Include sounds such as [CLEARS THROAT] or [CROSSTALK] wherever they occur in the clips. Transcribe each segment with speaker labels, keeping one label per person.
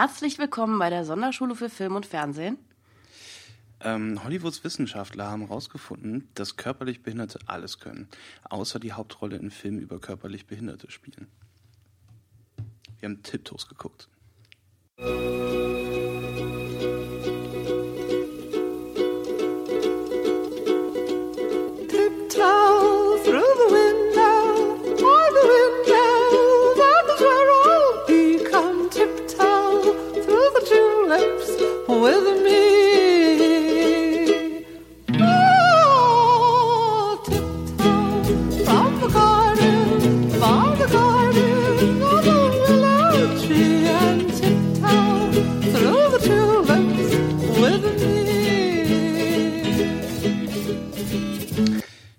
Speaker 1: Herzlich willkommen bei der Sonderschule für Film und Fernsehen.
Speaker 2: Ähm, Hollywoods Wissenschaftler haben herausgefunden, dass körperlich Behinderte alles können, außer die Hauptrolle in Filmen über körperlich Behinderte spielen. Wir haben Tiptoes geguckt.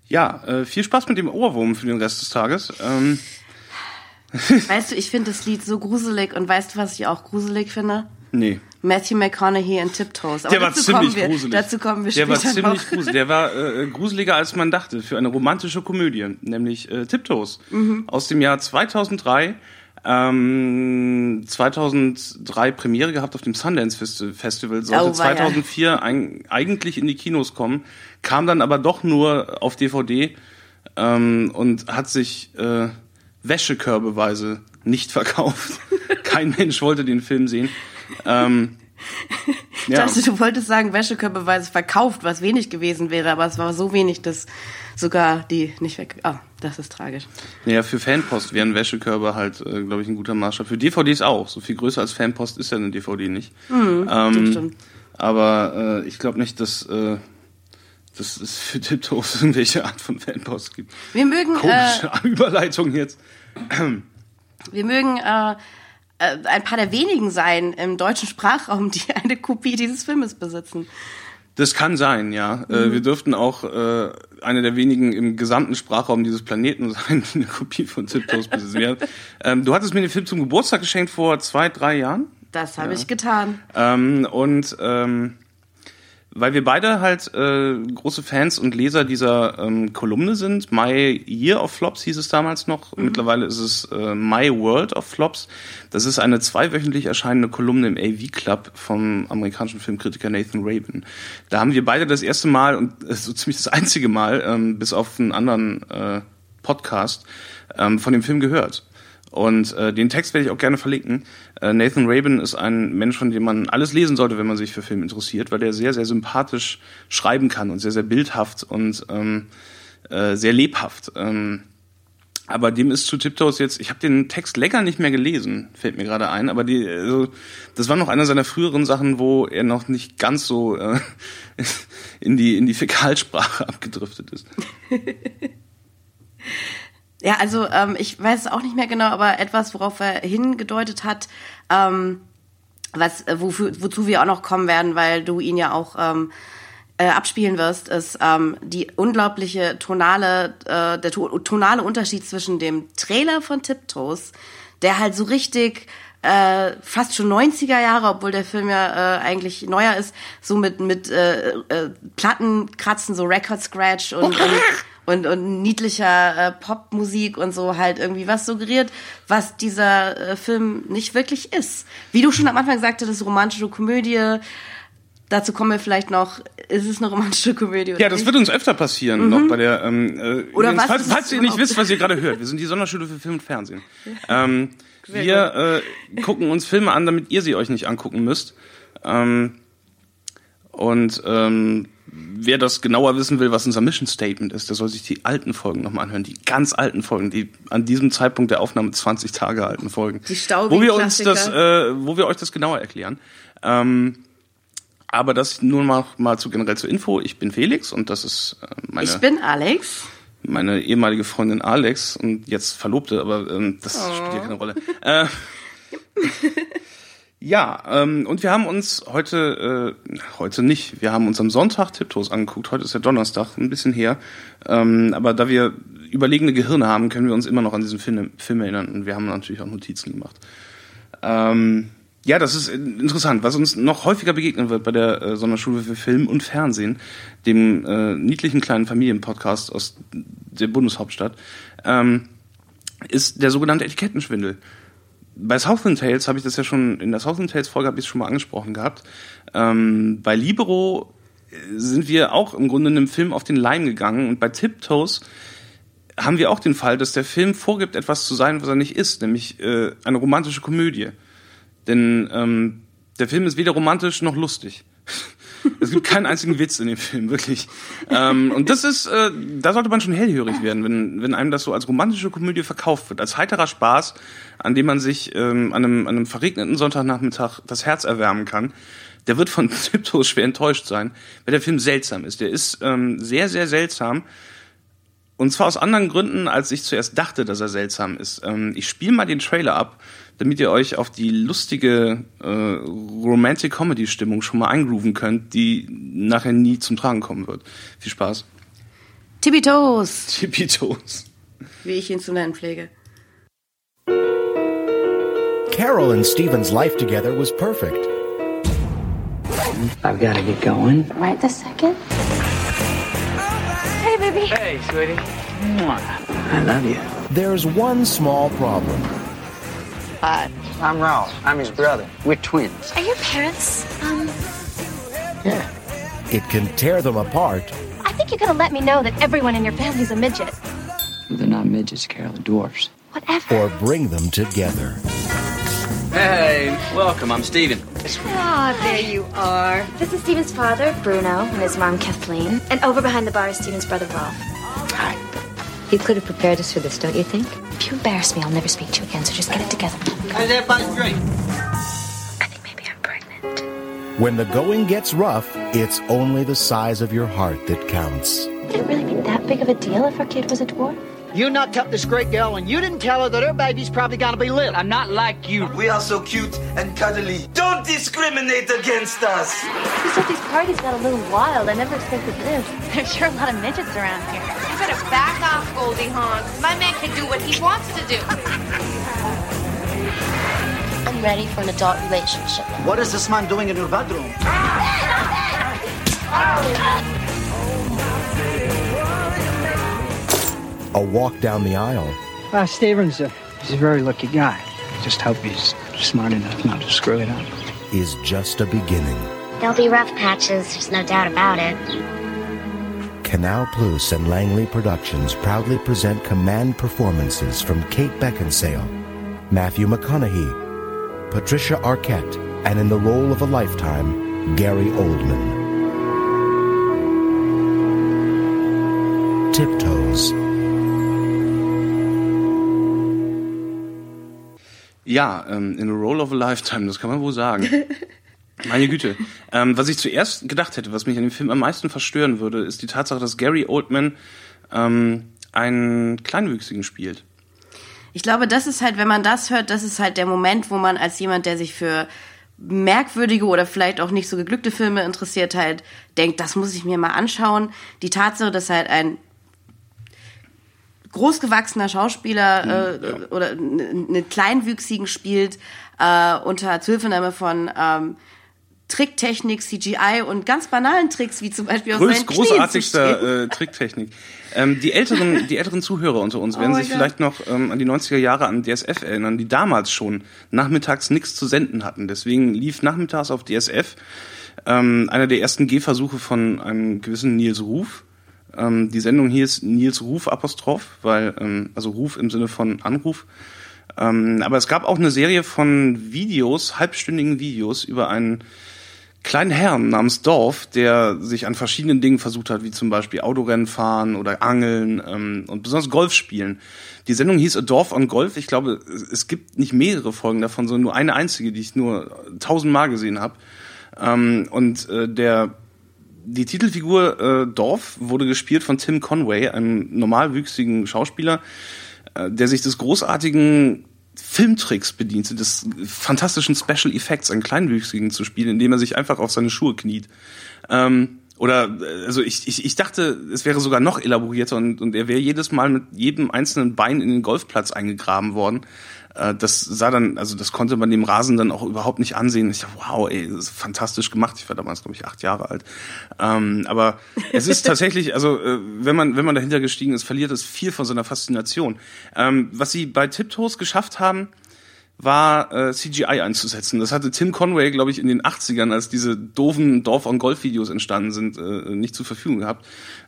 Speaker 2: Ja, äh, viel Spaß mit dem Ohrwurm für den Rest des Tages. Ähm,
Speaker 1: Weißt du, ich finde das Lied so gruselig und weißt du, was ich auch gruselig finde?
Speaker 2: nee.
Speaker 1: Matthew McConaughey in Tiptoes. Aber
Speaker 2: Der war
Speaker 1: dazu
Speaker 2: ziemlich
Speaker 1: kommen wir,
Speaker 2: gruselig.
Speaker 1: Dazu kommen wir
Speaker 2: Der
Speaker 1: später
Speaker 2: war ziemlich
Speaker 1: noch.
Speaker 2: gruselig. Der war äh, gruseliger, als man dachte, für eine romantische Komödie, nämlich äh, Tiptoes
Speaker 1: Mhm.
Speaker 2: aus dem Jahr 2003. Ähm, 2003 Premiere gehabt auf dem Sundance Festi- Festival, sollte
Speaker 1: Oh, weia.
Speaker 2: 2004 ein, eigentlich in die Kinos kommen, kam dann aber doch nur auf DVD ähm, und hat sich äh, wäschekörbeweise nicht [LAUGHS] verkauft. Kein Mensch wollte den Film sehen. Ähm,
Speaker 1: Ich dachte, du wolltest sagen, Wäschekörperweise verkauft, was wenig gewesen wäre, aber es war so wenig, dass sogar die nicht weg. Ah, das ist tragisch.
Speaker 2: Naja, für Fanpost wären Wäschekörbe halt, äh, glaube ich, ein guter Maßstab. Für DVDs auch. So viel größer als Fanpost ist ja eine DVD nicht.
Speaker 1: Mhm,
Speaker 2: ähm,
Speaker 1: stimmt.
Speaker 2: aber äh, ich glaube nicht, dass, äh, dass es für Tiptoes [LAUGHS] irgendwelche Art von Fanpost gibt.
Speaker 1: Wir mögen, äh,
Speaker 2: Komische [LAUGHS] Überleitung jetzt.
Speaker 1: wir mögen äh, äh, ein paar der wenigen sein im deutschen Sprachraum, die [LAUGHS] eine Kopie dieses Filmes besitzen.
Speaker 2: Das kann sein, ja.
Speaker 1: Mhm.
Speaker 2: Äh, wir dürften auch äh, eine der wenigen im gesamten Sprachraum dieses Planeten [LAUGHS] sein, die eine Kopie von Tiptoes besitzen. [LAUGHS] Ähm, du hattest mir den Film zum Geburtstag geschenkt vor zwei, drei Jahren.
Speaker 1: Das habe ich getan.
Speaker 2: Ähm, und ähm, weil wir beide halt äh, große Fans und Leser dieser ähm, Kolumne sind, My Year of Flops hieß es damals noch, mittlerweile ist es äh, My World of Flops. Das ist eine zweiwöchentlich erscheinende Kolumne im AV Club vom amerikanischen Filmkritiker Nathan Rabin. Da haben wir beide das erste Mal und äh, so ziemlich das einzige Mal, ähm, bis auf einen anderen äh, Podcast, ähm, von dem Film gehört. Und äh, den Text werde ich auch gerne verlinken. Äh, Nathan Rabin ist ein Mensch, von dem man alles lesen sollte, wenn man sich für Film interessiert, weil der sehr, sehr sympathisch schreiben kann und sehr, sehr bildhaft und ähm, äh, sehr lebhaft. Ähm, aber dem ist zu Tiptoes jetzt, ich habe den Text länger nicht mehr gelesen, fällt mir gerade ein, aber die, also, das war noch einer seiner früheren Sachen, wo er noch nicht ganz so äh, [LAUGHS] in die in die Fäkalsprache abgedriftet ist. [LAUGHS]
Speaker 1: Ja, also ähm, ich weiß es auch nicht mehr genau, aber etwas, worauf er hingedeutet hat, ähm, was, äh, wofür, wozu wir auch noch kommen werden, weil du ihn ja auch ähm, äh, abspielen wirst, ist ähm, die unglaubliche tonale, äh, der to tonale Unterschied zwischen dem Trailer von Tiptoes, der halt so richtig äh, fast schon 90er Jahre, obwohl der Film ja äh, eigentlich neuer ist, so mit mit äh, äh, Plattenkratzen, so Record Scratch und, und und, und niedlicher äh, Popmusik und so halt irgendwie was suggeriert, was dieser äh, Film nicht wirklich ist. Wie du schon am Anfang sagte, das ist romantische Komödie. Dazu kommen wir vielleicht noch. Ist es eine romantische Komödie?
Speaker 2: Ja, das
Speaker 1: nicht?
Speaker 2: wird uns öfter passieren, noch bei der. Ähm, äh,
Speaker 1: Oder
Speaker 2: übrigens,
Speaker 1: was
Speaker 2: falls, falls ihr nicht wisst, was ihr gerade hört, wir sind die Sonderschule für Film und Fernsehen. Ähm, wir äh, gucken uns Filme an, damit ihr sie euch nicht angucken müsst. Ähm, und ähm, wer das genauer wissen will, was unser Mission Statement ist, der soll sich die alten Folgen nochmal anhören, die ganz alten Folgen, die an diesem Zeitpunkt der Aufnahme 20 Tage alten Folgen.
Speaker 1: Die staubigen
Speaker 2: wo wir uns das, äh, wo wir euch das genauer erklären. Ähm, aber das nur mal, mal zu generell zur Info. Ich bin Felix und das ist äh, meine,
Speaker 1: Ich bin Alex.
Speaker 2: meine ehemalige Freundin Alex und jetzt Verlobte, aber ähm, das spielt ja keine Rolle. Äh, [LAUGHS] ja, ähm, und wir haben uns heute, äh, heute nicht, wir haben uns am Sonntag Tiptoes angeguckt. Heute ist ja Donnerstag, ein bisschen her. Ähm, aber da wir überlegene Gehirne haben, können wir uns immer noch an diesen Film, Film erinnern. Und wir haben natürlich auch Notizen gemacht. Ähm, ja, das ist interessant, was uns noch häufiger begegnen wird bei der äh, Sonderschule für Film und Fernsehen, dem äh, niedlichen kleinen Familienpodcast aus der Bundeshauptstadt, ähm, ist der sogenannte Etikettenschwindel. Bei Southland Tales habe ich das ja schon, in der Southland Tales Folge habe ich schon mal angesprochen gehabt. Ähm, bei Libero äh, sind wir auch im Grunde einem Film auf den Leim gegangen und bei Tiptoes haben wir auch den Fall, dass der Film vorgibt, etwas zu sein, was er nicht ist, nämlich äh, eine romantische Komödie. Denn ähm, der Film ist weder romantisch noch lustig. [LAUGHS] [LAUGHS] Es gibt keinen einzigen Witz in dem Film, wirklich. Ähm, und das ist, äh, da sollte man schon hellhörig werden, wenn, wenn einem das so als romantische Komödie verkauft wird, als heiterer Spaß, an dem man sich ähm, an, einem, an einem verregneten Sonntagnachmittag das Herz erwärmen kann. Der wird von [LAUGHS] Tiptoes schwer enttäuscht sein, weil der Film seltsam ist. Der ist ähm, sehr, sehr seltsam. Und zwar aus anderen Gründen, als ich zuerst dachte, dass er seltsam ist. Ähm, ich spiele mal den Trailer ab, damit ihr euch auf die lustige äh, Romantic Comedy Stimmung schon mal eingrooven könnt, die nachher nie zum Tragen kommen wird. Viel Spaß.
Speaker 1: Tibitos,
Speaker 2: Tippitos.
Speaker 1: wie ich ihn zu nennen pflege.
Speaker 3: Carol and Steven's life together was perfect.
Speaker 4: I've got to get going.
Speaker 5: Right this second. Hey, baby.
Speaker 4: Hey, sweetie. I love you.
Speaker 3: There's one small problem.
Speaker 4: Hi, I'm Ralph. I'm his brother. We're twins.
Speaker 5: Are your parents, um,
Speaker 4: Yeah.
Speaker 3: It can tear them apart
Speaker 5: I think you're gonna let me know that everyone in your family's a midget.
Speaker 4: They're not midgets, Carol. They're dwarfs.
Speaker 5: Whatever.
Speaker 3: or bring them together.
Speaker 6: Hey, welcome. I'm Steven.
Speaker 5: Ah, there you are. This is Steven's father, Bruno, and his mom, Kathleen. And over behind the bar is Steven's brother, Rolf.
Speaker 4: Hi.
Speaker 7: You could have prepared us for this, don't you think?
Speaker 5: If you embarrass me, I'll never speak to you again, so just get it together.
Speaker 4: How's everybody's drink?
Speaker 5: I think maybe I'm pregnant.
Speaker 3: When the going gets rough, it's only the size of your heart that counts.
Speaker 5: Would it really be that big of a deal if our kid was a dwarf?
Speaker 8: You knocked up this great girl and you didn't tell her that her baby's probably gonna be little.
Speaker 4: I'm not like you.
Speaker 6: We are so cute and cuddly. Don't discriminate against us.
Speaker 5: You said these parties got a little wild. I never expected this. There's sure a lot of midgets around here.
Speaker 9: You better back off, Goldie Hawn. My man can do what he wants to do.
Speaker 5: I'm ready for an adult relationship.
Speaker 8: What is this man doing in your bedroom?
Speaker 3: A walk down the aisle
Speaker 4: Well, Steven's a, he's a very lucky guy. Just hope he's smart enough not to screw it up.
Speaker 3: is just a beginning.
Speaker 5: There'll be rough patches, there's no doubt about it.
Speaker 3: Canal Plus and Langley Productions proudly present command performances from Kate Beckinsale, Matthew McConaughey, Patricia Arquette, and in the role of a lifetime, Gary Oldman. Tiptoes.
Speaker 2: Ja, ähm, in a Role of a Lifetime, das kann man wohl sagen. [LAUGHS] Meine Güte. Ähm, was ich zuerst gedacht hätte, was mich an dem Film am meisten verstören würde, ist die Tatsache, dass Gary Oldman ähm, einen Kleinwüchsigen spielt.
Speaker 1: Ich glaube, das ist halt, wenn man das hört, das ist halt der Moment, wo man als jemand, der sich für merkwürdige oder vielleicht auch nicht so geglückte Filme interessiert, halt denkt, das muss ich mir mal anschauen. Die Tatsache, dass halt ein großgewachsener Schauspieler äh, oder einen kleinwüchsigen spielt äh, unter Zuhilfenahme von ähm, Tricktechnik, CGI und ganz banalen Tricks, wie zum Beispiel aus
Speaker 2: Größ, großartigster äh, Tricktechnik. Ähm, die älteren, die älteren Zuhörer unter uns werden
Speaker 1: Oh
Speaker 2: sich vielleicht noch ähm, an die 90er Jahre an DSF erinnern, die damals schon nachmittags nichts zu senden hatten. Deswegen lief nachmittags auf DSF ähm, einer der ersten Gehversuche von einem gewissen Nils Ruf. Ähm, die Sendung ist Nils Ruf Apostroph, weil ähm, also Ruf im Sinne von Anruf. Ähm, aber es gab auch eine Serie von Videos, halbstündigen Videos über einen kleinen Herrn namens Dorf, der sich an verschiedenen Dingen versucht hat, wie zum Beispiel Autorennen fahren oder Angeln ähm, und besonders Golf spielen. Die Sendung hieß A Dorf on Golf. Ich glaube, es gibt nicht mehrere Folgen davon, sondern nur eine einzige, die ich nur tausendmal gesehen habe. Ähm, und äh, der die Titelfigur äh, Dorf wurde gespielt von Tim Conway, einem normalwüchsigen Schauspieler, äh, der sich des großartigen Filmtricks bediente, des fantastischen Special Effects, einen Kleinwüchsigen zu spielen, indem er sich einfach auf seine Schuhe kniet. Ähm, oder äh, also ich, ich, ich dachte, es wäre sogar noch elaborierter und, und er wäre jedes Mal mit jedem einzelnen Bein in den Golfplatz eingegraben worden. Äh, das sah dann, also das konnte man dem Rasen dann auch überhaupt nicht ansehen. Ich dachte, wow, ey, das ist fantastisch gemacht. Ich war damals, glaube ich, acht Jahre alt. Ähm, aber es ist [LAUGHS] tatsächlich, also äh, wenn man wenn man dahinter gestiegen ist, verliert es viel von seiner Faszination. Ähm, was sie bei Tiptoes geschafft haben, war äh, CGI einzusetzen. Das hatte Tim Conway, glaube ich, in den 80ern, als diese doofen Dorf- und Golf-Videos entstanden sind, äh, nicht zur Verfügung gehabt.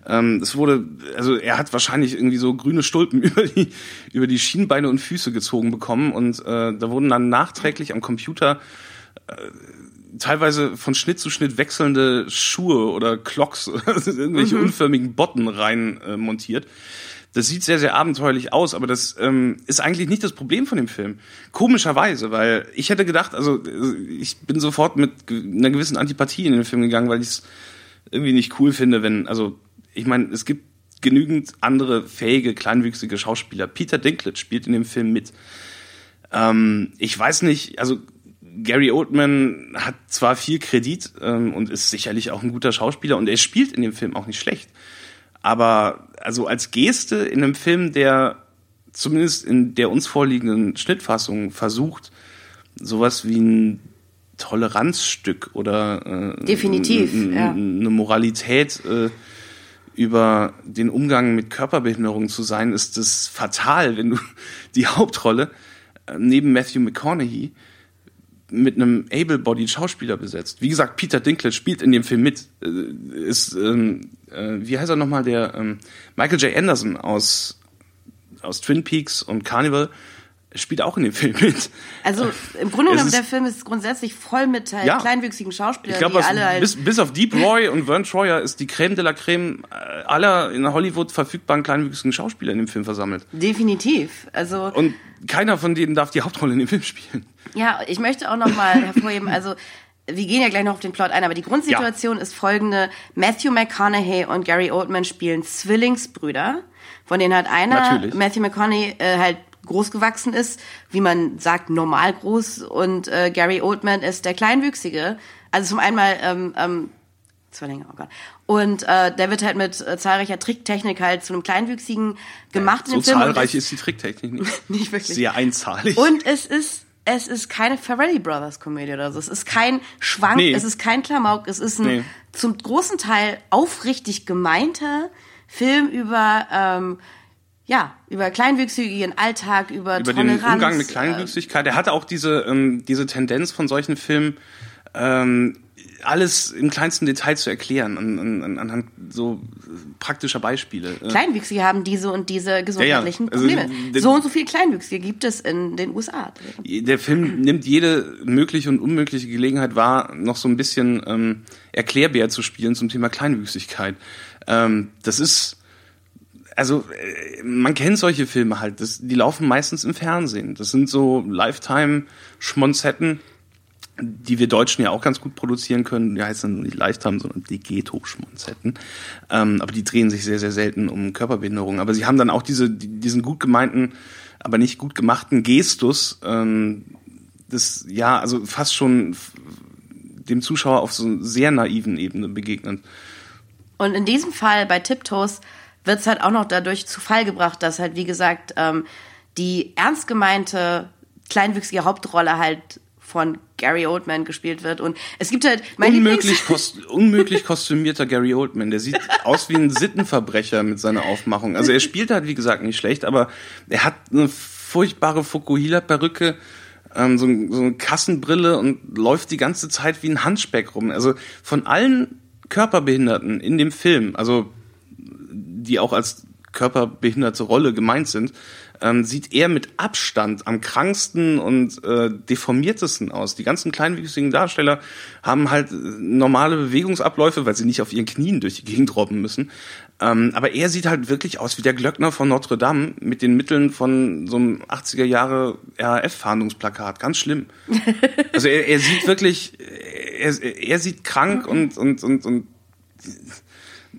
Speaker 2: Ähm, es wurde, also er hat wahrscheinlich irgendwie so grüne Stulpen [LAUGHS] über die, über die Schienbeine und Füße gezogen bekommen und äh, da wurden dann nachträglich am Computer äh, teilweise von Schnitt zu Schnitt wechselnde Schuhe oder Clocks oder [LAUGHS] irgendwelche
Speaker 1: Mhm.
Speaker 2: unförmigen Botten rein äh, montiert. Das sieht sehr, sehr abenteuerlich aus, aber das ähm, ist eigentlich nicht das Problem von dem Film. Komischerweise, weil ich hätte gedacht, also äh, ich bin sofort mit einer gewissen Antipathie in den Film gegangen, weil ich es irgendwie nicht cool finde, wenn, also ich meine, es gibt genügend andere fähige, kleinwüchsige Schauspieler. Peter Dinklage spielt in dem Film mit. Ähm, ich weiß nicht, also Gary Oldman hat zwar viel Kredit ähm, und ist sicherlich auch ein guter Schauspieler und er spielt in dem Film auch nicht schlecht. Aber also als Geste in einem Film, der zumindest in der uns vorliegenden Schnittfassung versucht, sowas wie ein Toleranzstück oder äh,
Speaker 1: Definitiv, ja.
Speaker 2: eine Moralität äh, über den Umgang mit Körperbehinderung zu sein, ist das fatal, wenn du [LAUGHS] die Hauptrolle äh, neben Matthew McConaughey mit einem able-bodied Schauspieler besetzt. Wie gesagt, Peter Dinklage spielt in dem Film mit. Äh, ist, ähm, äh, wie heißt er nochmal, der ähm, Michael J. Anderson aus, aus Twin Peaks und Carnival spielt auch in dem [LAUGHS] Film mit.
Speaker 1: Also im Grunde genommen, der Film ist grundsätzlich voll mit halt
Speaker 2: Ja.
Speaker 1: kleinwüchsigen Schauspielern,
Speaker 2: Ich glaube,
Speaker 1: die alle halt
Speaker 2: bis, bis auf Deep Roy und Vern Troyer ist die Creme de la Creme äh, aller in Hollywood verfügbaren kleinwüchsigen Schauspieler in dem Film versammelt.
Speaker 1: definitiv. Also
Speaker 2: Und keiner von denen darf die Hauptrolle in dem Film spielen.
Speaker 1: Ja, ich möchte auch noch mal hervorheben, also wir gehen ja gleich noch auf den Plot ein, aber die Grundsituation ist folgende. Matthew McConaughey und Gary Oldman spielen Zwillingsbrüder, von denen halt einer,
Speaker 2: Natürlich.
Speaker 1: Matthew McConaughey, äh, halt groß gewachsen ist, wie man sagt, normal groß und äh, Gary Oldman ist der Kleinwüchsige. Also zum einen mal ähm, ähm, Zwillinge, oh Gott. Und äh, der wird halt mit äh, zahlreicher Tricktechnik halt zu einem Kleinwüchsigen gemacht in
Speaker 2: So zahlreich ist die Tricktechnik nicht. [LAUGHS]
Speaker 1: Nicht wirklich.
Speaker 2: Sehr einzahlig.
Speaker 1: und es ist, es ist keine Farrelly Brothers Komödie oder so. Es ist kein Schwank,
Speaker 2: Nee.
Speaker 1: es ist kein Klamauk, es ist ein
Speaker 2: Nee.
Speaker 1: zum großen Teil aufrichtig gemeinter Film über, ähm, ja, über Kleinwüchsige, ihren Alltag, über,
Speaker 2: über den. Umgang mit
Speaker 1: äh,
Speaker 2: Kleinwüchsigkeit. Er hatte auch diese, ähm, diese Tendenz von solchen Filmen, ähm, alles im kleinsten Detail zu erklären, an, an, an- anhand so praktischer Beispiele. Äh,
Speaker 1: Kleinwüchsige haben diese und diese gesundheitlichen
Speaker 2: Also,
Speaker 1: Probleme. so und so viele Kleinwüchsige gibt es in den USA.
Speaker 2: Der Film nimmt jede mögliche und unmögliche Gelegenheit wahr, noch so ein bisschen ähm, Erklärbär zu spielen zum Thema Kleinwüchsigkeit. Ähm, das ist, also äh, man kennt solche Filme halt, das, die laufen meistens im Fernsehen. Das sind so Lifetime-Schmonzetten, die wir Deutschen ja auch ganz gut produzieren können. Die heißen dann nicht Lifetime, sondern die Ghetto-Schmonzetten. Ähm, aber die drehen sich sehr, sehr selten um Körperbehinderung. Aber sie haben dann auch diese, die- diesen gut gemeinten, aber nicht gut gemachten Gestus, ähm, das ja, also fast schon dem Zuschauer auf so einer sehr naiven Ebene begegnet.
Speaker 1: Und in diesem Fall bei Tiptoes wird es halt auch noch dadurch zu Fall gebracht, dass halt, wie gesagt, ähm, die ernst gemeinte kleinwüchsige Hauptrolle halt von Gary Oldman gespielt wird. Und es gibt halt mein
Speaker 2: Unmöglich, kost, unmöglich kostümierter Gary Oldman. Der sieht aus wie ein Sittenverbrecher mit seiner Aufmachung. Also er spielt halt, wie gesagt, nicht schlecht, aber er hat eine furchtbare Fukuhila-Perücke, ähm, so, so eine Kassenbrille und läuft die ganze Zeit wie ein Handspeck rum. Also von allen Körperbehinderten in dem Film, also die auch als körperbehinderte Rolle gemeint sind, ähm, sieht er mit Abstand am kranksten und äh, deformiertesten aus. Die ganzen kleinwüchsigen Darsteller haben halt äh, normale Bewegungsabläufe, weil sie nicht auf ihren Knien durch die Gegend robben müssen. Ähm, aber er sieht halt wirklich aus wie der Glöckner von Notre Dame mit den Mitteln von so einem 80er Jahre RAF-Fahndungsplakat. Ganz schlimm. [LAUGHS] Also er, er sieht wirklich, er, er sieht krank und, und, und, und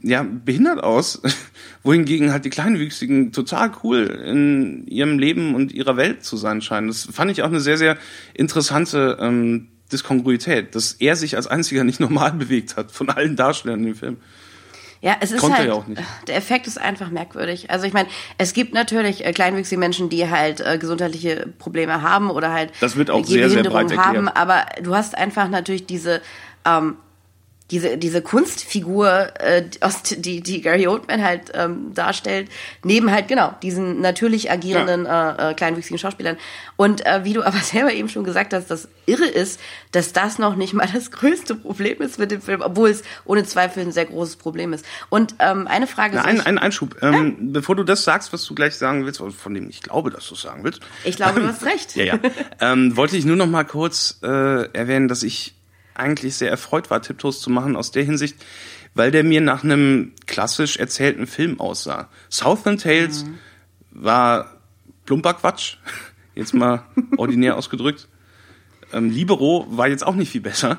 Speaker 2: ja, behindert aus, [LAUGHS] wohingegen halt die Kleinwüchsigen total cool in ihrem Leben und ihrer Welt zu sein scheinen. Das fand ich auch eine sehr, sehr interessante ähm, Diskongruität, dass er sich als einziger nicht normal [LAUGHS] bewegt hat von allen Darstellern in dem Film.
Speaker 1: Ja, es ist
Speaker 2: Konnte
Speaker 1: halt,
Speaker 2: auch nicht.
Speaker 1: der Effekt ist einfach merkwürdig. Also ich meine, es gibt natürlich äh, kleinwüchsige Menschen, die halt äh, gesundheitliche Probleme haben oder halt
Speaker 2: Das wird auch sehr, sehr breit
Speaker 1: haben, aber du hast einfach natürlich diese, ähm, diese, diese Kunstfigur, äh, die, die Gary Oldman halt ähm, darstellt, neben halt, genau, diesen natürlich agierenden äh, äh, kleinwüchsigen Schauspielern. Und äh, wie du aber [LAUGHS] selber eben schon gesagt hast, das irre ist, dass das noch nicht mal das größte Problem ist mit dem Film, obwohl es ohne Zweifel ein sehr großes Problem ist. Und ähm, eine Frage
Speaker 2: Na,
Speaker 1: ist.
Speaker 2: ein, ein Einschub. Ähm, Bevor du das sagst, was du gleich sagen willst, von dem ich glaube, dass du es sagen willst.
Speaker 1: Ich glaube, du hast recht. [LAUGHS]
Speaker 2: Ja, ja. ähm, wollte ich nur noch mal kurz äh, erwähnen, dass ich eigentlich sehr erfreut war, Tiptoes zu machen, aus der Hinsicht, weil der mir nach einem klassisch erzählten Film aussah. Southland Tales
Speaker 1: Mhm.
Speaker 2: war plumper Quatsch, [LAUGHS] jetzt mal ordinär [LAUGHS] ausgedrückt. Ähm, Libero war jetzt auch nicht viel besser.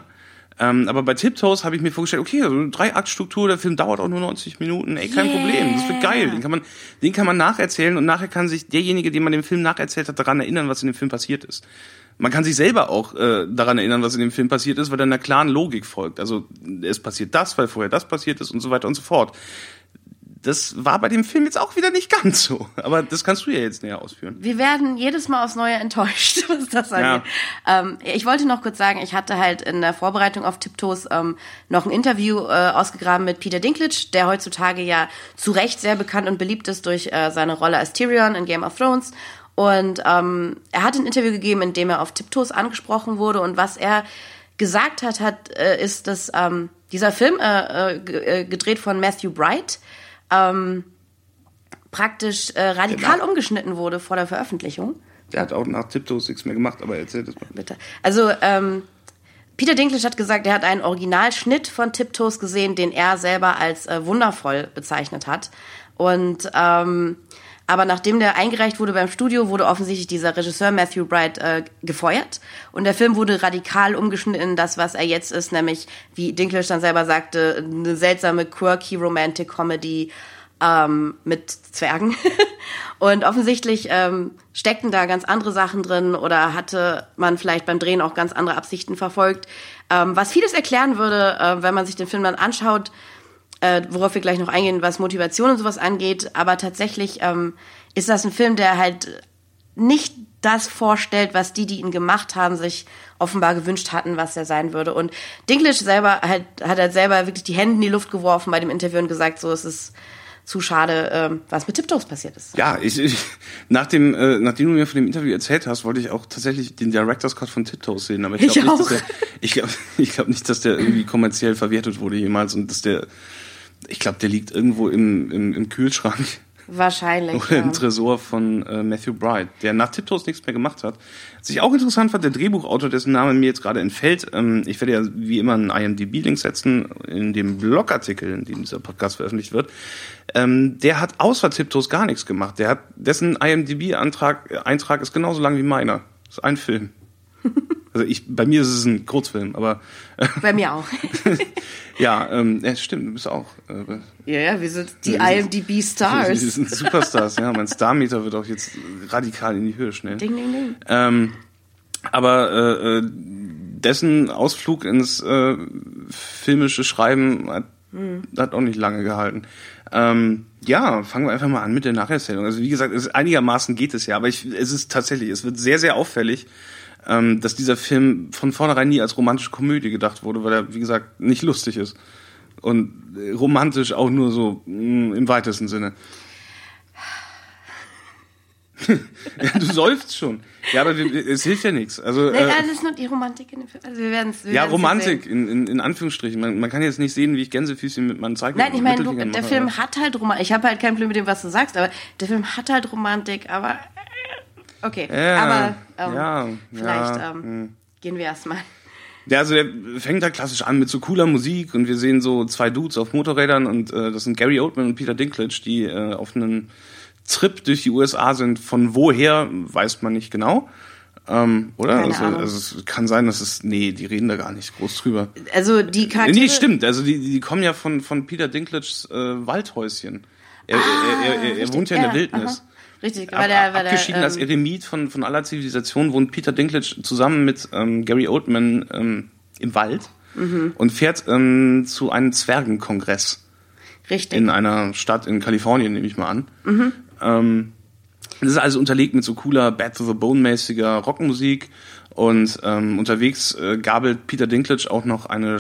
Speaker 2: Ähm, aber bei Tiptoes habe ich mir vorgestellt, okay, also eine Drei-Akt-Struktur, der Film dauert auch nur 90 Minuten, ey, kein
Speaker 1: Yeah.
Speaker 2: Problem, das wird geil. Den kann man, den kann man nacherzählen und nachher kann sich derjenige, dem man den Film nacherzählt hat, daran erinnern, was in dem Film passiert ist. Man kann sich selber auch äh, daran erinnern, was in dem Film passiert ist, weil er einer klaren Logik folgt. Also es passiert das, weil vorher das passiert ist und so weiter und so fort. Das war bei dem Film jetzt auch wieder nicht [LAUGHS] ganz so. Aber das kannst du ja jetzt näher ausführen.
Speaker 1: Wir werden jedes Mal aufs Neue enttäuscht, [LAUGHS] was das angeht. Ähm, ich wollte noch kurz sagen, ich hatte halt in der Vorbereitung auf Tiptoes ähm, noch ein Interview äh, ausgegraben mit Peter Dinklage, der heutzutage ja zu Recht sehr bekannt und beliebt ist durch äh, seine Rolle als Tyrion in Game of Thrones. Und ähm, er hat ein Interview gegeben, in dem er auf Tiptoes angesprochen wurde. Und was er gesagt hat, hat äh, ist, dass ähm, dieser Film, äh, äh, äh, gedreht von Matthew Bright, ähm, praktisch äh, radikal
Speaker 2: Genau.
Speaker 1: umgeschnitten wurde vor der Veröffentlichung.
Speaker 2: Der hat auch nach Tiptoes nichts mehr gemacht, aber erzähl das mal.
Speaker 1: Bitte. Also ähm, Peter Dinklage hat gesagt, er hat einen Originalschnitt von Tiptoes gesehen, den er selber als äh, wundervoll bezeichnet hat. Und ähm, aber nachdem der eingereicht wurde beim Studio, wurde offensichtlich dieser Regisseur Matthew Bright äh, gefeuert. Und der Film wurde radikal umgeschnitten in das, was er jetzt ist, nämlich, wie Dinklage dann selber sagte, eine seltsame, quirky Romantic Comedy ähm, mit Zwergen. [LAUGHS] Und offensichtlich ähm, steckten da ganz andere Sachen drin oder hatte man vielleicht beim Drehen auch ganz andere Absichten verfolgt. Ähm, was vieles erklären würde, äh, wenn man sich den Film dann anschaut, äh, worauf wir gleich noch eingehen, was Motivation und sowas angeht. Aber tatsächlich ähm, ist das ein Film, der halt nicht das vorstellt, was die, die ihn gemacht haben, sich offenbar gewünscht hatten, was er sein würde. Und Dinklage selber halt, hat halt selber wirklich die Hände in die Luft geworfen bei dem Interview und gesagt, so es ist zu schade, ähm, was mit Tiptoes passiert ist.
Speaker 2: Ja, ich, ich nach dem, äh, nachdem du mir von dem Interview erzählt hast, wollte ich auch tatsächlich den Director's Cut von Tiptoes sehen. Aber ich glaube nicht,
Speaker 1: auch.
Speaker 2: dass der, ich glaube, [LAUGHS] ich glaube nicht, dass der irgendwie kommerziell verwertet wurde jemals und dass der, ich glaube, der liegt irgendwo im, im, im Kühlschrank
Speaker 1: Wahrscheinlich.
Speaker 2: oder
Speaker 1: ja.
Speaker 2: im Tresor von äh, Matthew Bright, der nach Tiptoes nichts mehr gemacht hat. Was ich auch interessant fand, der Drehbuchautor, dessen Name mir jetzt gerade entfällt, ähm, ich werde ja wie immer einen IMDb-Link setzen in dem Blogartikel, in dem dieser Podcast veröffentlicht wird, ähm, der hat außer Tiptoes gar nichts gemacht. Der hat, dessen IMDb-Eintrag Eintrag ist genauso lang wie meiner. Das ist ein Film. [LAUGHS] Also ich, bei mir ist es ein Kurzfilm, aber [LAUGHS]
Speaker 1: Bei mir auch. [LAUGHS]
Speaker 2: ja, ähm, ja, stimmt, du bist auch. Äh,
Speaker 1: ja, ja, wir sind die
Speaker 2: wir
Speaker 1: IMDb
Speaker 2: Wir
Speaker 1: Stars.
Speaker 2: sind Superstars, ja. Mein Starmeter wird auch jetzt radikal in die Höhe schnell.
Speaker 1: Ding, ding, ding.
Speaker 2: Ähm, aber äh, äh, dessen Ausflug ins äh, filmische Schreiben hat, hat auch nicht lange gehalten. Ähm, ja, fangen wir einfach mal an mit der Nacherzählung. Also wie gesagt, es einigermaßen geht es ja, aber ich, es ist tatsächlich, es wird sehr, sehr auffällig, ähm, dass dieser Film von vornherein nie als romantische Komödie gedacht wurde, weil er, wie gesagt, nicht lustig ist. Und äh, romantisch auch nur so mh, im weitesten Sinne. [LAUGHS] ja, du seufzt schon. Ja, aber wir, es hilft ja nichts. Also,
Speaker 1: Nee,
Speaker 2: äh,
Speaker 1: das ist nur die Romantik in dem Film. Also wir werden's, wir
Speaker 2: ja, Romantik, in, in, in Anführungsstrichen. Man, man kann jetzt nicht sehen, wie ich Gänsefüßchen mit meinen Zeichen
Speaker 1: Nein, ich meine, der
Speaker 2: mache,
Speaker 1: Film
Speaker 2: aber-
Speaker 1: hat halt Romantik. Ich habe halt kein Problem mit dem, was du sagst, aber der Film hat halt Romantik, aber okay.
Speaker 2: Ja,
Speaker 1: aber ähm,
Speaker 2: ja,
Speaker 1: vielleicht
Speaker 2: ja,
Speaker 1: ähm,
Speaker 2: hm.
Speaker 1: gehen wir erstmal. [LAUGHS]
Speaker 2: Ja, also der fängt da klassisch an mit so cooler Musik und wir sehen so zwei Dudes auf Motorrädern und äh, das sind Gary Oldman und Peter Dinklage, die äh, auf einen Trip durch die USA sind. Von woher weiß man nicht genau. Ähm, oder? Also, also es kann sein, dass es. Nee, die reden da gar nicht groß drüber.
Speaker 1: Also die Charaktere.
Speaker 2: Nee, stimmt. Also die, die kommen ja von, von Peter Dinklages äh, Waldhäuschen. Er, er, er, er, er
Speaker 1: richtig,
Speaker 2: wohnt ja in der Wildnis.
Speaker 1: aha. Richtig, weil der, weil der,
Speaker 2: abgeschieden als
Speaker 1: ähm,
Speaker 2: Eremit von, von aller Zivilisation wohnt Peter Dinklage zusammen mit ähm, Gary Oldman ähm, im Wald
Speaker 1: Mhm.
Speaker 2: und fährt ähm, zu einem Zwergenkongress
Speaker 1: richtig.
Speaker 2: in einer Stadt in Kalifornien, nehme ich mal an.
Speaker 1: Mhm.
Speaker 2: Ähm, das ist also unterlegt mit so cooler Bad to the Bone-mäßiger Rockmusik und ähm, unterwegs äh, gabelt Peter Dinklage auch noch eine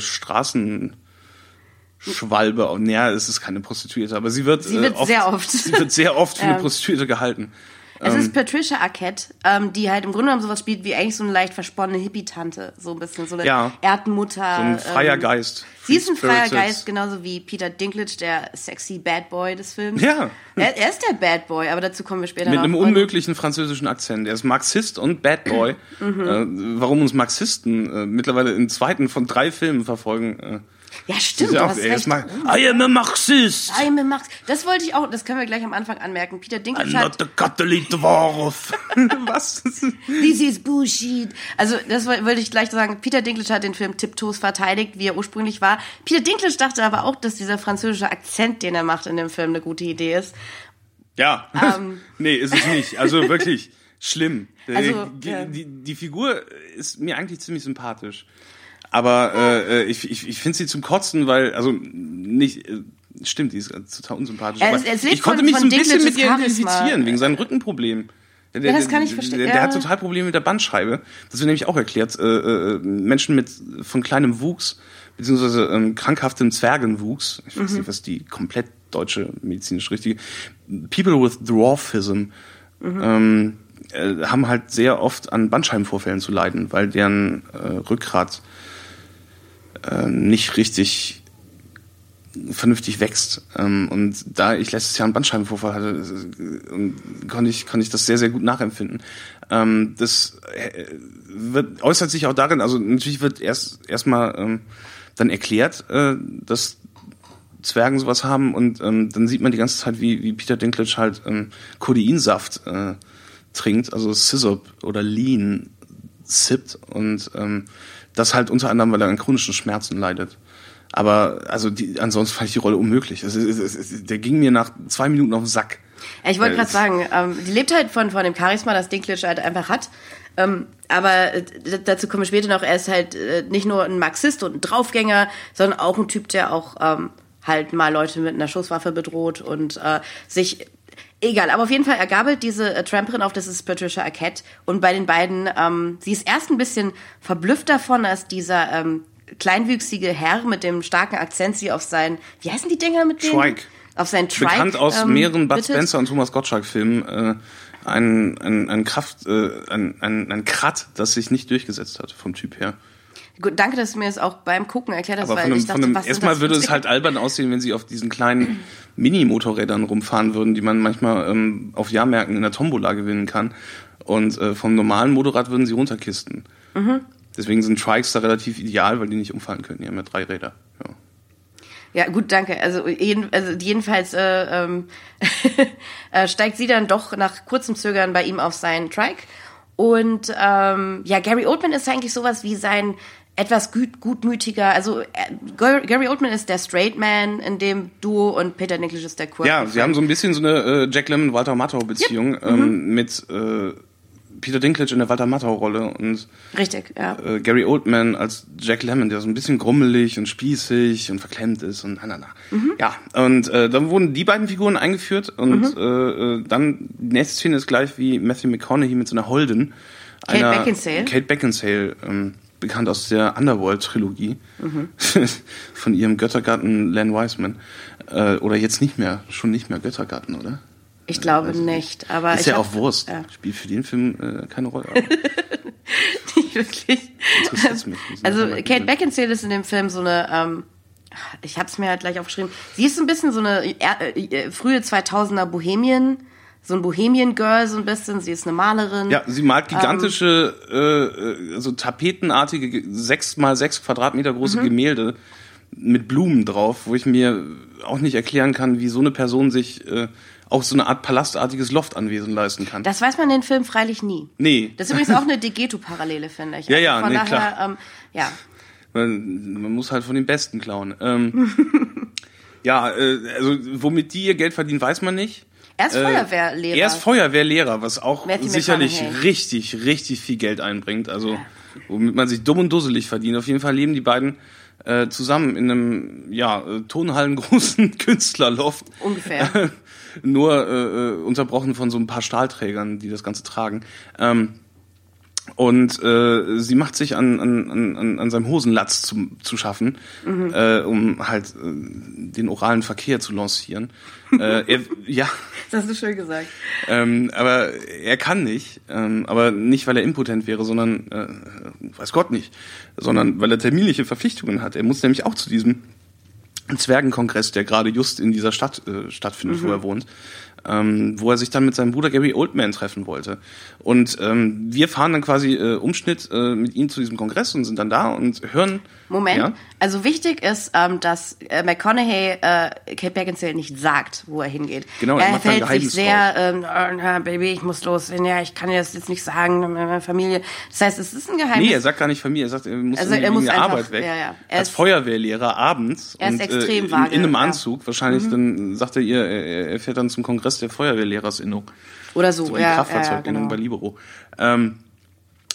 Speaker 2: Schwalbe. Und naja, es ist keine Prostituierte, aber sie wird,
Speaker 1: Sie wird
Speaker 2: äh,
Speaker 1: sehr oft. [LAUGHS]
Speaker 2: Sie wird sehr oft für [LAUGHS] eine. Prostituierte gehalten.
Speaker 1: Es
Speaker 2: Ähm,
Speaker 1: ist Patricia Arquette, ähm, die halt im Grunde genommen sowas spielt wie eigentlich so eine leicht versponnene Hippie-Tante. So ein bisschen, so eine
Speaker 2: Ja.
Speaker 1: Erdmutter.
Speaker 2: so ein freier
Speaker 1: ähm,
Speaker 2: Geist.
Speaker 1: Sie ist ein freier. Geist, genauso wie Peter Dinklage, der sexy Bad Boy des Films.
Speaker 2: Ja.
Speaker 1: Er, er ist der Bad Boy, aber dazu kommen wir später
Speaker 2: Mit
Speaker 1: noch.
Speaker 2: einem unmöglichen französischen Akzent. Er ist Marxist und Bad Boy.
Speaker 1: Mhm.
Speaker 2: äh, warum uns Marxisten äh, mittlerweile im zweiten von drei Filmen verfolgen.
Speaker 1: Ja, stimmt,
Speaker 2: ist ja
Speaker 1: du
Speaker 2: auch-
Speaker 1: hast
Speaker 2: er ist
Speaker 1: recht.
Speaker 2: Mar- I am a Marxist.
Speaker 1: I am a Marx. Das wollte ich auch, das können wir gleich am Anfang anmerken. Peter
Speaker 2: I'm
Speaker 1: Dinklage
Speaker 2: not
Speaker 1: hat,
Speaker 2: a Catholic Dwarf. [LAUGHS] Was?
Speaker 1: this is bullshit. Also, das woll- wollte ich gleich sagen. Peter Dinklage hat den Film tiptoes verteidigt, wie er ursprünglich war. Peter Dinklage dachte aber auch, dass dieser französische Akzent, den er macht in dem Film, eine gute Idee ist.
Speaker 2: Ja.
Speaker 1: Ähm. [LAUGHS]
Speaker 2: nee, ist es nicht. Also wirklich schlimm.
Speaker 1: Also,
Speaker 2: die,
Speaker 1: ja.
Speaker 2: die, die Figur ist mir eigentlich ziemlich sympathisch. Aber äh, ich, ich, ich finde sie zum Kotzen, weil, also nicht, äh, stimmt, die ist total unsympathisch.
Speaker 1: Er es lebt
Speaker 2: ich konnte
Speaker 1: von-
Speaker 2: mich so
Speaker 1: von
Speaker 2: ein bisschen mit ihr identifizieren, wegen seinem Rückenproblem. Der,
Speaker 1: Ja, das
Speaker 2: der-
Speaker 1: kann ich verstehen,
Speaker 2: Der, der
Speaker 1: ja.
Speaker 2: hat total Probleme mit der Bandscheibe. Das wird nämlich auch erklärt. Äh, äh, Menschen mit von kleinem Wuchs, beziehungsweise ähm, krankhaftem Zwergenwuchs, ich weiß
Speaker 1: Mhm.
Speaker 2: nicht, was die komplett deutsche medizinisch richtige, People with Dwarfism,
Speaker 1: Mhm.
Speaker 2: ähm, äh, haben halt sehr oft an Bandscheibenvorfällen zu leiden, weil deren äh, Rückgrat äh, nicht richtig vernünftig wächst. Ähm, und da ich letztes Jahr einen Bandscheibenvorfall hatte, äh, konnte ich, konnte ich das sehr, sehr gut nachempfinden. Ähm, das äh, wird, äußert sich auch darin, also natürlich wird erst erstmal ähm, dann erklärt, äh, dass Zwergen sowas haben und ähm, dann sieht man die ganze Zeit, wie, wie Peter Dinklage halt ähm, Codeinsaft äh, trinkt, also Scissop oder Lean sippt und ähm, das halt unter anderem, weil er an chronischen Schmerzen leidet. Aber also die, ansonsten fand ich die Rolle unmöglich. Es, es, es, der ging mir nach zwei Minuten auf den Sack.
Speaker 1: Ja, ich wollte
Speaker 2: Äh,
Speaker 1: gerade sagen, ähm, die lebt halt von, von dem Charisma, das Dinklage halt einfach hat. Ähm, aber äh, dazu kommen wir später noch. Er ist halt äh, nicht nur ein Marxist und ein Draufgänger, sondern auch ein Typ, der auch ähm, halt mal Leute mit einer Schusswaffe bedroht und äh, sich Egal, aber auf jeden Fall, er gabelt diese äh, Tramperin auf, das ist Patricia Arquette. Und bei den beiden, ähm, sie ist erst ein bisschen verblüfft davon, dass dieser ähm, kleinwüchsige Herr mit dem starken Akzent sie auf sein, wie heißen die Dinger mit denen?
Speaker 2: Trike.
Speaker 1: Auf sein Trike.
Speaker 2: Bekannt aus
Speaker 1: ähm,
Speaker 2: mehreren Bud
Speaker 1: bittet.
Speaker 2: Spencer und Thomas Gottschalk-Filmen. Äh, ein, ein, ein Kraft, äh, ein, ein, ein Krat, das sich nicht durchgesetzt hat vom Typ her.
Speaker 1: Gut, danke, dass du mir das auch beim Gucken erklärt hast,
Speaker 2: Aber
Speaker 1: weil
Speaker 2: einem,
Speaker 1: ich dachte,
Speaker 2: einem,
Speaker 1: was
Speaker 2: erstmal würde es halt albern aussehen, wenn sie auf diesen kleinen Mini-Motorrädern rumfahren würden, die man manchmal ähm, auf Jahrmärkten in der Tombola gewinnen kann. Und äh, vom normalen Motorrad würden sie runterkisten.
Speaker 1: Mhm.
Speaker 2: Deswegen sind Trikes da relativ ideal, weil die nicht umfallen können. Die haben ja drei Räder. Ja.
Speaker 1: Ja, gut, danke. Also, jeden, also jedenfalls äh, ähm, [LAUGHS] äh, steigt sie dann doch nach kurzem Zögern bei ihm auf seinen Trike. Und ähm, ja, Gary Oldman ist eigentlich sowas wie sein etwas gut, gutmütiger, also äh, Gary Oldman ist der Straight Man in dem Duo und Peter Dinklage ist der Quirky.
Speaker 2: Ja, sie haben so ein bisschen so eine äh, Jack Lemmon Walter Matthau Beziehung ähm, mit äh, Peter Dinklage in der Walter Matthau Rolle und
Speaker 1: Richtig, ja.
Speaker 2: äh, Gary Oldman als Jack Lemmon, der so ein bisschen grummelig und spießig und verklemmt ist und na, na, na.
Speaker 1: Mhm.
Speaker 2: Ja, und äh, dann wurden die beiden Figuren eingeführt und
Speaker 1: Mhm.
Speaker 2: äh, äh, dann die nächste Szene ist gleich wie Matthew McConaughey mit so einer Holden.
Speaker 1: Kate
Speaker 2: einer,
Speaker 1: Beckinsale.
Speaker 2: Kate Beckinsale, ähm, bekannt aus der Underworld-Trilogie
Speaker 1: Mhm. [LAUGHS]
Speaker 2: von ihrem Göttergatten Len Wiseman. Äh, oder jetzt nicht mehr, schon nicht mehr Göttergatten, oder?
Speaker 1: Ich glaube nicht, aber
Speaker 2: ist ja auch Wurst.
Speaker 1: Ja.
Speaker 2: Spielt für den Film äh, keine Rolle. [LAUGHS]
Speaker 1: Nicht wirklich.
Speaker 2: Interessiert's mich.
Speaker 1: Also Kate Beckinsale ist in dem Film so eine, ähm, ich habe es mir halt gleich aufgeschrieben. Sie ist so ein bisschen so eine äh, äh, frühe 2000er Bohemian, so ein Bohemian Girl so ein bisschen. Sie ist eine Malerin.
Speaker 2: Ja, sie malt
Speaker 1: Ähm,
Speaker 2: gigantische, äh, äh, also tapetenartige, ge- sechs mal sechs Quadratmeter große
Speaker 1: Mhm.
Speaker 2: Gemälde mit Blumen drauf, wo ich mir auch nicht erklären kann, wie so eine Person sich äh, auch so eine Art palastartiges Loftanwesen leisten kann.
Speaker 1: Das weiß man in den Film freilich nie.
Speaker 2: nee.
Speaker 1: Das ist übrigens auch eine [LAUGHS] Degeto-Parallele, finde ich.
Speaker 2: Ja, ja,
Speaker 1: Von
Speaker 2: nee,
Speaker 1: daher,
Speaker 2: klar.
Speaker 1: Ähm, ja.
Speaker 2: Man, man muss halt von den Besten klauen. Ähm, [LAUGHS] ja, äh, also womit die ihr Geld verdienen, weiß man nicht.
Speaker 1: Er ist
Speaker 2: Äh,
Speaker 1: Feuerwehrlehrer.
Speaker 2: Er ist Feuerwehrlehrer, was auch
Speaker 1: Matthew
Speaker 2: sicherlich richtig, richtig viel Geld einbringt. Also womit man sich dumm und dusselig verdient. Auf jeden Fall leben die beiden äh, zusammen in einem ja äh, tonhallengroßen [LAUGHS] Künstlerloft.
Speaker 1: Ungefähr. [LAUGHS]
Speaker 2: Nur äh, äh, unterbrochen von so ein paar Stahlträgern, die das Ganze tragen. Ähm, Und äh, sie macht sich an, an, an, an seinem Hosenlatz zu, zu schaffen, äh, um halt äh, den oralen Verkehr zu lancieren. Äh, er, ja, [LAUGHS]
Speaker 1: Das hast du schön gesagt.
Speaker 2: ähm, aber er kann nicht. Ähm, aber nicht, weil er impotent wäre, sondern, äh, weiß Gott nicht, sondern weil er terminliche Verpflichtungen hat. Er muss nämlich auch zu diesem Zwergenkongress, der gerade just in dieser Stadt äh, stattfindet, wo er wohnt, ähm, wo er sich dann mit seinem Bruder Gary Oldman treffen wollte. Und ähm, wir fahren dann quasi äh, Umschnitt äh, mit ihm zu diesem Kongress und sind dann da und hören.
Speaker 1: Moment.
Speaker 2: Ja?
Speaker 1: Also wichtig ist, ähm, dass äh, McConaughey äh, Kate Beckinsale nicht sagt, wo er hingeht.
Speaker 2: Genau, er
Speaker 1: verhält sich sehr, ähm, oh, Baby, ich muss los. Ja, ich kann dir das jetzt nicht sagen, meine Familie. Das heißt, es ist ein Geheimnis.
Speaker 2: Nee, er sagt gar nicht Familie, er sagt, er muss,
Speaker 1: Also, er muss einfach-
Speaker 2: Arbeit weg.
Speaker 1: ja, ja. Er
Speaker 2: Als
Speaker 1: ist-
Speaker 2: Feuerwehrlehrer abends.
Speaker 1: Er ist
Speaker 2: und,
Speaker 1: extrem
Speaker 2: äh, in,
Speaker 1: vage,
Speaker 2: in einem
Speaker 1: ja.
Speaker 2: Anzug. Wahrscheinlich dann sagt er ihr, er, fährt dann zum Kongress der Feuerwehrlehrerinnung.
Speaker 1: Oder so,
Speaker 2: So
Speaker 1: ja.
Speaker 2: die
Speaker 1: ja, ja
Speaker 2: Kraftfahrzeuginnung
Speaker 1: genau.
Speaker 2: bei Libero. Ähm,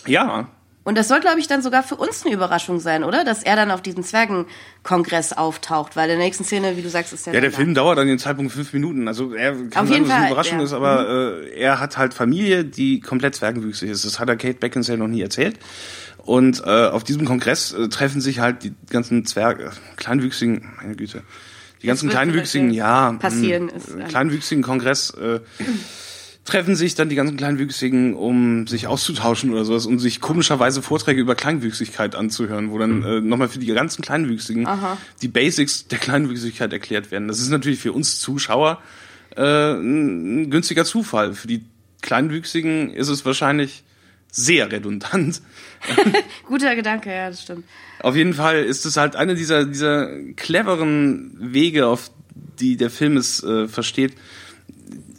Speaker 2: ja,
Speaker 1: Und das soll, glaube ich, dann sogar für uns eine Überraschung sein, oder? Dass er dann auf diesem Zwergenkongress auftaucht, weil in der nächsten Szene, wie du sagst, ist er
Speaker 2: Ja, der Film dauert an dem Zeitpunkt fünf Minuten. Also er kann
Speaker 1: Auf
Speaker 2: sagen,
Speaker 1: jeden
Speaker 2: dass es eine
Speaker 1: Fall,
Speaker 2: Überraschung
Speaker 1: ja.
Speaker 2: ist, aber äh, er hat halt Familie, die komplett zwergenwüchsig ist. Das hat er Kate Beckinsale noch nie erzählt. Und äh, auf diesem Kongress äh, treffen sich halt die ganzen Zwerge, kleinwüchsigen, meine Güte, die ganzen kleinwüchsigen, ja,
Speaker 1: passieren,
Speaker 2: mh,
Speaker 1: ist, ähm,
Speaker 2: kleinwüchsigen Kongress äh, treffen sich dann die ganzen Kleinwüchsigen, um sich auszutauschen oder sowas, um sich komischerweise Vorträge über Kleinwüchsigkeit anzuhören, wo dann äh, nochmal für die ganzen Kleinwüchsigen die Basics der Kleinwüchsigkeit erklärt werden. Das ist natürlich für uns Zuschauer äh, ein, günstiger Zufall. Für die Kleinwüchsigen ist es wahrscheinlich sehr redundant. [LAUGHS]
Speaker 1: Guter Gedanke, ja, das stimmt.
Speaker 2: Auf jeden Fall ist es halt eine dieser, dieser cleveren Wege, auf die der Film es äh, versteht,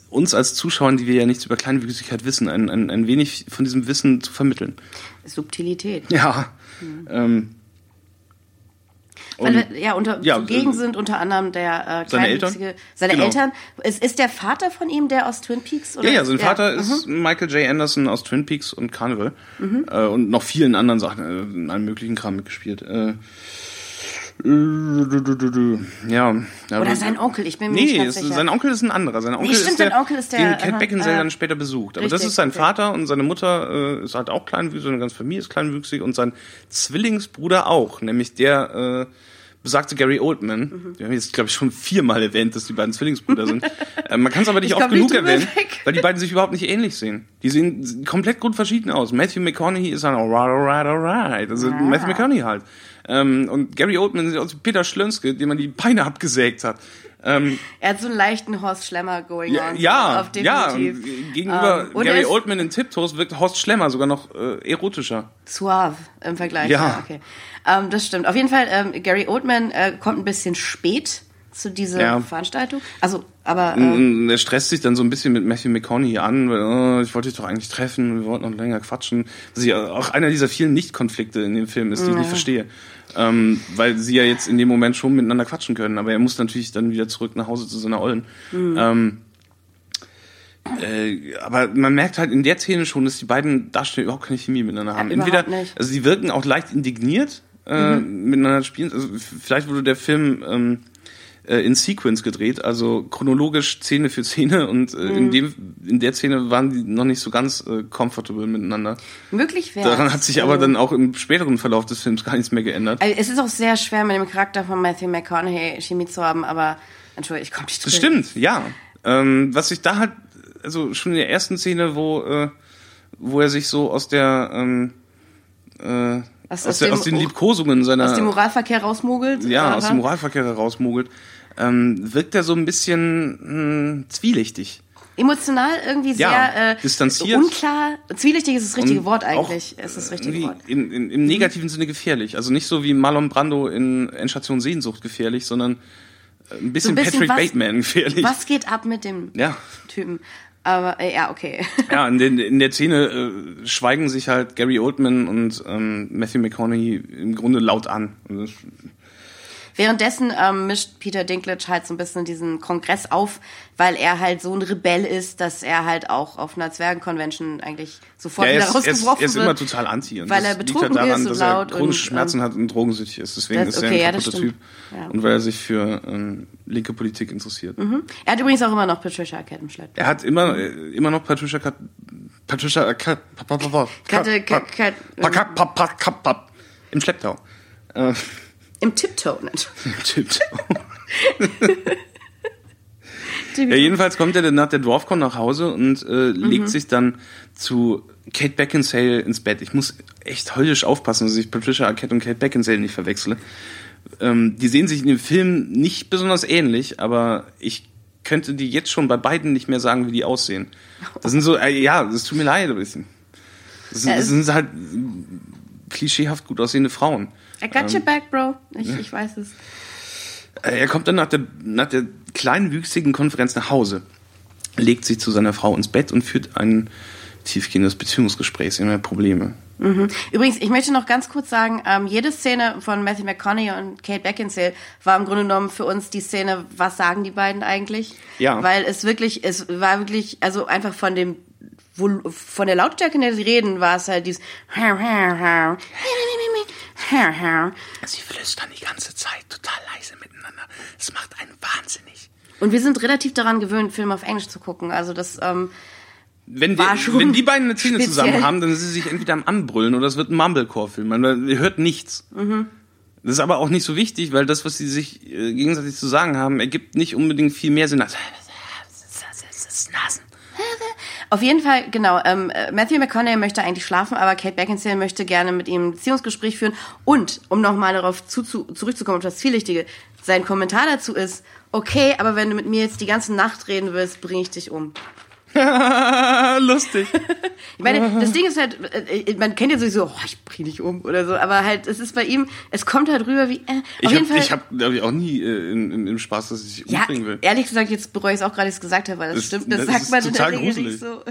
Speaker 2: uns als Zuschauern, die wir ja nichts über Kleinwüchsigkeit wissen, ein, ein, ein wenig von diesem Wissen zu vermitteln.
Speaker 1: Subtilität.
Speaker 2: Ja. Ähm,
Speaker 1: Weil ja unter
Speaker 2: ja,
Speaker 1: zugegen
Speaker 2: äh,
Speaker 1: sind unter anderem der äh,
Speaker 2: seine
Speaker 1: kleinwüchsige, seine
Speaker 2: Genau.
Speaker 1: Eltern. Ist, ist der Vater von ihm der aus Twin Peaks? Oder?
Speaker 2: ja, ja, sein Vater
Speaker 1: mhm.
Speaker 2: ist Michael J. Anderson aus Twin Peaks und Carnival äh, und noch vielen anderen Sachen, äh, in allen möglichen Kram mitgespielt. Äh, ja. ja,
Speaker 1: Oder sein Onkel, ich bin mir nicht
Speaker 2: Nee,
Speaker 1: ganz
Speaker 2: es,
Speaker 1: sicher.
Speaker 2: sein Onkel ist ein anderer. Sein Onkel
Speaker 1: stimmt,
Speaker 2: ist der,
Speaker 1: sein Onkel ist der-
Speaker 2: den Cat Beckinsale dann später besucht. Aber das
Speaker 1: Richtig,
Speaker 2: ist sein
Speaker 1: okay.
Speaker 2: Vater und seine Mutter äh, ist halt auch kleinwüchsig, seine ganze Familie ist kleinwüchsig und sein Zwillingsbruder auch, nämlich der äh, besagte Gary Oldman.
Speaker 1: Mhm.
Speaker 2: Wir haben jetzt, glaube ich, schon viermal erwähnt, dass die beiden Zwillingsbrüder sind. [LAUGHS] äh, man kann es aber nicht
Speaker 1: Ich
Speaker 2: oft
Speaker 1: nicht
Speaker 2: genug erwähnen,
Speaker 1: weg.
Speaker 2: weil die beiden sich überhaupt nicht ähnlich sehen. Die sehen komplett grundverschieden aus. Matthew McConaughey ist ein alright, alright, alright. Also Matthew McConaughey halt. Ähm, und Gary Oldman sieht aus wie Peter Schlönske, dem man die Beine abgesägt hat. Ähm,
Speaker 1: Er hat so einen leichten Horst Schlemmer going
Speaker 2: ja,
Speaker 1: on.
Speaker 2: ja,
Speaker 1: auf
Speaker 2: ja.
Speaker 1: definitiv.
Speaker 2: Gegenüber
Speaker 1: Ähm, und
Speaker 2: Gary
Speaker 1: ist
Speaker 2: Oldman in Tiptoes wirkt Horst Schlemmer sogar noch äh, erotischer.
Speaker 1: Suave im Vergleich.
Speaker 2: Ja.
Speaker 1: okay. Ähm, das stimmt. Auf jeden Fall, ähm, Gary Oldman äh, kommt ein bisschen spät zu dieser
Speaker 2: Ja.
Speaker 1: Veranstaltung. Also, aber äh,
Speaker 2: Und er stresst sich dann so ein bisschen mit Matthew McConaughey an, weil oh, ich wollte dich doch eigentlich treffen, wir wollten noch länger quatschen. Was ja auch einer dieser vielen Nicht-Konflikte in dem Film ist, die ich nicht verstehe. Ähm, weil sie ja jetzt in dem Moment schon miteinander quatschen können, aber er muss natürlich dann wieder zurück nach Hause zu seiner Ollen. Ähm, äh, aber man merkt halt in der Szene schon, dass die beiden Darsteller überhaupt keine Chemie miteinander haben.
Speaker 1: überhaupt
Speaker 2: Entweder, also die wirken auch leicht indigniert äh, miteinander spielen. Also vielleicht wurde der Film ähm, äh, in Sequence gedreht, also chronologisch Szene für Szene und äh, in dem in der Szene waren die noch nicht so ganz äh, comfortable miteinander.
Speaker 1: möglich wäre
Speaker 2: Daran hat sich aber dann auch im späteren Verlauf des Films gar nichts mehr geändert.
Speaker 1: Also, es ist auch sehr schwer, mit dem Charakter von Matthew McConaughey Chemie zu haben, aber Entschuldigung, ich komme nicht
Speaker 2: Das
Speaker 1: drüber.
Speaker 2: stimmt, ja. Ähm, was ich da halt, also schon in der ersten Szene, wo, äh, wo er sich so aus der, ähm, äh, aus,
Speaker 1: aus
Speaker 2: der, aus den Liebkosungen seiner,
Speaker 1: Aus dem Moralverkehr rausmogelt.
Speaker 2: ja, aus
Speaker 1: Aha.
Speaker 2: dem Moralverkehr herausmogelt, ähm, wirkt er so ein bisschen mh, zwielichtig.
Speaker 1: Emotional irgendwie
Speaker 2: Ja,
Speaker 1: sehr äh,
Speaker 2: distanziert.
Speaker 1: unklar. Zwielichtig ist das richtige
Speaker 2: Und
Speaker 1: Wort eigentlich. Ist das richtige Wort.
Speaker 2: In, in, Im negativen Sinne gefährlich. Also nicht so wie Marlon Brando in Endstation Sehnsucht gefährlich, sondern äh, ein bisschen,
Speaker 1: So ein bisschen
Speaker 2: Patrick
Speaker 1: was-
Speaker 2: Bateman gefährlich.
Speaker 1: Was geht ab mit dem
Speaker 2: Ja.
Speaker 1: Typen? Aber äh, ja, okay. [LAUGHS]
Speaker 2: Ja, in, den, in der Szene äh, schweigen sich halt Gary Oldman und ähm, Matthew McConaughey im Grunde laut an. Also das-
Speaker 1: Währenddessen ähm, mischt Peter Dinklage halt so ein bisschen diesen Kongress auf, weil er halt so ein Rebell ist, dass er halt auch auf einer Zwergenconvention eigentlich sofort
Speaker 2: Ja, er
Speaker 1: wieder
Speaker 2: ist, er ist,
Speaker 1: rausgeworfen
Speaker 2: er ist
Speaker 1: wird.
Speaker 2: immer total anti. Und
Speaker 1: weil er
Speaker 2: liegt
Speaker 1: betrunken
Speaker 2: halt daran,
Speaker 1: ist und
Speaker 2: dass er chronische
Speaker 1: und,
Speaker 2: Schmerzen
Speaker 1: ähm,
Speaker 2: hat und drogensüchtig ist. Deswegen
Speaker 1: das-
Speaker 2: ist er
Speaker 1: okay, ja,
Speaker 2: ein kaputter
Speaker 1: stimmt.
Speaker 2: Typ.
Speaker 1: Ja.
Speaker 2: Und weil er sich für ähm, linke Politik interessiert.
Speaker 1: Er hat übrigens auch immer noch Patricia Arquette im Schlepp.
Speaker 2: Er hat immer, äh, immer noch Patricia, Cat- Patricia Arquette. Im Schlepptau.
Speaker 1: Im Tiptoe, nicht? [LAUGHS]
Speaker 2: Tiptoe. Ja, jedenfalls kommt er dann nach der Dwarfcon nach Hause und äh, legt sich dann zu Kate Beckinsale ins Bett. Ich muss echt höllisch aufpassen, dass ich Patricia Arquette und Kate Beckinsale nicht verwechsle. Ähm, die sehen sich in dem Film nicht besonders ähnlich, aber ich könnte die jetzt schon bei beiden nicht mehr sagen, wie die aussehen. Das sind so, äh, ja, das tut mir leid, aber ich, das, sind, das sind halt klischeehaft gut aussehende Frauen.
Speaker 1: I got
Speaker 2: Ähm.
Speaker 1: your back, Bro. Ich, ich weiß es.
Speaker 2: Er kommt dann nach der, nach der kleinwüchsigen Konferenz nach Hause, legt sich zu seiner Frau ins Bett und führt ein tiefgehendes Beziehungsgespräch. Sie haben ja Probleme.
Speaker 1: Mhm. Übrigens, ich möchte noch ganz kurz sagen, ähm, jede Szene von Matthew McConaughey und Kate Beckinsale war im Grunde genommen für uns die Szene, was sagen die beiden eigentlich?
Speaker 2: Ja.
Speaker 1: Weil es wirklich, es war wirklich, also einfach von dem, Vol- von der Lautstärke, in der sie reden, war es halt dieses
Speaker 2: Sie flüstern die ganze Zeit total leise miteinander. Das macht einen wahnsinnig.
Speaker 1: Und wir sind relativ daran gewöhnt, Filme auf Englisch zu gucken. Also das, ähm,
Speaker 2: Wenn,
Speaker 1: schon
Speaker 2: wenn die beiden eine Szene zusammen haben, dann sind sie sich entweder am Anbrüllen oder es wird ein Mumblecore-Film. Man ihr hört nichts.
Speaker 1: mhm.
Speaker 2: Das ist aber auch nicht so wichtig, weil das, was sie sich äh, gegenseitig zu sagen haben, ergibt nicht unbedingt viel mehr Sinn [LAUGHS] als Nasen.
Speaker 1: Auf jeden Fall, genau. Ähm, äh, Matthew McConaughey möchte eigentlich schlafen, aber Kate Beckinsale möchte gerne mit ihm ein Beziehungsgespräch führen. Und, um nochmal darauf zu, zu, zurückzukommen, auf das Vielwichtige, sein Kommentar dazu ist, okay, aber wenn du mit mir jetzt die ganze Nacht reden willst, bringe ich dich um. [LAUGHS]
Speaker 2: Lustig. [LAUGHS]
Speaker 1: Ich meine, das Ding ist halt, äh, man kennt ja sowieso, oh, ich bring dich um oder so, aber halt, es ist bei ihm, es kommt halt rüber wie, äh, auf
Speaker 2: Ich
Speaker 1: jeden
Speaker 2: habe
Speaker 1: Fall.
Speaker 2: ich hab, glaub ich, auch nie äh, in, in, im Spaß, dass ich dich
Speaker 1: ja,
Speaker 2: umbringen will.
Speaker 1: ehrlich gesagt, jetzt bereue ich es auch gerade, dass ich es gesagt habe, weil das,
Speaker 2: Das-
Speaker 1: stimmt, das,
Speaker 2: das
Speaker 1: sagt
Speaker 2: ist
Speaker 1: man in der Regel nicht so.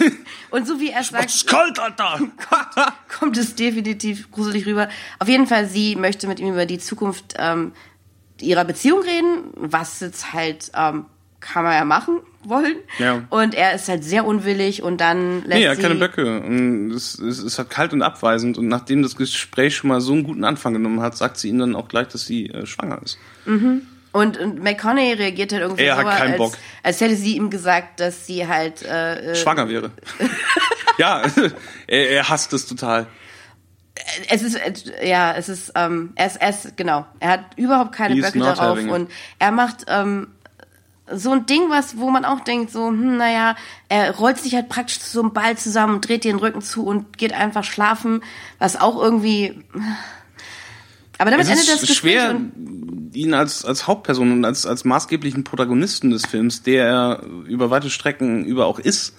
Speaker 1: [LAUGHS] Und so wie er sagt,
Speaker 2: kalt, Alter!
Speaker 1: kommt es definitiv gruselig rüber. Auf jeden Fall, sie möchte mit ihm über die Zukunft ähm, ihrer Beziehung reden, was jetzt halt ähm, kann man ja machen wollen.
Speaker 2: Ja.
Speaker 1: Und er ist halt sehr unwillig und dann lässt
Speaker 2: Nee, er hat keine Böcke. Und es, es ist halt kalt und abweisend. Und nachdem das Gespräch schon mal so einen guten Anfang genommen hat, sagt sie ihm dann auch gleich, dass sie äh, schwanger ist.
Speaker 1: Mhm. Und, und McConaughey reagiert halt irgendwie
Speaker 2: Er
Speaker 1: so,
Speaker 2: hat keinen
Speaker 1: als,
Speaker 2: Bock.
Speaker 1: als hätte sie ihm gesagt, dass sie halt äh, äh,
Speaker 2: Schwanger wäre. [LAUGHS] ja, [LAUGHS] er, er hasst es total.
Speaker 1: es ist ja, es ist ähm, er ist, er ist genau, er hat überhaupt keine Böcke darauf und er macht ähm, so ein Ding, was wo man auch denkt so, hm, naja, er rollt sich halt praktisch zu so einem Ball zusammen und dreht den Rücken zu und geht einfach schlafen, was auch irgendwie aber damit
Speaker 2: es
Speaker 1: endet
Speaker 2: ist
Speaker 1: das Gespräch
Speaker 2: schwer,
Speaker 1: und
Speaker 2: ihn als, als Hauptperson und als, als maßgeblichen Protagonisten des Films, der er über weite Strecken über auch ist,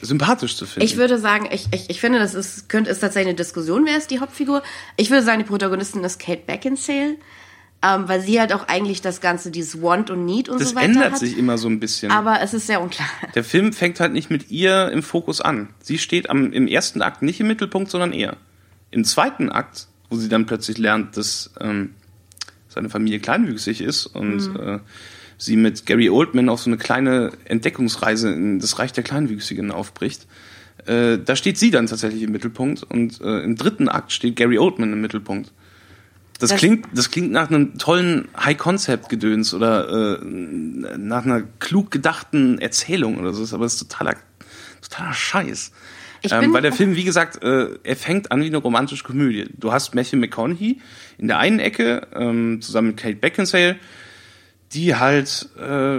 Speaker 2: sympathisch zu finden.
Speaker 1: Ich würde sagen, ich, ich, ich finde, das ist, könnte ist tatsächlich eine Diskussion, wer ist die Hauptfigur. Ich würde sagen, die Protagonistin ist Kate Beckinsale, ähm, weil sie halt auch eigentlich das Ganze, dieses Want und Need und
Speaker 2: das
Speaker 1: so weiter
Speaker 2: ändert
Speaker 1: hat.
Speaker 2: sich immer so ein bisschen.
Speaker 1: Aber es ist sehr unklar. [LAUGHS]
Speaker 2: Der Film fängt halt nicht mit ihr im Fokus an. Sie steht am, im ersten Akt nicht im Mittelpunkt, sondern er. Im zweiten Akt, wo sie dann plötzlich lernt, dass ähm, seine Familie kleinwüchsig ist und
Speaker 1: Mhm.
Speaker 2: äh, sie mit Gary Oldman auf so eine kleine Entdeckungsreise in das Reich der Kleinwüchsigen aufbricht. Äh, da steht sie dann tatsächlich im Mittelpunkt und äh, im dritten Akt steht Gary Oldman im Mittelpunkt. Das,
Speaker 1: Das-
Speaker 2: klingt, das klingt nach einem tollen High-Concept-Gedöns oder äh, nach einer klug gedachten Erzählung oder so, aber es ist totaler, totaler Scheiß. Ähm, weil der Film, wie gesagt, äh, er fängt an wie eine romantische Komödie. Du hast Matthew McConaughey in der einen Ecke, ähm, zusammen mit Kate Beckinsale, die halt äh,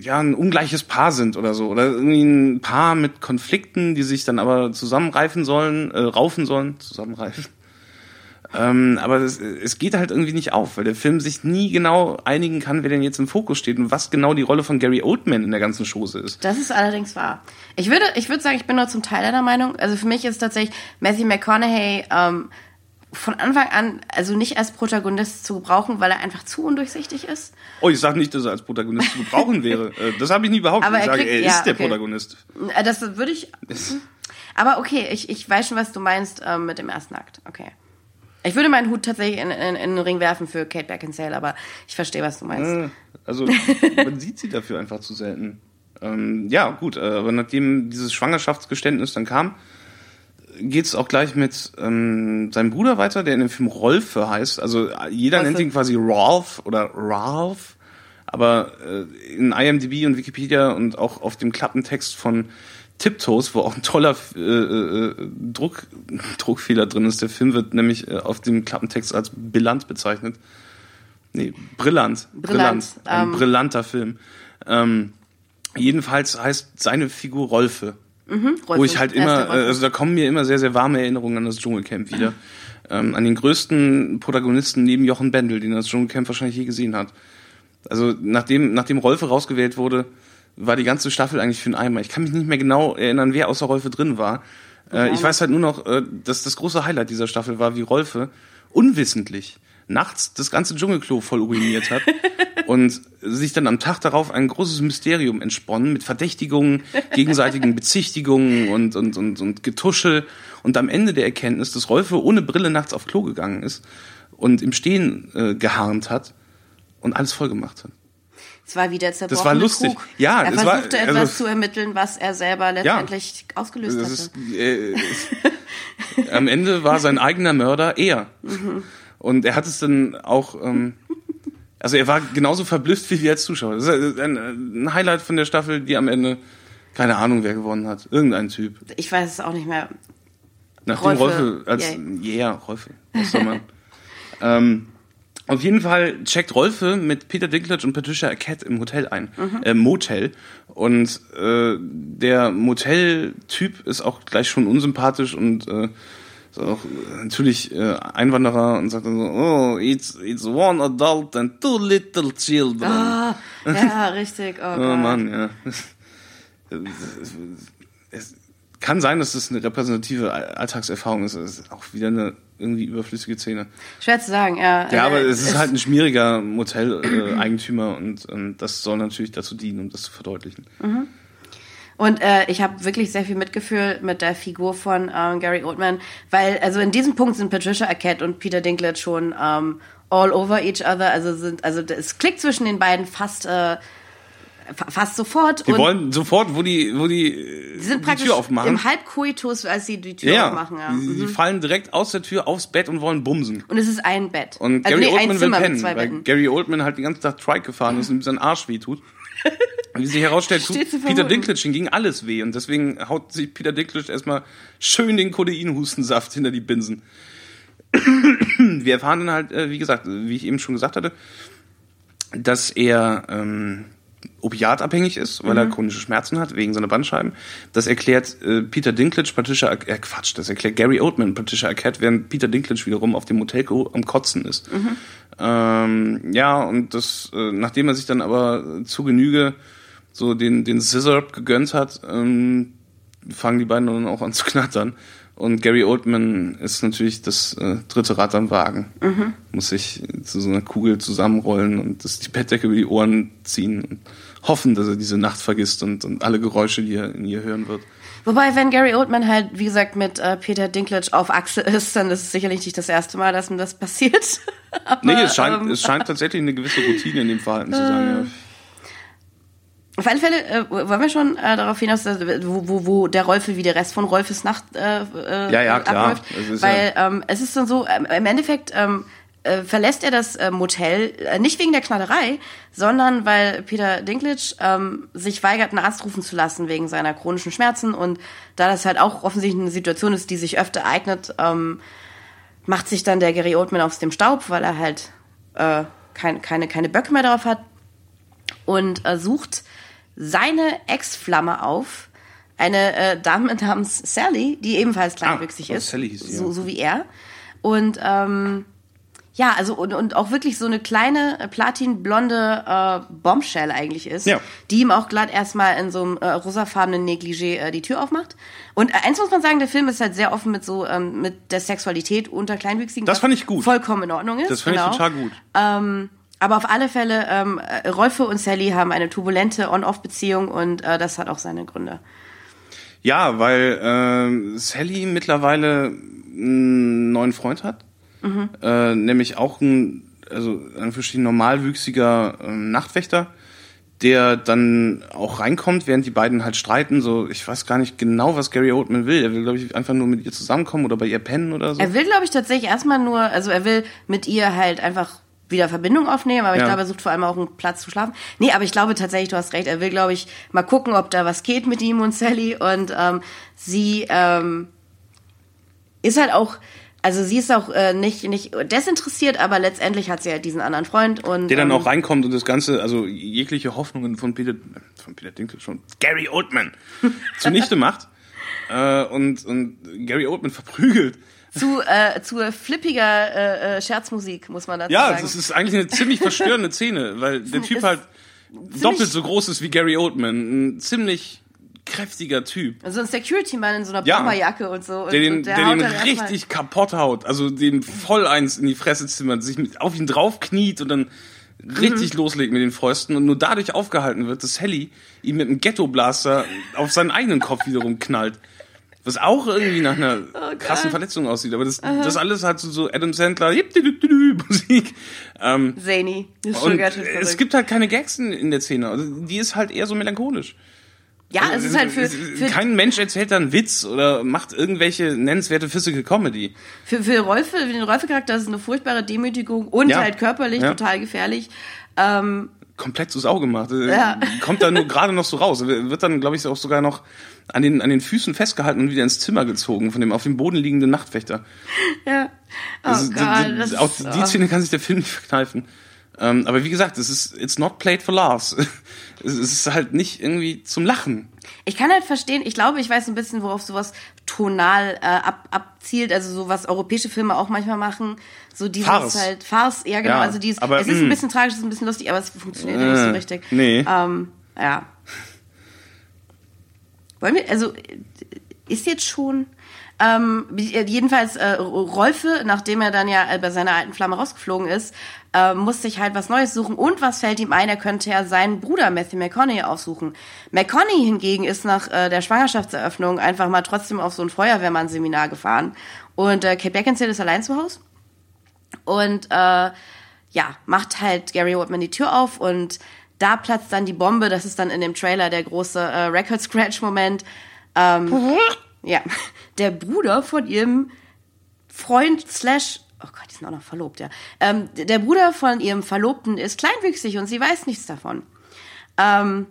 Speaker 2: ja ein ungleiches Paar sind oder so. Oder irgendwie ein Paar mit Konflikten, die sich dann aber zusammenreifen sollen, äh, raufen sollen, zusammenreifen. Ähm, aber es, es geht halt irgendwie nicht auf, weil der Film sich nie genau einigen kann, wer denn jetzt im Fokus steht und was genau die Rolle von Gary Oldman in der ganzen Chose ist.
Speaker 1: Das ist allerdings wahr. Ich würde, ich würde sagen, ich bin nur zum Teil deiner Meinung. Also für mich ist tatsächlich Matthew McConaughey ähm, von Anfang an also nicht als Protagonist zu gebrauchen, weil er einfach zu undurchsichtig ist.
Speaker 2: Oh, ich sage nicht, dass er als Protagonist zu gebrauchen wäre. [LAUGHS] Äh, Das habe ich nie behauptet.
Speaker 1: Aber
Speaker 2: ich
Speaker 1: er
Speaker 2: sage,
Speaker 1: kriegt-
Speaker 2: er
Speaker 1: ja,
Speaker 2: ist der
Speaker 1: okay.
Speaker 2: Protagonist.
Speaker 1: Äh, Das würde ich. [LAUGHS] Aber okay, ich, ich weiß schon, was du meinst ähm, mit dem ersten Akt. Okay. Ich würde meinen Hut tatsächlich in, in, in den Ring werfen für Kate Beckinsale, aber ich verstehe, was du meinst.
Speaker 2: Äh, Also man [LAUGHS] sieht sie dafür einfach zu selten. Ähm, ja, gut, äh, aber nachdem dieses Schwangerschaftsgeständnis dann kam, geht es auch gleich mit ähm, seinem Bruder weiter, der in dem Film Rolfe heißt. Also jeder nennt ihn quasi Rolf oder Ralph, aber äh, in IMDb und Wikipedia und auch auf dem Klappentext von Tiptoes, wo auch ein toller äh, äh, Druck, Druckfehler drin ist. Der Film wird nämlich äh, auf dem Klappentext als Brillant bezeichnet. Nee, brillant.
Speaker 1: Brillant,
Speaker 2: Ein
Speaker 1: ähm.
Speaker 2: brillanter Film. Ähm, jedenfalls heißt seine Figur Rolfe.
Speaker 1: Mhm,
Speaker 2: Wo
Speaker 1: Rolfe.
Speaker 2: ich halt
Speaker 1: Er
Speaker 2: immer,
Speaker 1: Rolfe.
Speaker 2: also da kommen mir immer sehr, sehr warme Erinnerungen an das Dschungelcamp wieder. [LAUGHS] ähm, an den größten Protagonisten neben Jochen Bendel, den das Dschungelcamp wahrscheinlich je gesehen hat. Also nachdem, nachdem Rolfe rausgewählt wurde, war die ganze Staffel eigentlich für einen Eimer. Ich kann mich nicht mehr genau erinnern, wer außer Rolfe drin war. Äh, ich weiß halt nur noch, äh, dass das große Highlight dieser Staffel war, wie Rolfe unwissentlich nachts das ganze Dschungelklo voll uriniert hat [LAUGHS] und sich dann am Tag darauf ein großes Mysterium entsponnen mit Verdächtigungen, [LAUGHS] gegenseitigen Bezichtigungen und, und, und, und Getuschel und am Ende der Erkenntnis, dass Rolfe ohne Brille nachts auf Klo gegangen ist und im Stehen äh, geharnt hat und alles voll gemacht hat.
Speaker 1: Es war wieder zerbrochen.
Speaker 2: Das war lustig. Ja,
Speaker 1: er
Speaker 2: das war-
Speaker 1: versuchte
Speaker 2: also-
Speaker 1: etwas zu ermitteln, was er selber letztendlich ausgelöst
Speaker 2: Das
Speaker 1: hatte.
Speaker 2: ist, äh, am Ende war sein eigener Mörder er.
Speaker 1: Mhm.
Speaker 2: Und er hat es dann auch, ähm, also er war genauso verblüfft wie wir als Zuschauer. Das ist ein, ein Highlight von der Staffel, die am Ende, keine Ahnung, wer gewonnen hat. Irgendein Typ.
Speaker 1: Ich weiß es auch nicht mehr.
Speaker 2: Nachdem
Speaker 1: Rolfe,
Speaker 2: Rolfe, als,
Speaker 1: yay.
Speaker 2: yeah, Rolfe, was soll man. [LAUGHS] ähm, auf jeden Fall checkt Rolfe mit Peter Dinklage und Patricia Arquette im Hotel ein,
Speaker 1: Mhm.
Speaker 2: äh, Motel. Und äh, der Motel-Typ ist auch gleich schon unsympathisch und äh, ist auch äh, natürlich äh, Einwanderer und sagt dann so, oh, it's, it's one adult and two little children.
Speaker 1: Ah, ja, [LAUGHS] richtig. Oh,
Speaker 2: Oh. Mann, ja. Es kann sein, dass das eine repräsentative Alltagserfahrung ist. Es ist auch wieder eine irgendwie überflüssige Szene.
Speaker 1: Schwer zu sagen, ja.
Speaker 2: Ja, aber
Speaker 1: Äh,
Speaker 2: es ist halt ein schmieriger Motel-Eigentümer und, und das soll natürlich dazu dienen, um das zu verdeutlichen.
Speaker 1: Und äh, ich habe wirklich sehr viel Mitgefühl mit der Figur von ähm, Gary Oldman, weil also in diesem Punkt sind Patricia Arquette und Peter Dinklage schon ähm, all over each other. Also sind also es klickt zwischen den beiden fast äh, fast sofort.
Speaker 2: Die wollen sofort, wo die, wo die,
Speaker 1: sie sind
Speaker 2: die
Speaker 1: praktisch
Speaker 2: Tür aufmachen.
Speaker 1: im Halbkoitus, als sie die Tür
Speaker 2: ja,
Speaker 1: aufmachen. Ja.
Speaker 2: Die, die
Speaker 1: Mhm.
Speaker 2: fallen direkt aus der Tür aufs Bett und wollen bumsen.
Speaker 1: Und es ist ein Bett.
Speaker 2: Und
Speaker 1: also,
Speaker 2: Gary
Speaker 1: nee, ein
Speaker 2: Oldman will pennen,
Speaker 1: zwei
Speaker 2: weil
Speaker 1: Betten.
Speaker 2: Gary Oldman halt den ganzen Tag Trike gefahren ist und ihm sein Arsch wehtut. Und [LAUGHS] Wie sich herausstellt, tut Peter. Dinklage hingegen alles weh und deswegen haut sich Peter Dinklage erstmal schön den Kodeinhustensaft hinter die Binsen. [CLEARS THROAT] Wir erfahren dann halt, äh, wie gesagt, wie ich eben schon gesagt hatte, dass er ähm, opiatabhängig ist, weil er
Speaker 1: Mhm.
Speaker 2: chronische Schmerzen hat, wegen seiner Bandscheiben. Das erklärt äh, Peter Dinklage, Patricia, Ar- äh, Quatsch, das erklärt Gary Oldman, Patricia Arquette, während Peter Dinklage wiederum auf dem Motel am Kotzen ist.
Speaker 1: Mhm.
Speaker 2: Ähm, ja, und das, äh, nachdem er sich dann aber zu Genüge so den, den Scissor gegönnt hat, ähm, fangen die beiden dann auch an zu knattern. Und Gary Oldman ist natürlich das äh, dritte Rad am Wagen.
Speaker 1: Mhm.
Speaker 2: Muss sich zu so einer Kugel zusammenrollen und das die Bettdecke über die Ohren ziehen und hoffen, dass er diese Nacht vergisst und, und alle Geräusche, die er in ihr hören wird.
Speaker 1: Wobei, wenn Gary Oldman halt, wie gesagt, mit äh, Peter Dinklage auf Achse ist, dann ist es sicherlich nicht das erste Mal, dass ihm das passiert. [LAUGHS] Aber,
Speaker 2: nee, es scheint,
Speaker 1: ähm,
Speaker 2: es scheint tatsächlich eine gewisse Routine in dem Verhalten zu sein. Ja.
Speaker 1: Auf alle Fälle äh, wollen wir schon äh, darauf hinaus, dass, wo, wo, wo der Rolfe wie der Rest von Rolfes Nacht äh, äh,
Speaker 2: Ja, ja, klar.
Speaker 1: abläuft.
Speaker 2: Es ist
Speaker 1: Weil ähm, es ist dann so, ähm, im Endeffekt ähm, äh, verlässt er das äh, Motel äh, nicht wegen der Knallerei, sondern weil Peter Dinklage ähm, sich weigert, einen Arzt rufen zu lassen wegen seiner chronischen Schmerzen. Und da das halt auch offensichtlich eine Situation ist, die sich öfter ereignet, ähm, macht sich dann der Gary Oldman aus dem Staub, weil er halt äh, kein, keine, keine Böcke mehr drauf hat und äh, sucht seine Ex-Flamme auf, eine äh, Dame namens Sally, die ebenfalls kleinwüchsig
Speaker 2: oh,
Speaker 1: ist,
Speaker 2: Sally hieß sie,
Speaker 1: so,
Speaker 2: ja.
Speaker 1: so wie er. Und ähm, ja, also und, und auch wirklich so eine kleine äh, platinblonde äh, Bombshell eigentlich ist,
Speaker 2: Ja.
Speaker 1: die ihm auch glatt erstmal in so einem äh, rosafarbenen Negligé äh, die Tür aufmacht. Und äh, eins muss man sagen, der Film ist halt sehr offen mit so ähm, mit der Sexualität unter Kleinwüchsigen.
Speaker 2: Das fand ich gut.
Speaker 1: Vollkommen in Ordnung ist.
Speaker 2: Das fand
Speaker 1: genau.
Speaker 2: ich total gut.
Speaker 1: Ähm, aber auf alle Fälle, ähm, äh, Rolfe und Sally haben eine turbulente On-Off-Beziehung und äh, das hat auch seine Gründe.
Speaker 2: Ja, weil ähm, Sally mittlerweile einen neuen Freund hat,
Speaker 1: Mhm.
Speaker 2: äh, nämlich auch ein, also ein verschieden normalwüchsiger ähm, Nachtwächter, der dann auch reinkommt, während die beiden halt streiten. So, ich weiß gar nicht genau, was Gary Oldman will. Er will, glaube ich, einfach nur mit ihr zusammenkommen oder bei ihr pennen oder so.
Speaker 1: Er will, glaube ich, tatsächlich erstmal nur, also er will mit ihr halt einfach wieder Verbindung aufnehmen, aber ich
Speaker 2: Ja.
Speaker 1: glaube, er sucht vor allem auch einen Platz zu schlafen. Nee, aber ich glaube tatsächlich, du hast recht, er will, glaube ich, mal gucken, ob da was geht mit ihm und Sally und ähm, sie ähm, ist halt auch, also sie ist auch äh, nicht, nicht desinteressiert, aber letztendlich hat sie halt diesen anderen Freund und
Speaker 2: Der dann
Speaker 1: ähm,
Speaker 2: auch reinkommt und das Ganze, also jegliche Hoffnungen von Peter, von Peter Dinklage schon, Gary Oldman [LAUGHS] zunichte macht äh, und, und Gary Oldman verprügelt.
Speaker 1: zu, äh, zu flippiger äh, äh, Scherzmusik, muss man dazu
Speaker 2: Ja,
Speaker 1: sagen.
Speaker 2: das ist eigentlich eine ziemlich verstörende Szene, weil der [LAUGHS] Typ halt doppelt so groß ist wie Gary Oldman. Ein ziemlich kräftiger Typ.
Speaker 1: so ein Security-Mann in so einer
Speaker 2: Ja.
Speaker 1: Bomberjacke und so. Und,
Speaker 2: Der den, der
Speaker 1: haut
Speaker 2: den richtig kaputt haut, also dem voll eins in die Fresse zimmert, sich mit, auf ihn draufkniet und dann richtig
Speaker 1: Mhm.
Speaker 2: loslegt mit den Fäusten und nur dadurch aufgehalten wird, dass Helly ihm mit einem Ghetto-Blaster auf seinen eigenen Kopf wiederum knallt. Was auch irgendwie nach einer [LAUGHS]
Speaker 1: Oh
Speaker 2: krassen Verletzung aussieht. Aber das, das alles hat so, so Adam Sandler Musik. Ähm,
Speaker 1: Zany. Das ist
Speaker 2: und es gibt halt keine Gags in, in der Szene. Also die ist halt eher so melancholisch.
Speaker 1: Ja, es ist halt für, für,
Speaker 2: Kein Mensch erzählt da einen Witz oder macht irgendwelche nennenswerte Physical Comedy.
Speaker 1: für, für Rolfe, für den Rolfe-Charakter ist es eine furchtbare Demütigung und
Speaker 2: Ja.
Speaker 1: halt körperlich
Speaker 2: Ja.
Speaker 1: total gefährlich. Ähm,
Speaker 2: Komplett zu Sau gemacht. Äh,
Speaker 1: Ja. [LAUGHS]
Speaker 2: Kommt da nur gerade noch so raus. Wird dann, glaube ich, auch sogar noch an den, an den Füßen festgehalten und wieder ins Zimmer gezogen von dem auf dem Boden liegenden Nachtwächter.
Speaker 1: ja. Oh
Speaker 2: Das ist-
Speaker 1: Gott,
Speaker 2: die-
Speaker 1: das
Speaker 2: auch
Speaker 1: ist,
Speaker 2: die. Szene kann sich der Film nicht verkneifen. Ähm, aber wie gesagt, es ist it's not played for laughs. [LAUGHS] es ist halt nicht irgendwie zum Lachen.
Speaker 1: Ich kann halt verstehen, ich glaube, ich weiß ein bisschen, worauf sowas tonal äh, ab, abzielt, also so was europäische Filme auch manchmal machen. So dieses
Speaker 2: Farce.
Speaker 1: halt Farce, ja genau,
Speaker 2: Ja,
Speaker 1: also dieses,
Speaker 2: aber,
Speaker 1: es ist ein
Speaker 2: mm.
Speaker 1: bisschen tragisch, es ist ein bisschen lustig, aber es funktioniert ja nicht so
Speaker 2: Äh,
Speaker 1: richtig.
Speaker 2: nee.
Speaker 1: Ähm, ja. [LAUGHS] Wollen wir, also äh, ist jetzt schon ähm, jedenfalls äh, Rolfe, nachdem er dann ja äh, bei seiner alten Flamme rausgeflogen ist, äh, muss sich halt was Neues suchen. Und was fällt ihm ein? Er könnte ja seinen Bruder Matthew McConaughey aufsuchen. McConaughey hingegen ist nach äh, der Schwangerschaftseröffnung einfach mal trotzdem auf so ein Feuerwehrmann-Seminar gefahren. Und äh, Kate Beckinsale ist allein zu Hause. Und äh, ja, macht halt Gary Oldman die Tür auf und da platzt dann die Bombe. Das ist dann in dem Trailer der große äh, Record Scratch Moment. Ähm, ja, der Bruder von ihrem Freund slash oh Gott, die sind auch noch verlobt, ja. Ähm, der Bruder von ihrem Verlobten ist kleinwüchsig und sie weiß nichts davon. Ähm,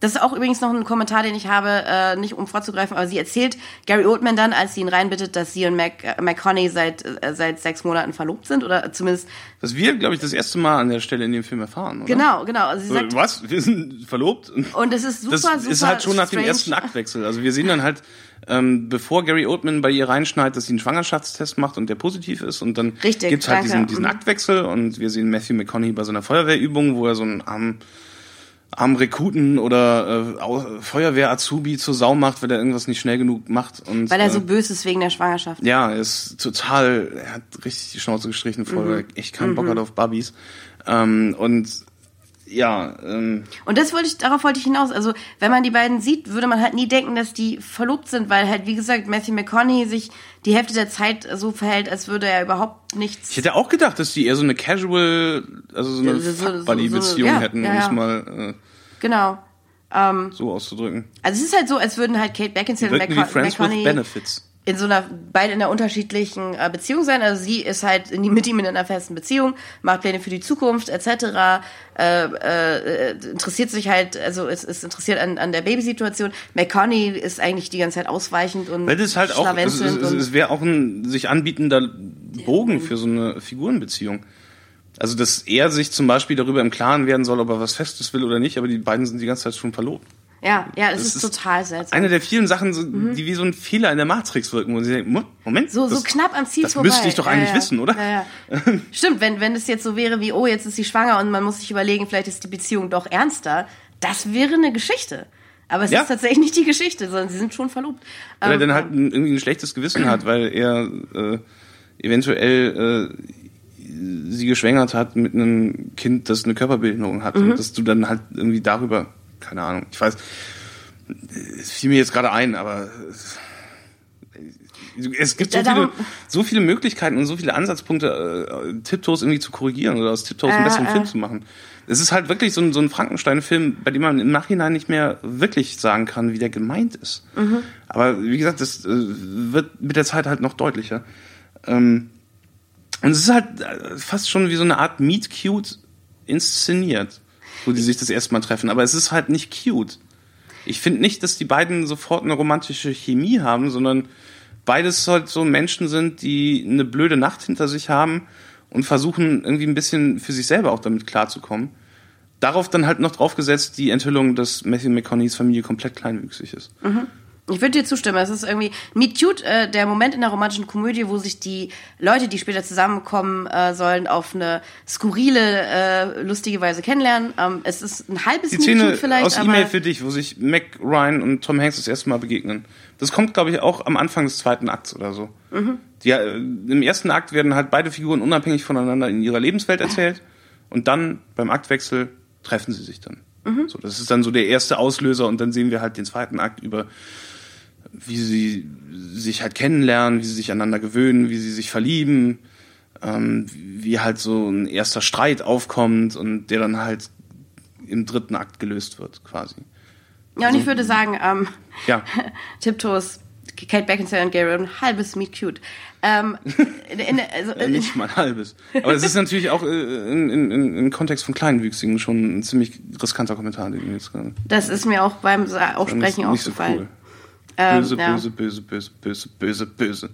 Speaker 1: das ist auch übrigens noch ein Kommentar, den ich habe, äh, nicht um vorzugreifen, aber sie erzählt Gary Oldman dann, als sie ihn reinbittet, dass sie und Mac, äh, McConaughey seit, äh, seit sechs Monaten verlobt sind oder zumindest
Speaker 2: Was wir, glaube ich, das erste Mal an der Stelle in dem Film erfahren, oder?
Speaker 1: Genau, genau. Also sie sagt,
Speaker 2: Was? Wir sind verlobt?
Speaker 1: und es ist super,
Speaker 2: das
Speaker 1: super
Speaker 2: ist halt schon nach dem
Speaker 1: strange.
Speaker 2: ersten Aktwechsel. Also wir sehen dann halt, ähm, bevor Gary Oldman bei ihr reinschneidet, dass sie einen Schwangerschaftstest macht und der positiv ist. Und dann
Speaker 1: Richtig,
Speaker 2: gibt's halt
Speaker 1: danke.
Speaker 2: diesen, diesen
Speaker 1: Mhm.
Speaker 2: Aktwechsel und wir sehen Matthew McConaughey bei so einer Feuerwehrübung, wo er so einen armen, armen Rekruten oder äh, Feuerwehr-Azubi zur Sau macht, weil er irgendwas nicht schnell genug macht. Und,
Speaker 1: Weil er
Speaker 2: äh,
Speaker 1: so böse ist wegen der Schwangerschaft.
Speaker 2: ja, er ist total, er hat richtig die Schnauze gestrichen voll,
Speaker 1: Mhm.
Speaker 2: echt keinen Bock hat auf Babys. Ähm, und ja, ähm,
Speaker 1: Und das wollte ich, darauf wollte ich hinaus. Also, wenn man die beiden sieht, würde man halt nie denken, dass die verlobt sind, weil halt, wie gesagt, Matthew McConaughey sich die Hälfte der Zeit so verhält, als würde er überhaupt nichts.
Speaker 2: ich hätte auch gedacht, dass die eher so eine casual, also so eine
Speaker 1: Ja, so- so- so-
Speaker 2: Buddy-Beziehung
Speaker 1: ja,
Speaker 2: hätten,
Speaker 1: ja,
Speaker 2: um es
Speaker 1: ja.
Speaker 2: mal
Speaker 1: Genau. Ähm,
Speaker 2: äh, so auszudrücken.
Speaker 1: also es ist halt so, als würden halt Kate Beckinsale und
Speaker 2: Wirken wie
Speaker 1: McCon
Speaker 2: Friends with
Speaker 1: McConaughey
Speaker 2: Benefits.
Speaker 1: In so einer, beide in einer unterschiedlichen äh, Beziehung sein. Also sie ist halt in die, mit ihm in einer festen Beziehung, macht Pläne für die Zukunft etc. Äh, äh, interessiert sich halt, also es ist interessiert an, an der Babysituation. McConaughey ist eigentlich die ganze Zeit ausweichend und
Speaker 2: Weil das halt auch, es, es, es wäre auch ein sich anbietender Bogen für so eine Figurenbeziehung. Also, dass er sich zum Beispiel darüber im Klaren werden soll, ob er was Festes will oder nicht, aber die beiden sind die ganze Zeit schon verlobt.
Speaker 1: Ja, ja, das,
Speaker 2: Das
Speaker 1: ist,
Speaker 2: ist
Speaker 1: total seltsam.
Speaker 2: Eine der vielen Sachen, so, die wie so ein Fehler in der Matrix wirken, wo sie denken, Mo- Moment,
Speaker 1: Mhm. so, so
Speaker 2: das,
Speaker 1: knapp am Ziel
Speaker 2: das
Speaker 1: vorbei.
Speaker 2: müsste ich doch
Speaker 1: Ja,
Speaker 2: eigentlich
Speaker 1: ja.
Speaker 2: wissen, oder?
Speaker 1: Ja, ja. [LAUGHS] Stimmt, wenn, wenn es jetzt so wäre wie, oh, jetzt ist sie schwanger und man muss sich überlegen, vielleicht ist die Beziehung doch ernster, das wäre eine Geschichte. Aber es ist tatsächlich nicht die Geschichte, sondern sie sind schon verlobt.
Speaker 2: Weil er
Speaker 1: Ähm,
Speaker 2: dann halt ein, irgendwie ein schlechtes Gewissen hat, weil er äh, eventuell äh, sie geschwängert hat mit einem Kind, das eine Körperbehinderung hat.
Speaker 1: Mhm.
Speaker 2: Und dass du dann halt irgendwie darüber, keine Ahnung, ich weiß, es fiel mir jetzt gerade ein, aber es gibt so viele, so viele Möglichkeiten und so viele Ansatzpunkte, äh, Tiptoes irgendwie zu korrigieren oder aus Tiptoes einen
Speaker 1: Äh,
Speaker 2: besseren
Speaker 1: äh.
Speaker 2: Film zu machen. Es ist halt wirklich so ein, so ein Frankenstein-Film, bei dem man im Nachhinein nicht mehr wirklich sagen kann, wie der gemeint ist.
Speaker 1: Mhm.
Speaker 2: Aber wie gesagt, das äh, wird mit der Zeit halt noch deutlicher. Ähm, Und es ist halt äh, fast schon wie so eine Art Meet Cute inszeniert, wo die sich das erste Mal treffen. Aber es ist halt nicht cute. Ich finde nicht, dass die beiden sofort eine romantische Chemie haben, sondern beides halt so Menschen sind, die eine blöde Nacht hinter sich haben und versuchen irgendwie ein bisschen für sich selber auch damit klarzukommen. Darauf dann halt noch draufgesetzt die Enthüllung, dass Matthew McConaughey's Familie komplett kleinwüchsig ist.
Speaker 1: Ich würde dir zustimmen. Es ist irgendwie Meet Cute, äh, der Moment in der romantischen Komödie, wo sich die Leute, die später zusammenkommen äh, sollen, auf eine skurrile, äh, lustige Weise kennenlernen. Ähm, es ist ein halbes
Speaker 2: Die
Speaker 1: Meet
Speaker 2: Szene
Speaker 1: Cute vielleicht,
Speaker 2: aus E-Mail für dich, wo sich Mac Ryan und Tom Hanks das erste Mal begegnen. Das kommt, glaube ich, auch am Anfang des zweiten Akts oder so.
Speaker 1: Mhm.
Speaker 2: Die, äh, Im ersten Akt werden halt beide Figuren unabhängig voneinander in ihrer Lebenswelt erzählt und dann beim Aktwechsel treffen sie sich dann.
Speaker 1: Mhm.
Speaker 2: So, das ist dann so der erste Auslöser und dann sehen wir halt den zweiten Akt über, wie sie sich halt kennenlernen, wie sie sich aneinander gewöhnen, wie sie sich verlieben, ähm, wie halt so ein erster Streit aufkommt und der dann halt im dritten Akt gelöst wird, quasi.
Speaker 1: ja, und ich würde sagen, ähm,
Speaker 2: Ja. [LAUGHS]
Speaker 1: Tiptoes, Kate Beckinsale und Gary, ein halbes Meet Cute. Ähm, in, also, [LAUGHS]
Speaker 2: Äh, nicht mal halbes. Aber es ist natürlich auch äh, in, in, in, im Kontext von Kleinwüchsigen schon ein ziemlich riskanter Kommentar, den jetzt gerade.
Speaker 1: das ist mir auch beim Sa- Aussprechen
Speaker 2: Nicht so
Speaker 1: aufgefallen.
Speaker 2: Cool.
Speaker 1: Ähm,
Speaker 2: Böse,
Speaker 1: ja.
Speaker 2: böse, böse, böse, böse, böse, böse.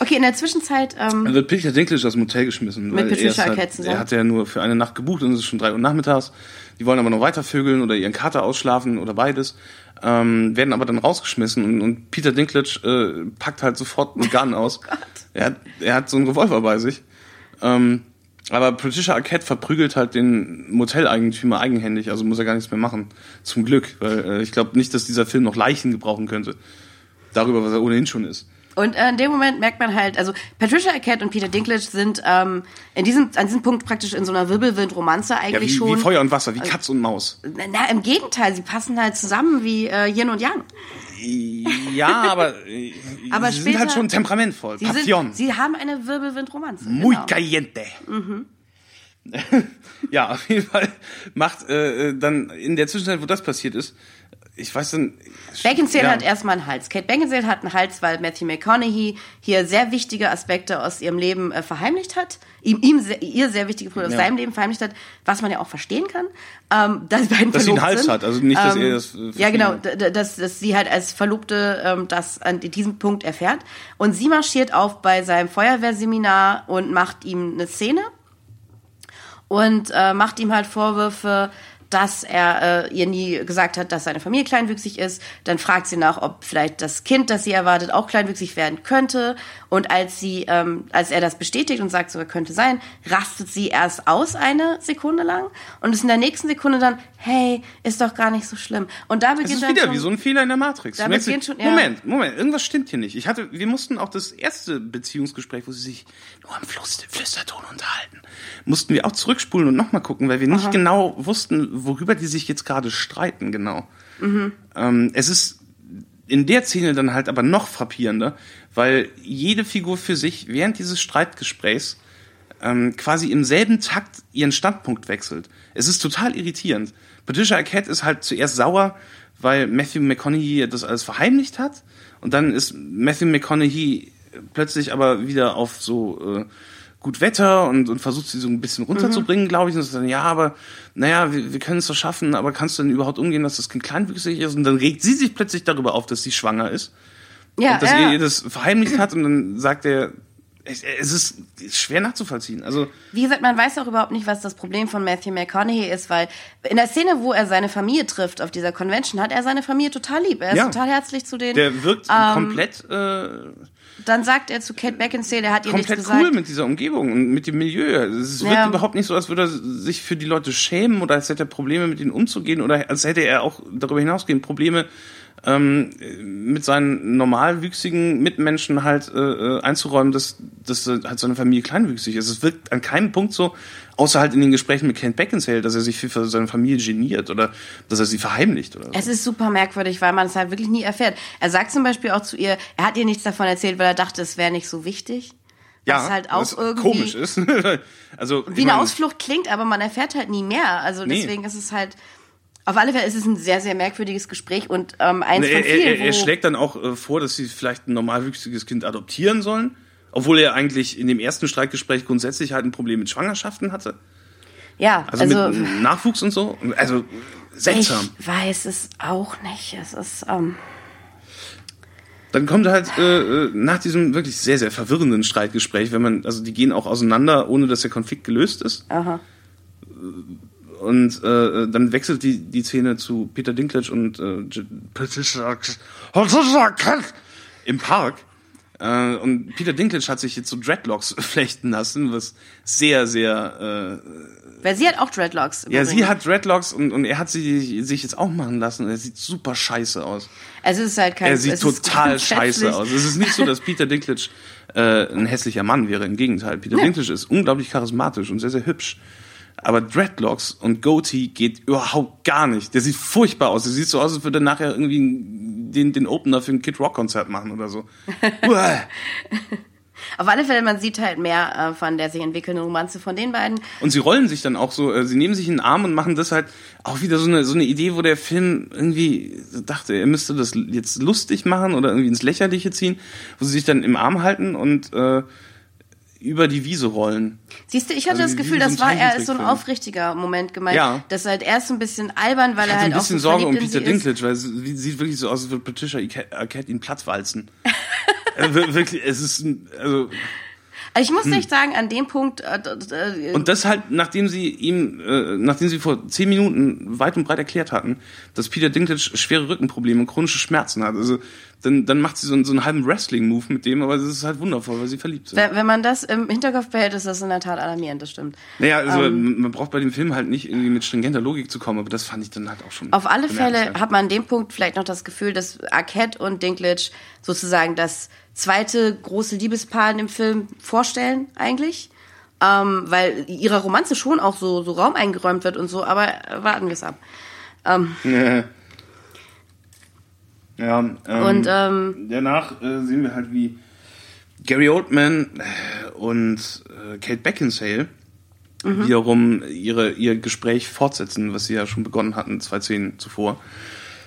Speaker 1: Okay, in der Zwischenzeit, ähm,
Speaker 2: Dann wird Peter Dinklage aus dem Hotel geschmissen.
Speaker 1: Mit Patricia
Speaker 2: er ist halt,
Speaker 1: Arquette zusammen.
Speaker 2: Er hat ja nur für eine Nacht gebucht und es ist schon drei Uhr nachmittags. Die wollen aber noch weiter vögeln oder ihren Kater ausschlafen oder beides. Ähm, werden aber dann rausgeschmissen und, und Peter Dinklage äh, packt halt sofort einen Gun [LAUGHS] aus. er, hat, er hat so einen Revolver bei sich. Ähm, aber Patricia Arquette verprügelt halt den Moteleigentümer eigenhändig, also muss er gar nichts mehr machen. Zum Glück, weil äh, ich glaube nicht, dass dieser Film noch Leichen gebrauchen könnte. Darüber, was er ohnehin schon ist.
Speaker 1: Und äh, in dem Moment merkt man halt, also Patricia Arquette und Peter Dinklage sind ähm, in diesem, an diesem Punkt praktisch in so einer Wirbelwind-Romanze
Speaker 2: Ja,
Speaker 1: eigentlich
Speaker 2: wie,
Speaker 1: schon.
Speaker 2: wie Feuer und Wasser, wie Katz und Maus.
Speaker 1: Na, na, im Gegenteil, sie passen halt zusammen wie äh, Yin und Yang.
Speaker 2: Ja, aber, [LAUGHS] äh,
Speaker 1: Aber
Speaker 2: sie sind halt schon temperamentvoll.
Speaker 1: Sie,
Speaker 2: Passion.
Speaker 1: sind, sie haben eine Wirbelwind-Romanze.
Speaker 2: Muy
Speaker 1: genau.
Speaker 2: caliente.
Speaker 1: Mhm. [LAUGHS]
Speaker 2: Ja, auf jeden Fall macht äh, äh, dann in der Zwischenzeit, wo das passiert ist, ich weiß dann.
Speaker 1: Beckinsale
Speaker 2: ja,
Speaker 1: hat erstmal einen Hals. Kate Beckinsale hat einen Hals, weil Matthew McConaughey hier sehr wichtige Aspekte aus ihrem Leben äh, verheimlicht hat. Ihm, ihm ihr sehr wichtige Punkte aus
Speaker 2: Ja.
Speaker 1: seinem Leben verheimlicht hat, was man ja auch verstehen kann. Ähm, dass beiden
Speaker 2: Dass sie einen Hals
Speaker 1: sind.
Speaker 2: hat, also nicht, dass
Speaker 1: ähm,
Speaker 2: er das, äh,
Speaker 1: Ja, genau, dass, dass sie halt als Verlobte ähm, das an diesem Punkt erfährt. Und sie marschiert auf bei seinem Feuerwehrseminar und macht ihm eine Szene und äh, macht ihm halt Vorwürfe, dass er äh, ihr nie gesagt hat, dass seine Familie kleinwüchsig ist. Dann fragt sie nach, ob vielleicht das Kind, das sie erwartet, auch kleinwüchsig werden könnte. Und als sie, ähm, als er das bestätigt und sagt, sogar könnte sein, rastet sie erst aus eine Sekunde lang und ist in der nächsten Sekunde dann, hey, ist doch gar nicht so schlimm. Und da
Speaker 2: Es
Speaker 1: beginnt
Speaker 2: ist
Speaker 1: dann
Speaker 2: wieder
Speaker 1: schon,
Speaker 2: wie so ein Fehler in der Matrix.
Speaker 1: Da beginnt schon- ja.
Speaker 2: Moment, Moment, irgendwas stimmt hier nicht. Ich hatte, wir mussten auch das erste Beziehungsgespräch, wo sie sich nur am Fluss, Flüsterton unterhalten, mussten wir auch zurückspulen und nochmal gucken, weil wir nicht
Speaker 1: Aha.
Speaker 2: genau wussten, worüber die sich jetzt gerade streiten, genau.
Speaker 1: Mhm.
Speaker 2: Ähm, es ist in der Szene dann halt aber noch frappierender, weil jede Figur für sich während dieses Streitgesprächs ähm, quasi im selben Takt ihren Standpunkt wechselt. Es ist total irritierend. Patricia Arquette ist halt zuerst sauer, weil Matthew McConaughey das alles verheimlicht hat. Und dann ist Matthew McConaughey plötzlich aber wieder auf so äh, gut Wetter und, und versucht sie so ein bisschen runterzubringen, glaube ich. Und dann, ja, aber naja, wir, wir können es doch schaffen, aber kannst du denn überhaupt umgehen, dass das Kind kleinwüchsig ist? Und dann regt sie sich plötzlich darüber auf, dass sie schwanger ist.
Speaker 1: Ja,
Speaker 2: und dass
Speaker 1: ja.
Speaker 2: er ihr das verheimlicht hat und dann sagt er, es, es ist schwer nachzuvollziehen. Also
Speaker 1: Wie gesagt, man weiß auch überhaupt nicht, was das Problem von Matthew McConaughey ist, weil in der Szene, wo er seine Familie trifft auf dieser Convention, hat er seine Familie total lieb. Er ist
Speaker 2: Ja.
Speaker 1: total herzlich zu denen.
Speaker 2: der wirkt
Speaker 1: Ähm,
Speaker 2: komplett äh,
Speaker 1: Dann sagt er zu Kate Beckinsale, er hat ihr nichts
Speaker 2: komplett
Speaker 1: gesagt.
Speaker 2: cool mit dieser Umgebung und mit dem Milieu. Es wirkt
Speaker 1: Ja.
Speaker 2: überhaupt nicht so, als würde er sich für die Leute schämen oder als hätte er Probleme mit ihnen umzugehen oder als hätte er auch darüber hinausgehend Probleme ähm, mit seinen normalwüchsigen Mitmenschen halt äh, äh, einzuräumen, dass, dass äh, halt seine Familie kleinwüchsig ist. Es wirkt an keinem Punkt so, außer halt in den Gesprächen mit Kate Beckinsale, dass er sich für- für seine Familie geniert oder dass er sie verheimlicht oder so.
Speaker 1: Es ist super merkwürdig, weil man es halt wirklich nie erfährt. Er sagt zum Beispiel auch zu ihr, er hat ihr nichts davon erzählt, weil er dachte, es wäre nicht so wichtig. Was halt auch irgendwie
Speaker 2: komisch ist. [LAUGHS] also
Speaker 1: wie eine Ausflucht klingt, aber man erfährt halt nie mehr. Also
Speaker 2: Nee.
Speaker 1: deswegen ist es halt, auf alle Fälle ist es ein sehr, sehr merkwürdiges Gespräch und ähm, eins
Speaker 2: Ne,
Speaker 1: von
Speaker 2: er,
Speaker 1: vielen,
Speaker 2: er, er
Speaker 1: wo-
Speaker 2: schlägt dann auch äh, vor, dass sie vielleicht ein normalwüchsiges Kind adoptieren sollen. Obwohl er eigentlich in dem ersten Streitgespräch grundsätzlich halt ein Problem mit Schwangerschaften hatte.
Speaker 1: Ja,
Speaker 2: Also,
Speaker 1: also,
Speaker 2: mit Nachwuchs und so. Also seltsam.
Speaker 1: ich weiß es auch nicht. Es ist, ähm,
Speaker 2: Dann kommt halt äh, äh, nach diesem wirklich sehr, sehr verwirrenden Streitgespräch, wenn man, also die gehen auch auseinander, ohne dass der Konflikt gelöst ist.
Speaker 1: aha.
Speaker 2: Und äh, dann wechselt die, die Szene zu Peter Dinklage und äh, im Park. Äh, und Peter Dinklage hat sich jetzt so Dreadlocks [LAUGHS] flechten lassen, was sehr, sehr äh,
Speaker 1: Weil sie hat auch Dreadlocks.
Speaker 2: Ja,
Speaker 1: Übrigen.
Speaker 2: sie hat Dreadlocks und, und er hat sie sich jetzt auch machen lassen. Er sieht super scheiße aus.
Speaker 1: Also es ist halt kein.
Speaker 2: Er sieht total [LAUGHS] scheiße aus. Es ist nicht so, dass Peter Dinklage äh, ein hässlicher Mann wäre. Im Gegenteil. Peter
Speaker 1: Ja.
Speaker 2: Dinklage ist unglaublich charismatisch und sehr, sehr hübsch. Aber Dreadlocks und Goatee geht überhaupt gar nicht. Der sieht furchtbar aus. Der sieht so aus, als würde er nachher irgendwie den, den Opener für ein Kid Rock Konzert machen oder so. [LAUGHS]
Speaker 1: Auf alle Fälle, man sieht halt mehr äh, von der sich entwickelnden Romanze von den beiden.
Speaker 2: Und sie rollen sich dann auch so, äh, sie nehmen sich in den Arm und machen das halt auch wieder so eine, so eine Idee, wo der Film irgendwie dachte, er müsste das jetzt lustig machen oder irgendwie ins Lächerliche ziehen, wo sie sich dann im Arm halten und äh, über die Wiese rollen.
Speaker 1: Siehst du, ich hatte
Speaker 2: Also
Speaker 1: das Gefühl, das
Speaker 2: ein
Speaker 1: war eher so ein aufrichtiger Moment gemeint.
Speaker 2: Ja.
Speaker 1: Das ist halt erst ein bisschen albern, weil
Speaker 2: Ich
Speaker 1: er
Speaker 2: hatte
Speaker 1: halt
Speaker 2: ein
Speaker 1: auch
Speaker 2: bisschen
Speaker 1: so
Speaker 2: Sorge um Peter
Speaker 1: ist.
Speaker 2: Dinklage, weil sie sieht wirklich so aus, als würde Patricia Arquette ihn plattwalzen. [LAUGHS] also wir- wirklich, es ist, ein- also
Speaker 1: Also ich muss
Speaker 2: Hm.
Speaker 1: echt sagen, an dem Punkt. Äh, äh,
Speaker 2: Und das halt, nachdem sie ihm, äh, nachdem sie vor zehn Minuten weit und breit erklärt hatten, dass Peter Dinklage schwere Rückenprobleme und chronische Schmerzen hat. Also dann, dann macht sie so, einen- so einen halben Wrestling-Move mit dem, aber das ist halt wundervoll, weil sie verliebt sind.
Speaker 1: wenn wenn man das im Hinterkopf behält, ist das in der Tat alarmierend, das stimmt.
Speaker 2: Naja, also
Speaker 1: Ähm,
Speaker 2: man braucht bei dem Film halt nicht irgendwie mit stringenter Logik zu kommen, aber das fand ich dann halt auch schon.
Speaker 1: Auf alle Fälle hat man an dem Punkt vielleicht noch das Gefühl, dass Arquette und Dinklage sozusagen das zweite große Liebespaar in dem Film vorstellen, eigentlich. Ähm, weil ihrer Romanze schon auch so, so Raum eingeräumt wird und so, aber warten wir es ab. Ähm, [LAUGHS]
Speaker 2: Ja, ähm,
Speaker 1: Und, ähm,
Speaker 2: danach äh, sehen wir halt, wie Gary Oldman und äh, Kate Beckinsale
Speaker 1: Mhm.
Speaker 2: wiederum ihre, ihr Gespräch fortsetzen, was sie ja schon begonnen hatten, zwei Szenen zuvor.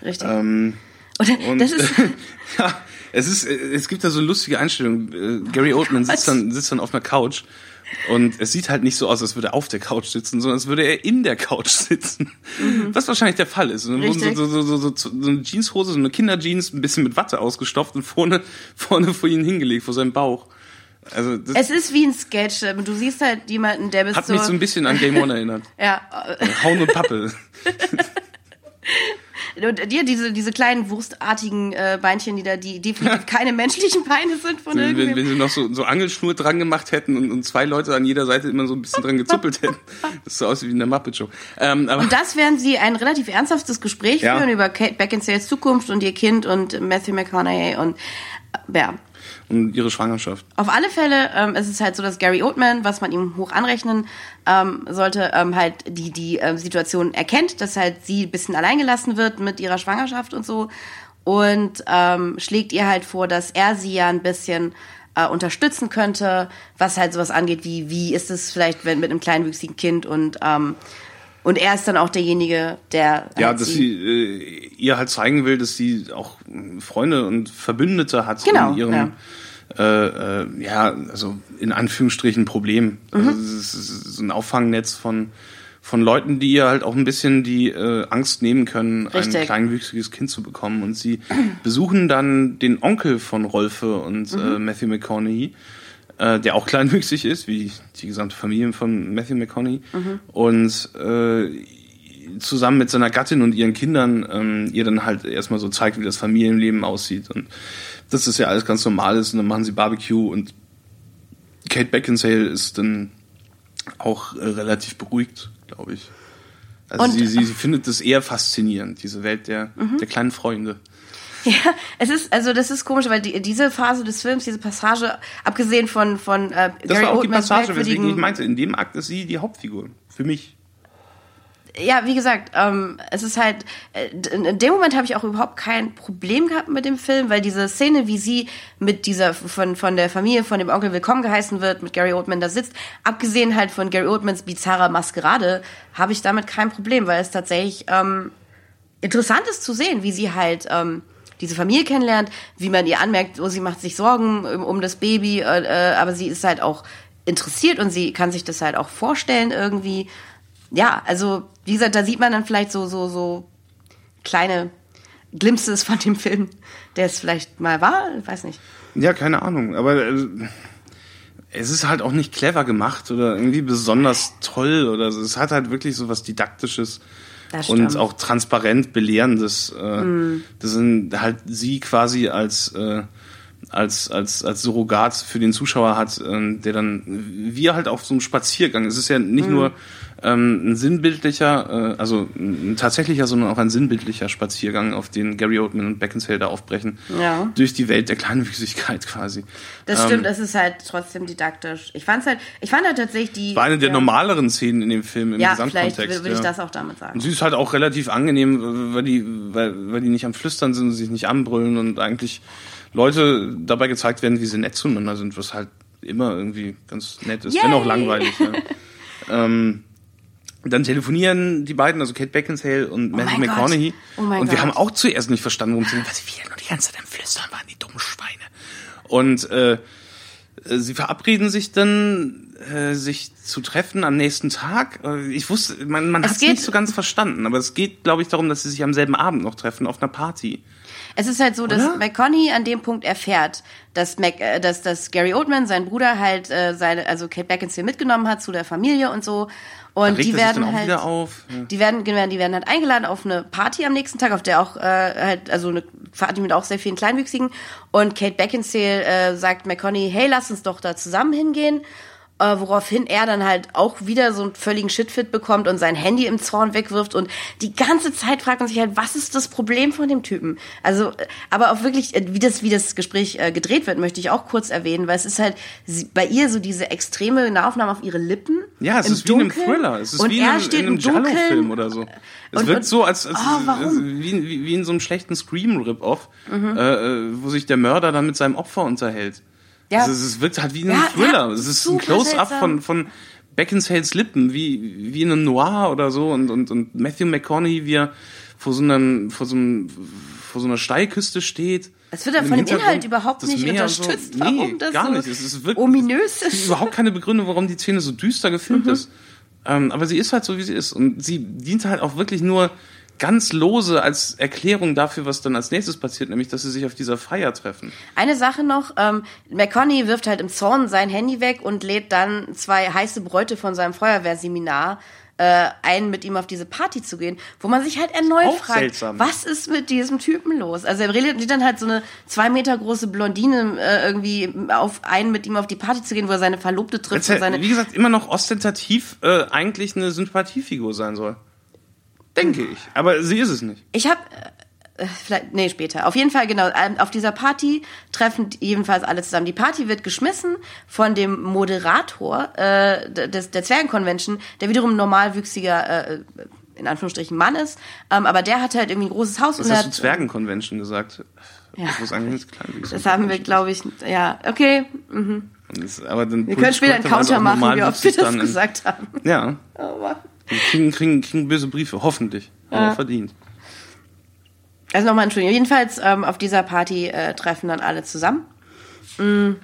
Speaker 1: richtig.
Speaker 2: Ähm,
Speaker 1: Oder,
Speaker 2: und
Speaker 1: das ist, [LAUGHS]
Speaker 2: ja, es ist, es gibt da so lustige Einstellungen. Äh, Gary Oldman sitzt dann, sitzt dann auf einer Couch und es sieht halt nicht so aus, als würde er auf der Couch sitzen, sondern als würde er in der Couch [LAUGHS] sitzen. Was wahrscheinlich der Fall ist. Und dann wurden
Speaker 1: Mhm.
Speaker 2: So, so, so, so, so, eine Jeanshose, so eine Kinderjeans, ein bisschen mit Watte ausgestopft und vorne, [LAUGHS] vorne vor ihn hingelegt, vor seinem Bauch. Also das
Speaker 1: es ist wie ein Sketch. Du siehst halt jemanden, der bis
Speaker 2: hat
Speaker 1: so,
Speaker 2: mich so ein bisschen an Game One erinnert. [LAUGHS]
Speaker 1: ja,
Speaker 2: Hauen und Pappe.
Speaker 1: Und dir diese diese kleinen wurstartigen äh, Beinchen, die da die definitiv [LAUGHS] keine menschlichen Beine sind von
Speaker 2: Wenn, wenn,
Speaker 1: irgendwem.
Speaker 2: wenn sie noch so, so Angelschnur dran gemacht hätten und, und zwei Leute an jeder Seite immer so ein bisschen dran gezuppelt [LAUGHS] hätten. Das so aussieht wie in der Muppet Show. Ähm,
Speaker 1: Und das während sie ein relativ ernsthaftes Gespräch
Speaker 2: Ja.
Speaker 1: führen über Kate Beckinsales Zukunft und ihr Kind und Matthew McConaughey und äh, ja.
Speaker 2: Und ihre Schwangerschaft.
Speaker 1: Auf alle Fälle ähm, ist es halt so, dass Gary Oldman, was man ihm hoch anrechnen ähm, sollte, ähm, halt die, die ähm, Situation erkennt, dass halt sie ein bisschen alleingelassen wird mit ihrer Schwangerschaft und so und ähm, schlägt ihr halt vor, dass er sie ja ein bisschen äh, unterstützen könnte, was halt sowas angeht, wie wie ist es vielleicht wenn, mit einem kleinwüchsigen Kind und ähm, und er ist dann auch derjenige, der
Speaker 2: Ja,
Speaker 1: halt
Speaker 2: dass sie äh, ihr halt zeigen will, dass sie auch äh, Freunde und Verbündete hat
Speaker 1: Genau,
Speaker 2: in ihrem Äh, äh, ja, also in Anführungsstrichen Problem. Also
Speaker 1: Mhm.
Speaker 2: es ist so ein Auffangnetz von von Leuten, die ihr halt auch ein bisschen die äh, Angst nehmen können,
Speaker 1: Richtig.
Speaker 2: ein kleinwüchsiges Kind zu bekommen. Und sie besuchen dann den Onkel von Rolfe und
Speaker 1: Mhm.
Speaker 2: äh, Matthew McConaughey, äh, der auch kleinwüchsig ist, wie die gesamte Familie von Matthew McConaughey.
Speaker 1: Mhm.
Speaker 2: Und äh, zusammen mit seiner Gattin und ihren Kindern ähm, ihr dann halt erstmal so zeigt, wie das Familienleben aussieht. Und dass das ja alles ganz normal ist. Und dann machen sie Barbecue und Kate Beckinsale ist dann auch äh, relativ beruhigt, glaube ich. Also
Speaker 1: Und-
Speaker 2: sie, sie, sie findet das eher faszinierend, diese Welt der,
Speaker 1: Mhm.
Speaker 2: der kleinen Freunde.
Speaker 1: Ja, es ist, also das ist komisch, weil die, diese Phase des Films, diese Passage, abgesehen von, von äh,
Speaker 2: Das
Speaker 1: Gary
Speaker 2: war auch die
Speaker 1: Oldmans
Speaker 2: Passage, weswegen ich meinte, in dem Akt ist sie die Hauptfigur. Für mich.
Speaker 1: Ja, wie gesagt, ähm, es ist halt, äh, in dem Moment habe ich auch überhaupt kein Problem gehabt mit dem Film, weil diese Szene, wie sie mit dieser, von, von der Familie, von dem Onkel willkommen geheißen wird, mit Gary Oldman da sitzt, abgesehen halt von Gary Oldmans bizarrer Maskerade, habe ich damit kein Problem, weil es tatsächlich ähm, interessant ist zu sehen, wie sie halt ähm, diese Familie kennenlernt, wie man ihr anmerkt, oh, sie macht sich Sorgen um, um das Baby, äh, äh, aber sie ist halt auch interessiert und sie kann sich das halt auch vorstellen irgendwie. Ja, also wie gesagt, da sieht man dann vielleicht so so so kleine Glimpses von dem Film, der es vielleicht mal war, weiß nicht.
Speaker 2: Ja, keine Ahnung, aber äh, es ist halt auch nicht clever gemacht oder irgendwie besonders toll oder es hat halt wirklich so was Didaktisches und auch transparent Belehrendes. Äh,
Speaker 1: Mhm.
Speaker 2: Das sind halt sie quasi als äh, als als als Surrogat für den Zuschauer hat, ähm, der dann wie halt auf so einem Spaziergang. Es ist ja nicht
Speaker 1: Mhm.
Speaker 2: nur ähm, ein sinnbildlicher, äh, also ein tatsächlicher, sondern auch ein sinnbildlicher Spaziergang, auf den Gary Oldman und Beckinsale da aufbrechen.
Speaker 1: Ja.
Speaker 2: Durch die Welt der Kleinwüchsigkeit quasi.
Speaker 1: Das
Speaker 2: Ähm,
Speaker 1: stimmt, es ist halt trotzdem didaktisch. Ich fand's halt, ich fand halt tatsächlich die.
Speaker 2: War eine der
Speaker 1: ja,
Speaker 2: normaleren Szenen in dem Film im
Speaker 1: Ja, vielleicht
Speaker 2: Gesamtkontext.
Speaker 1: würde ich
Speaker 2: ja.
Speaker 1: das auch damit sagen.
Speaker 2: Und sie ist halt auch relativ angenehm, weil die, weil, weil die nicht am Flüstern sind und sich nicht anbrüllen und eigentlich Leute dabei gezeigt werden, wie sie nett zueinander sind, was halt immer irgendwie ganz nett ist, wenn auch
Speaker 1: Yay!
Speaker 2: langweilig. Ja. [LAUGHS] ähm, dann telefonieren die beiden, also Kate Beckinsale und Matthew
Speaker 1: mein Gott.
Speaker 2: McConaughey.
Speaker 1: Oh
Speaker 2: und wir
Speaker 1: Gott.
Speaker 2: haben auch zuerst nicht verstanden, worum es ging. Was wir nur die ganze Zeit am Flüstern waren, die dummen Schweine. Und äh, äh, sie verabreden sich dann, äh, sich zu treffen am nächsten Tag. Äh, Ich wusste, man, man hat es nicht so ganz verstanden, aber es geht, glaube ich, darum, dass sie sich am selben Abend noch treffen auf einer Party.
Speaker 1: Es ist halt so, dass
Speaker 2: Oder?
Speaker 1: McConaughey an dem Punkt erfährt, dass, Mac, äh, dass, dass Gary Oldman, sein Bruder, halt äh, seine, also Kate Beckinsale mitgenommen hat zu der Familie und so. Und die
Speaker 2: er
Speaker 1: werden halt.
Speaker 2: Ja.
Speaker 1: die werden, genau, die werden halt eingeladen auf eine Party am nächsten Tag, auf der auch äh, halt, also eine Party mit auch sehr vielen Kleinwüchsigen. Und Kate Beckinsale äh, sagt McConaughey, hey, lass uns doch da zusammen hingehen. Äh, woraufhin er dann halt auch wieder so einen völligen Shitfit bekommt und sein Handy im Zorn wegwirft und die ganze Zeit fragt man sich halt, was ist das Problem von dem Typen? Also, äh, aber auch wirklich, äh, wie das, wie das Gespräch äh, gedreht wird, möchte ich auch kurz erwähnen, weil es ist halt sie, bei ihr so diese extreme Nahaufnahme auf ihre Lippen.
Speaker 2: Ja, es ist wie in einem
Speaker 1: Dunkeln.
Speaker 2: Thriller. Es ist
Speaker 1: und
Speaker 2: wie in
Speaker 1: er
Speaker 2: einem,
Speaker 1: steht
Speaker 2: in einem
Speaker 1: im Dunkeln.
Speaker 2: Giallo-Film oder so. Es
Speaker 1: Und-
Speaker 2: wirkt
Speaker 1: und-
Speaker 2: so, als, als
Speaker 1: Oh?
Speaker 2: Wie, wie, wie in so einem schlechten Scream-Rip-Off,
Speaker 1: Mhm.
Speaker 2: äh, äh, wo sich der Mörder dann mit seinem Opfer unterhält.
Speaker 1: Ja.
Speaker 2: Also, es wirkt halt wie in
Speaker 1: Ja,
Speaker 2: Thriller.
Speaker 1: ja,
Speaker 2: es ist ein Close-up von, von Beckinsales Lippen, wie, wie in einem Noir oder so. Und, und, und Matthew McConaughey, wie er vor so, einem, vor so, einem, vor so einer Steilküste steht.
Speaker 1: Es wird ja von dem Inhalt überhaupt nicht
Speaker 2: Meer und so.
Speaker 1: unterstützt,
Speaker 2: Nee,
Speaker 1: warum das
Speaker 2: gar
Speaker 1: so
Speaker 2: nicht. Es ist wirklich,
Speaker 1: ominös
Speaker 2: es
Speaker 1: ist.
Speaker 2: überhaupt keine Begründung, warum die Szene so düster gefilmt
Speaker 1: Mhm.
Speaker 2: ist. Ähm, aber sie ist halt so, wie sie ist. Und sie dient halt auch wirklich nur ganz lose als Erklärung dafür, was dann als nächstes passiert, nämlich, dass sie sich auf dieser Feier treffen.
Speaker 1: Eine Sache noch, ähm, McConaughey wirft halt im Zorn sein Handy weg und lädt dann zwei heiße Bräute von seinem Feuerwehrseminar äh, ein, mit ihm auf diese Party zu gehen, wo man sich halt erneut
Speaker 2: Auch
Speaker 1: fragt,
Speaker 2: seltsam.
Speaker 1: was ist mit diesem Typen los? Also er redet dann halt so eine zwei Meter große Blondine äh, irgendwie auf einen mit ihm auf die Party zu gehen, wo er seine Verlobte trifft
Speaker 2: Jetzt,
Speaker 1: und seine
Speaker 2: wie gesagt, immer noch ostentativ äh, eigentlich eine Sympathiefigur sein soll. Denke ich. Aber sie ist es nicht.
Speaker 1: Ich habe äh, vielleicht nee später. Auf jeden Fall genau. ähm, Auf dieser Party treffen jedenfalls alle zusammen. Die Party wird geschmissen von dem Moderator äh, des der Zwergenconvention, der wiederum normalwüchsiger äh, in Anführungsstrichen Mann ist. Ähm, aber der hat halt irgendwie ein großes Haus
Speaker 2: Was
Speaker 1: und
Speaker 2: hast du
Speaker 1: hat,
Speaker 2: Zwergenconvention gesagt?
Speaker 1: Ja.
Speaker 2: Das
Speaker 1: das haben wir, glaube ich, ja okay. Mhm.
Speaker 2: Das, aber dann
Speaker 1: Wir können später einen Counter machen, wie oft wir das gesagt haben.
Speaker 2: Ja.
Speaker 1: Aber
Speaker 2: Wir kriegen, kriegen, kriegen böse Briefe, hoffentlich. Aber
Speaker 1: Ja.
Speaker 2: auch verdient.
Speaker 1: Also nochmal Entschuldigung. Jedenfalls ähm, auf dieser Party äh, treffen dann alle zusammen. Mm.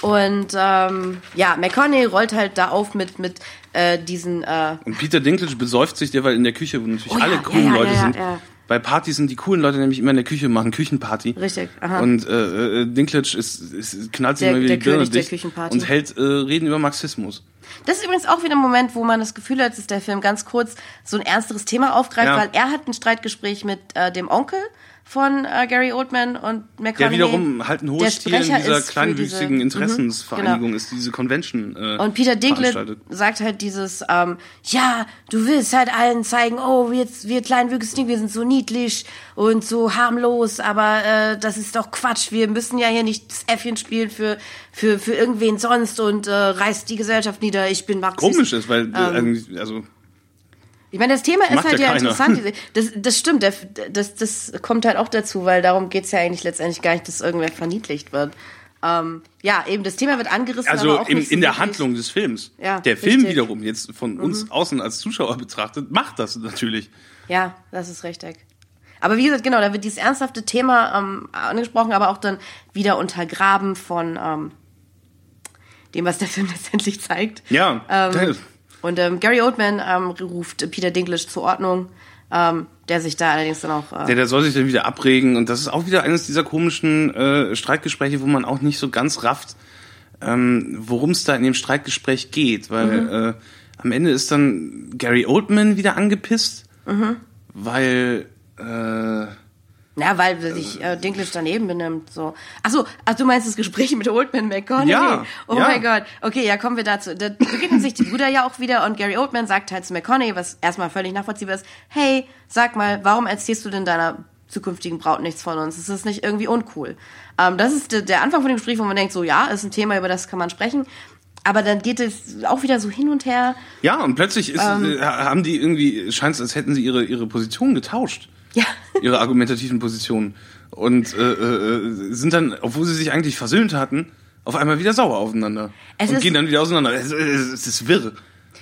Speaker 1: Und ähm, ja, McConaughey rollt halt da auf mit mit äh, diesen äh,
Speaker 2: Und Peter Dinklage besäuft sich derweil in der Küche, wo natürlich
Speaker 1: Oh
Speaker 2: alle
Speaker 1: ja,
Speaker 2: coolen
Speaker 1: ja,
Speaker 2: Leute
Speaker 1: ja, ja,
Speaker 2: sind.
Speaker 1: ja.
Speaker 2: Bei Partys sind die coolen Leute nämlich immer in der Küche, machen Küchenparty.
Speaker 1: Richtig, aha.
Speaker 2: Und äh, äh, Dinklage ist, ist, knallt sich
Speaker 1: Der-
Speaker 2: immer wieder
Speaker 1: der
Speaker 2: die Birne
Speaker 1: König der
Speaker 2: dicht
Speaker 1: Küchenparty.
Speaker 2: und hält äh, Reden über Marxismus.
Speaker 1: Das ist übrigens auch wieder ein Moment, wo man das Gefühl hat, dass der Film ganz kurz so ein ernsteres Thema aufgreift,
Speaker 2: Ja.
Speaker 1: weil er hat ein Streitgespräch mit äh, dem Onkel von äh, Gary Oldman und McConaughey.
Speaker 2: Der wiederum halt ein hohes Stil in dieser kleinwüchsigen
Speaker 1: diese-
Speaker 2: Interessensvereinigung
Speaker 1: Mhm, genau.
Speaker 2: ist, diese Convention äh,
Speaker 1: Und Peter Dinklage sagt halt dieses, ähm, ja, du willst halt allen zeigen, oh, wir, wir Kleinwüchsigen, wir sind so niedlich und so harmlos, aber äh, das ist doch Quatsch. Wir müssen ja hier nicht das Äffchen spielen für, für, für irgendwen sonst und äh, reißt die Gesellschaft nieder. Ich bin Marxist.
Speaker 2: Komisch ist, weil äh,
Speaker 1: Ähm,
Speaker 2: also
Speaker 1: Ich meine, das Thema ist
Speaker 2: Macht
Speaker 1: halt
Speaker 2: ja
Speaker 1: ja interessant. Das, das stimmt, das, das kommt halt auch dazu, weil darum geht's ja eigentlich letztendlich gar nicht, dass irgendwer verniedlicht wird. Ähm, ja, eben, das Thema wird angerissen,
Speaker 2: Also in, in der. Handlung des Films.
Speaker 1: Ja,
Speaker 2: der Film
Speaker 1: richtig.
Speaker 2: wiederum jetzt von uns
Speaker 1: Mhm.
Speaker 2: außen als Zuschauer betrachtet, macht das natürlich.
Speaker 1: Ja, das ist richtig. Aber wie gesagt, genau, da wird dieses ernsthafte Thema ähm, angesprochen, aber auch dann wieder untergraben von ähm, dem, was der Film [LAUGHS] letztendlich zeigt.
Speaker 2: Ja.
Speaker 1: Ähm, und ähm, Gary Oldman ähm, ruft Peter Dinklage zur Ordnung, ähm, der sich da allerdings dann auch. Äh,
Speaker 2: Der, der soll sich dann wieder abregen und das ist auch wieder eines dieser komischen äh, Streitgespräche, wo man auch nicht so ganz rafft, ähm, worum es da in dem Streitgespräch geht, weil
Speaker 1: Mhm.
Speaker 2: äh, am Ende ist dann Gary Oldman wieder angepisst,
Speaker 1: mhm.
Speaker 2: weil äh,
Speaker 1: Ja, weil sich äh, Dinklage daneben benimmt. So. Achso, ach, du meinst das Gespräch [LAUGHS] mit Oldman McConaughey?
Speaker 2: Ja,
Speaker 1: Oh
Speaker 2: ja.
Speaker 1: mein Gott. Okay, ja, kommen wir dazu. Da begegnen sich die Brüder ja auch wieder und Gary Oldman sagt halt zu McConaughey, was erstmal völlig nachvollziehbar ist, hey, sag mal, warum erzählst du denn deiner zukünftigen Braut nichts von uns? Ist das nicht irgendwie uncool? Ähm, das ist der, der Anfang von dem Gespräch, wo man denkt, so ja, ist ein Thema, über das kann man sprechen. Aber dann geht es auch wieder so hin und her.
Speaker 2: ja und plötzlich ist,
Speaker 1: Ähm.
Speaker 2: äh, haben die irgendwie scheint es, als hätten sie ihre ihre Position getauscht.
Speaker 1: Ja.
Speaker 2: ihre argumentativen Positionen und äh, äh, sind dann, obwohl sie sich eigentlich versöhnt hatten, auf einmal wieder sauer aufeinander
Speaker 1: Es
Speaker 2: und gehen dann wieder auseinander. Es, es, es ist wirr.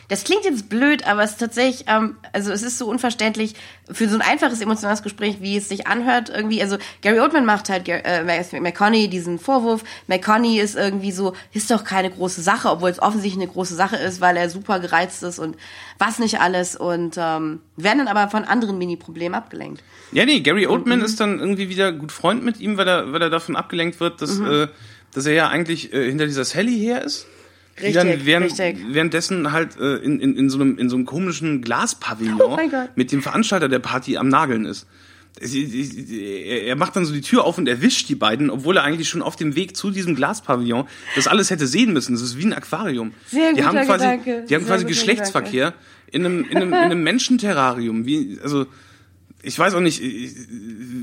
Speaker 1: Das klingt jetzt blöd, aber es ist tatsächlich, ähm, also es ist so unverständlich für so ein einfaches emotionales Gespräch, wie es sich anhört. Irgendwie, also Gary Oldman macht halt äh, McConaughey diesen Vorwurf. McConaughey ist irgendwie so, ist doch keine große Sache, obwohl es offensichtlich eine große Sache ist, weil er super gereizt ist und was nicht alles und ähm, werden dann aber von anderen Mini-Problemen abgelenkt.
Speaker 2: Ja, nee, Gary Oldman
Speaker 1: Mhm.
Speaker 2: ist dann irgendwie wieder gut Freund mit ihm, weil er, weil er davon abgelenkt wird, dass,
Speaker 1: Mhm.
Speaker 2: äh, dass er ja eigentlich äh, hinter dieser Sally her ist.
Speaker 1: Richtig,
Speaker 2: dann während,
Speaker 1: richtig.
Speaker 2: währenddessen halt äh, in, in, in, so einem, in so einem komischen Glaspavillon
Speaker 1: Oh
Speaker 2: mit dem Veranstalter der Party am Nageln ist. Er macht dann so die Tür auf und erwischt die beiden, obwohl er eigentlich schon auf dem Weg zu diesem Glaspavillon das alles hätte sehen müssen. Das ist wie ein Aquarium.
Speaker 1: Sehr
Speaker 2: die haben quasi,
Speaker 1: Gedanke.
Speaker 2: Die haben
Speaker 1: Sehr
Speaker 2: quasi Geschlechtsverkehr in einem, in einem, in einem Menschenterrarium. Wie, also ich weiß auch nicht, ich-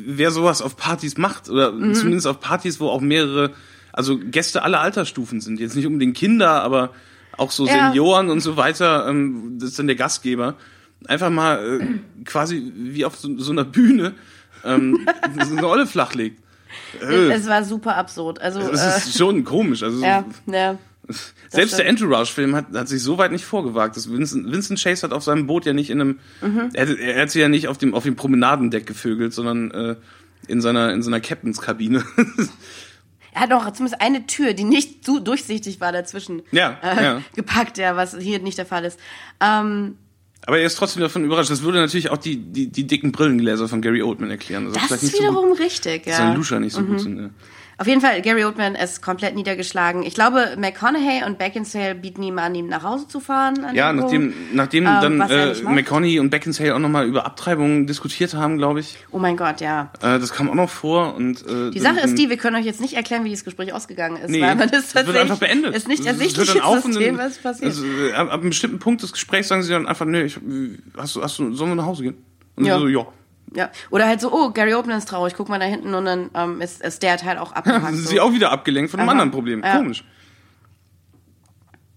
Speaker 2: wer sowas auf Partys macht oder
Speaker 1: Mhm.
Speaker 2: zumindest auf Partys, wo auch mehrere, also Gäste aller Altersstufen sind. Jetzt nicht unbedingt Kinder, aber auch so
Speaker 1: Ja.
Speaker 2: Senioren und so weiter. Ähm, das ist dann der Gastgeber. Einfach mal äh, quasi wie auf so, so einer Bühne ähm, [LAUGHS] so eine Olle flachlegt. Äh,
Speaker 1: Es war super absurd. Also
Speaker 2: das ist schon komisch. Also
Speaker 1: äh, [LAUGHS] ja, ja.
Speaker 2: selbst der. Entourage-Film hat, hat sich so weit nicht vorgewagt. Das Vincent, Vincent Chase hat auf seinem Boot ja nicht in einem,
Speaker 1: Mhm.
Speaker 2: er, hat- er hat sie ja nicht auf dem, auf dem Promenadendeck gevögelt, sondern äh, in seiner, in seiner Captain's-Kabine. [LAUGHS]
Speaker 1: Er hat noch zumindest eine Tür, die nicht zu durchsichtig war dazwischen
Speaker 2: Ja,
Speaker 1: äh,
Speaker 2: ja. [LAUGHS]
Speaker 1: gepackt, ja, was hier nicht der Fall ist. Ähm,
Speaker 2: Aber er ist trotzdem davon überrascht. Das würde natürlich auch die, die, die dicken Brillengläser von Gary Oldman erklären.
Speaker 1: das
Speaker 2: vielleicht
Speaker 1: ist
Speaker 2: nicht so
Speaker 1: wiederum
Speaker 2: gut,
Speaker 1: richtig,
Speaker 2: dass
Speaker 1: ja.
Speaker 2: seine Luscher nicht so
Speaker 1: Mhm.
Speaker 2: gut sind. Ja.
Speaker 1: Auf jeden Fall, Gary Oldman ist komplett niedergeschlagen. Ich glaube, McConaughey und Beckinsale bieten ihm an, ihm nach Hause zu fahren.
Speaker 2: Ja,
Speaker 1: dem
Speaker 2: nachdem, nachdem
Speaker 1: Ähm,
Speaker 2: dann äh. McConaughey und Beckinsale auch nochmal über Abtreibungen diskutiert haben, glaube ich.
Speaker 1: Oh mein Gott, ja.
Speaker 2: Äh, das kam auch noch vor. Und, äh,
Speaker 1: Die Sache ist die, wir können euch jetzt nicht erklären, wie dieses Gespräch ausgegangen ist,
Speaker 2: Nee,
Speaker 1: weil man
Speaker 2: das
Speaker 1: ist
Speaker 2: wird einfach
Speaker 1: tatsächlich-
Speaker 2: beendet.
Speaker 1: Ist nicht
Speaker 2: das
Speaker 1: ersichtlich,
Speaker 2: auf
Speaker 1: das
Speaker 2: und
Speaker 1: System, was passiert.
Speaker 2: Also, äh, ab, ab einem bestimmten Punkt des Gesprächs sagen sie dann einfach, nö, ich, hast du, hast du, sollen wir nach Hause gehen? Und
Speaker 1: Ja.
Speaker 2: so, ja.
Speaker 1: Ja. Oder halt so, oh, Gary Oldman ist traurig, guck mal da hinten und dann ähm, ist, ist der Teil auch [LAUGHS] abgehakt.
Speaker 2: sind
Speaker 1: so.
Speaker 2: sie auch wieder abgelenkt von einem
Speaker 1: Aha.
Speaker 2: anderen Problem.
Speaker 1: Ja.
Speaker 2: Komisch.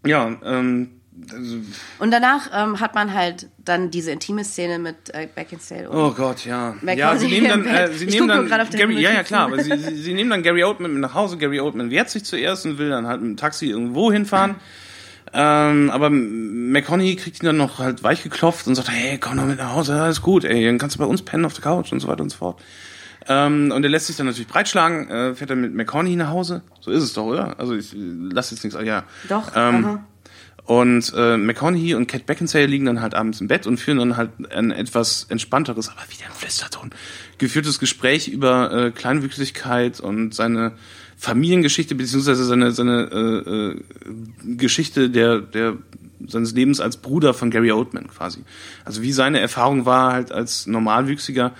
Speaker 2: Ja, ähm, also,
Speaker 1: Und danach ähm, hat man halt dann diese intime Szene mit äh, Beckinsale. und
Speaker 2: oh Gott, ja.
Speaker 1: McConaughey
Speaker 2: Ja, sie nehmen dann, äh, sie
Speaker 1: Ich
Speaker 2: nehmen dann Gary, ja, ja, klar, aber sie, sie, sie nehmen dann Gary Oldman mit nach Hause. Gary Oldman wehrt sich zuerst und will dann halt mit dem Taxi irgendwo hinfahren. [LAUGHS] Ähm, aber McConaughey kriegt ihn dann noch halt weich geklopft und sagt, hey, komm doch mit nach Hause, alles gut, ey, dann kannst du bei uns pennen auf der Couch und so weiter und so fort. Ähm, und er lässt sich dann natürlich breitschlagen, äh, fährt dann mit McConaughey nach Hause. So ist es doch, oder? Also ich äh, lass jetzt nichts, ja.
Speaker 1: Doch,
Speaker 2: Ähm,
Speaker 1: aha.
Speaker 2: und äh, McConaughey und Cat Beckinsale liegen dann halt abends im Bett und führen dann halt ein etwas entspannteres, aber wieder im Flüsterton, geführtes Gespräch über äh, Kleinwüchsigkeit und seine Familiengeschichte beziehungsweise seine seine äh, äh, Geschichte der der seines Lebens als Bruder von Gary Oldman quasi. Also wie seine Erfahrung war halt als Normalwüchsiger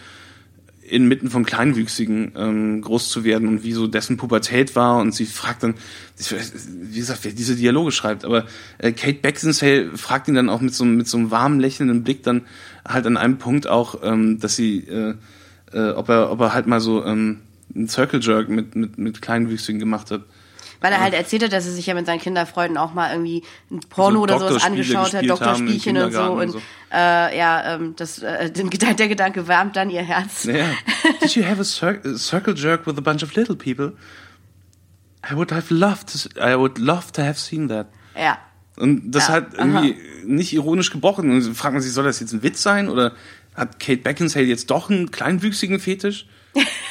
Speaker 2: inmitten von Kleinwüchsigen ähm, groß zu werden und wie so dessen Pubertät war und sie fragt dann, wie gesagt, wer diese Dialoge schreibt, aber äh, Kate Beckinsale fragt ihn dann auch mit so, mit so einem warmen lächelnden Blick dann halt an einem Punkt auch, ähm, dass sie, äh, äh, ob er, ob er halt mal so ähm, einen Circle Jerk mit mit mit Kleinwüchsigen gemacht hat.
Speaker 1: Weil er halt erzählt hat, dass er sich ja mit seinen Kinderfreunden auch mal irgendwie ein Porno
Speaker 2: So
Speaker 1: oder sowas
Speaker 2: Doktorspiele
Speaker 1: angeschaut hat, Doktorspielchen und so. Und,
Speaker 2: und so.
Speaker 1: Äh, ja, ähm, das, äh, der Gedanke wärmt dann ihr Herz.
Speaker 2: Ja. [LAUGHS] Did you have a, cir a circle jerk with a bunch of little people? I would have loved to, I would love to have seen that.
Speaker 1: Ja.
Speaker 2: Und das
Speaker 1: Ja,
Speaker 2: halt irgendwie nicht ironisch gebrochen. Und fragt man sich, soll das jetzt ein Witz sein oder Hat Kate Beckinsale jetzt doch einen kleinwüchsigen Fetisch?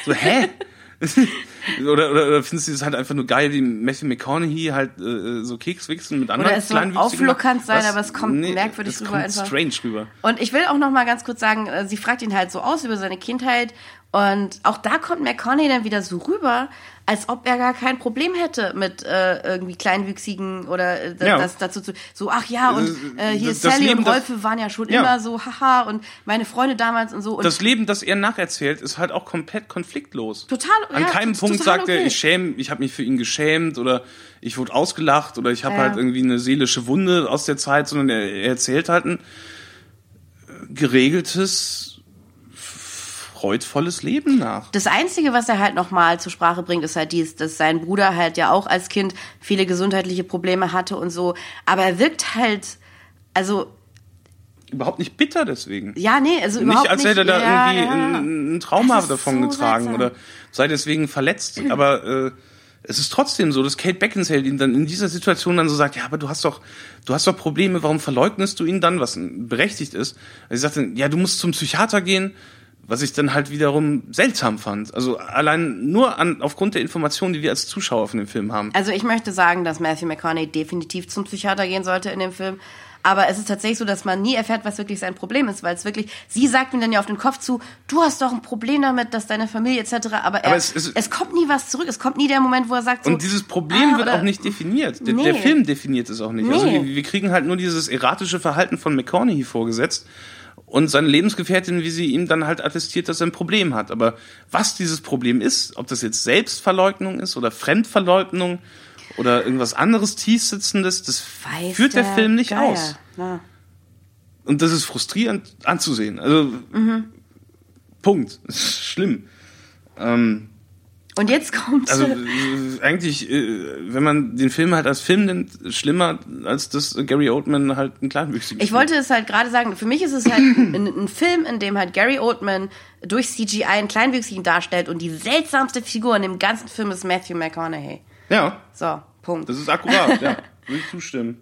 Speaker 2: So, hä? [LAUGHS] [LAUGHS] oder, oder, oder findest du es halt einfach nur geil, wie Matthew McConaughey halt äh, so Keks wichsen mit anderen
Speaker 1: Oder es soll
Speaker 2: kleinwüchsigen?
Speaker 1: auflockernd sein,
Speaker 2: Was?
Speaker 1: aber es kommt merkwürdig
Speaker 2: es
Speaker 1: rüber
Speaker 2: kommt
Speaker 1: einfach.
Speaker 2: strange rüber.
Speaker 1: Und ich will auch noch mal ganz kurz sagen, äh, sie fragt ihn halt so aus über seine Kindheit und auch da kommt McConaughey dann wieder so rüber, als ob er gar kein Problem hätte mit äh, irgendwie kleinwüchsigen oder äh,
Speaker 2: Ja.
Speaker 1: das dazu zu so ach ja und äh, hier
Speaker 2: Das- das
Speaker 1: Sally
Speaker 2: Leben,
Speaker 1: und
Speaker 2: das-
Speaker 1: Rolfe waren ja schon
Speaker 2: Ja.
Speaker 1: immer so haha und meine Freunde damals und so und
Speaker 2: Das Leben, das er nacherzählt, ist halt auch komplett konfliktlos.
Speaker 1: Total,
Speaker 2: An
Speaker 1: ja,
Speaker 2: keinem Punkt sagt er,
Speaker 1: okay.
Speaker 2: ich schäme, ich habe mich für ihn geschämt oder ich wurde ausgelacht oder ich habe halt irgendwie eine seelische Wunde aus der Zeit, sondern er, er erzählt halt ein äh, geregeltes, freudvolles Leben nach.
Speaker 1: Das Einzige, was er halt nochmal zur Sprache bringt, ist halt dies, dass sein Bruder halt ja auch als Kind viele gesundheitliche Probleme hatte und so. Aber er wirkt halt, also,
Speaker 2: Überhaupt nicht bitter deswegen.
Speaker 1: ja, nee, also überhaupt
Speaker 2: nicht, als
Speaker 1: nicht.
Speaker 2: hätte er da
Speaker 1: ja,
Speaker 2: irgendwie
Speaker 1: ja.
Speaker 2: Ein, ein Trauma davon
Speaker 1: so
Speaker 2: getragen
Speaker 1: seltsam.
Speaker 2: oder sei deswegen verletzt. [CLEARS THROAT] Aber äh, es ist trotzdem so, dass Kate Beckinsale ihn dann in dieser Situation dann so sagt, ja, aber du hast doch, du hast doch Probleme, warum verleugnest du ihn dann, was berechtigt ist? Sie sagt dann, ja, du musst zum Psychiater gehen, was ich dann halt wiederum seltsam fand. Also allein nur an, aufgrund der Informationen, die wir als Zuschauer von dem Film haben.
Speaker 1: Also ich möchte sagen, dass Matthew McConaughey definitiv zum Psychiater gehen sollte in dem Film. Aber es ist tatsächlich so, dass man nie erfährt, was wirklich sein Problem ist, weil es wirklich, sie sagt ihm dann ja auf den Kopf zu, du hast doch ein Problem damit, dass deine Familie etc., aber, er,
Speaker 2: Aber
Speaker 1: es,
Speaker 2: es- es-
Speaker 1: kommt nie was zurück, es kommt nie der Moment, wo er sagt so,
Speaker 2: Und dieses Problem
Speaker 1: ah,
Speaker 2: wird auch nicht definiert. Der,
Speaker 1: Nee.
Speaker 2: der Film definiert es auch nicht. Also
Speaker 1: Nee.
Speaker 2: wir, wir kriegen halt nur dieses erratische Verhalten von McConaughey vorgesetzt und seine Lebensgefährtin, wie sie ihm dann halt attestiert, dass er ein Problem hat. Aber was dieses Problem ist, ob das jetzt Selbstverleugnung ist oder Fremdverleugnung oder irgendwas anderes tiefsitzendes, das
Speaker 1: Weiß
Speaker 2: führt der, Film nicht
Speaker 1: Geier.
Speaker 2: aus.
Speaker 1: Ja.
Speaker 2: Und das ist frustrierend anzusehen. Also Punkt. Das [LAUGHS] ist schlimm. Ähm,
Speaker 1: Und jetzt kommt
Speaker 2: also eigentlich, äh, wenn man den Film halt als Film nennt, schlimmer, als dass Gary Oldman halt ein kleinwüchsiger
Speaker 1: Ich wollte es halt gerade sagen, für mich ist es halt [CLEARS THROAT] ein, ein Film, in dem halt Gary Oldman durch CGI einen Kleinwüchsigen darstellt und die seltsamste Figur in dem ganzen Film ist Matthew McConaughey.
Speaker 2: Ja,
Speaker 1: So, Punkt.
Speaker 2: das ist akkurat, ja. [LAUGHS] Würde ich zustimmen.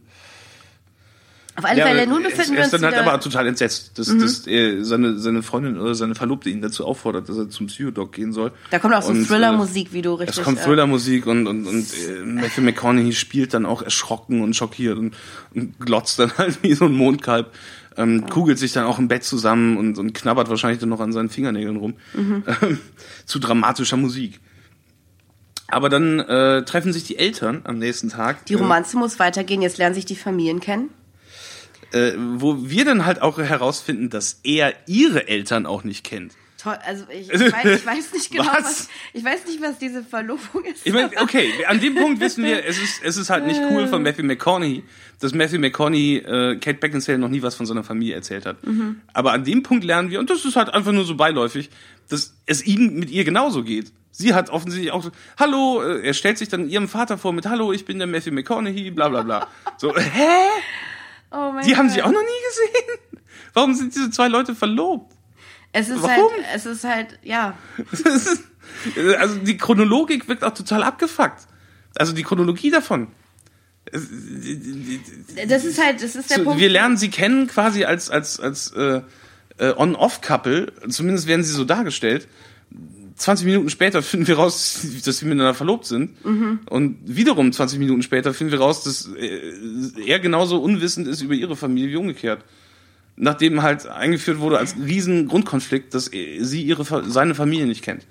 Speaker 1: Auf alle
Speaker 2: Ja,
Speaker 1: Fälle, nun
Speaker 2: er
Speaker 1: befinden
Speaker 2: ist,
Speaker 1: wir
Speaker 2: er
Speaker 1: uns
Speaker 2: ist dann halt aber total entsetzt, dass, dass er seine, seine Freundin oder seine Verlobte ihn dazu auffordert, dass er zum Psychodoc gehen soll.
Speaker 1: Da kommt auch so
Speaker 2: Und,
Speaker 1: Thriller-Musik, wie du richtig...
Speaker 2: Es kommt
Speaker 1: äh,
Speaker 2: Thriller-Musik und, und, und äh, Matthew McConaughey spielt dann auch erschrocken und schockiert und, und glotzt dann [LAUGHS] halt wie so ein Mondkalb. Ähm, Kugelt sich dann auch im Bett zusammen und, und knabbert wahrscheinlich dann noch an seinen Fingernägeln rum.
Speaker 1: Mhm. [LAUGHS]
Speaker 2: Ähm, zu dramatischer Musik. Aber dann äh, treffen sich die Eltern am nächsten Tag.
Speaker 1: Die Romanze muss weitergehen, jetzt lernen sich die Familien kennen.
Speaker 2: Äh, äh, wo wir dann halt auch herausfinden, dass er ihre Eltern auch nicht kennt.
Speaker 1: Toll, also ich, [LAUGHS] ich, weiß, ich weiß nicht genau,
Speaker 2: Was?
Speaker 1: was? ich weiß nicht, was diese Verlobung ist.
Speaker 2: Ich meine, okay, an dem Punkt wissen wir, es ist, es ist halt nicht cool von Matthew McConaughey, dass Matthew McConaughey äh, Kate Beckinsale noch nie was von seiner Familie erzählt hat.
Speaker 1: Mhm.
Speaker 2: Aber an dem Punkt lernen wir, und das ist halt einfach nur so beiläufig, dass es ihm mit ihr genauso geht. Sie hat offensichtlich auch so, hallo, äh, er stellt sich dann ihrem Vater vor mit, hallo, ich bin der Matthew McConaughey, bla bla bla. So, [LAUGHS] hä?
Speaker 1: Oh mein
Speaker 2: Die haben
Speaker 1: Gott.
Speaker 2: sich auch noch nie gesehen? [LAUGHS] Warum sind diese zwei Leute verlobt?
Speaker 1: Es ist
Speaker 2: Warum?
Speaker 1: halt, es ist halt, ja.
Speaker 2: Ist- [LAUGHS] Also die Chronologik wirkt auch total abgefuckt. Also die Chronologie davon.
Speaker 1: Das ist halt, das ist der
Speaker 2: So,
Speaker 1: Punkt.
Speaker 2: wir lernen sie kennen quasi als als als äh, äh, On-Off-Couple. Zumindest werden sie so dargestellt. 20 Minuten später finden wir raus, dass sie miteinander verlobt sind.
Speaker 1: Mhm.
Speaker 2: Und wiederum 20 Minuten später finden wir raus, dass äh, er genauso unwissend ist über ihre Familie wie umgekehrt. Nachdem halt eingeführt wurde als riesen Grundkonflikt, dass sie ihre seine Familie nicht kennt.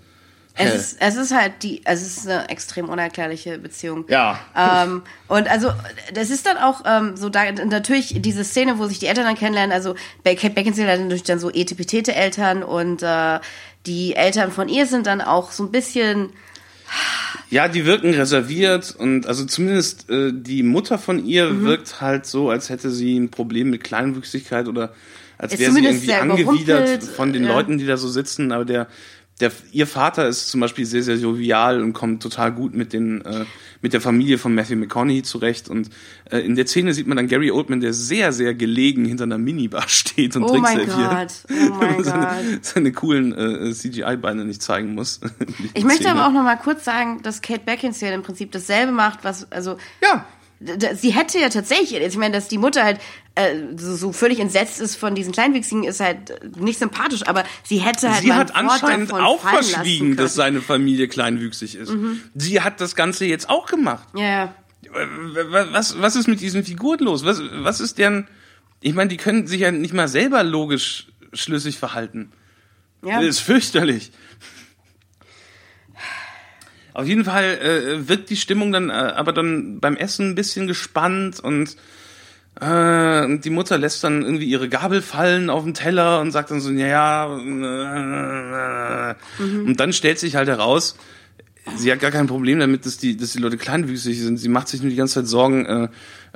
Speaker 1: Es ist, es ist halt die, es ist eine extrem unerklärliche Beziehung.
Speaker 2: Ja.
Speaker 1: Ähm, und also, das ist dann auch ähm, so, da natürlich diese Szene, wo sich die Eltern dann kennenlernen, also Kate Beckinsale hat natürlich dann so etipetete Eltern und äh, die Eltern von ihr sind dann auch so ein bisschen,
Speaker 2: Ja, die wirken reserviert und also zumindest äh, die Mutter von ihr
Speaker 1: Mhm.
Speaker 2: wirkt halt so, als hätte sie ein Problem mit Kleinwüchsigkeit oder als wäre sie irgendwie angewidert von den
Speaker 1: ja.
Speaker 2: Leuten, die da so sitzen. Aber der, der, ihr Vater ist zum Beispiel sehr, sehr jovial und kommt total gut mit den, äh, mit der Familie von Matthew McConaughey zurecht. Und äh, in der Szene sieht man dann Gary Oldman, der sehr, sehr gelegen hinter einer Minibar [LAUGHS] steht und
Speaker 1: oh mein
Speaker 2: serviert.
Speaker 1: Gott, oh [LAUGHS] mein
Speaker 2: seine,
Speaker 1: Gott.
Speaker 2: seine coolen äh, CGI-Beine nicht zeigen muss. [LAUGHS]
Speaker 1: Ich möchte aber auch noch mal kurz sagen, dass Kate Beckinsale im Prinzip dasselbe macht, was, also,
Speaker 2: Ja.
Speaker 1: Sie hätte ja tatsächlich, ich meine, dass die Mutter halt äh, so, so völlig entsetzt ist von diesen Kleinwüchsigen, ist halt äh, nicht sympathisch, aber sie hätte halt
Speaker 2: Sie hat anscheinend auch verschwiegen, dass seine Familie kleinwüchsig ist.
Speaker 1: Mhm.
Speaker 2: Sie hat das Ganze jetzt auch gemacht.
Speaker 1: Ja, ja.
Speaker 2: Was, was ist mit diesen Figuren los? Was, was ist deren. Ich meine, die können sich ja nicht mal selber logisch schlüssig verhalten.
Speaker 1: Ja.
Speaker 2: Das ist fürchterlich. Auf jeden Fall äh, wirkt die Stimmung dann äh, aber dann beim Essen ein bisschen gespannt und äh, die Mutter lässt dann irgendwie ihre Gabel fallen auf den Teller und sagt dann so, ja, ja. Äh,
Speaker 1: Mhm.
Speaker 2: Und dann stellt sich halt heraus, sie hat gar kein Problem damit, dass die, dass die Leute kleinwüchsig sind. Sie macht sich nur die ganze Zeit Sorgen, äh,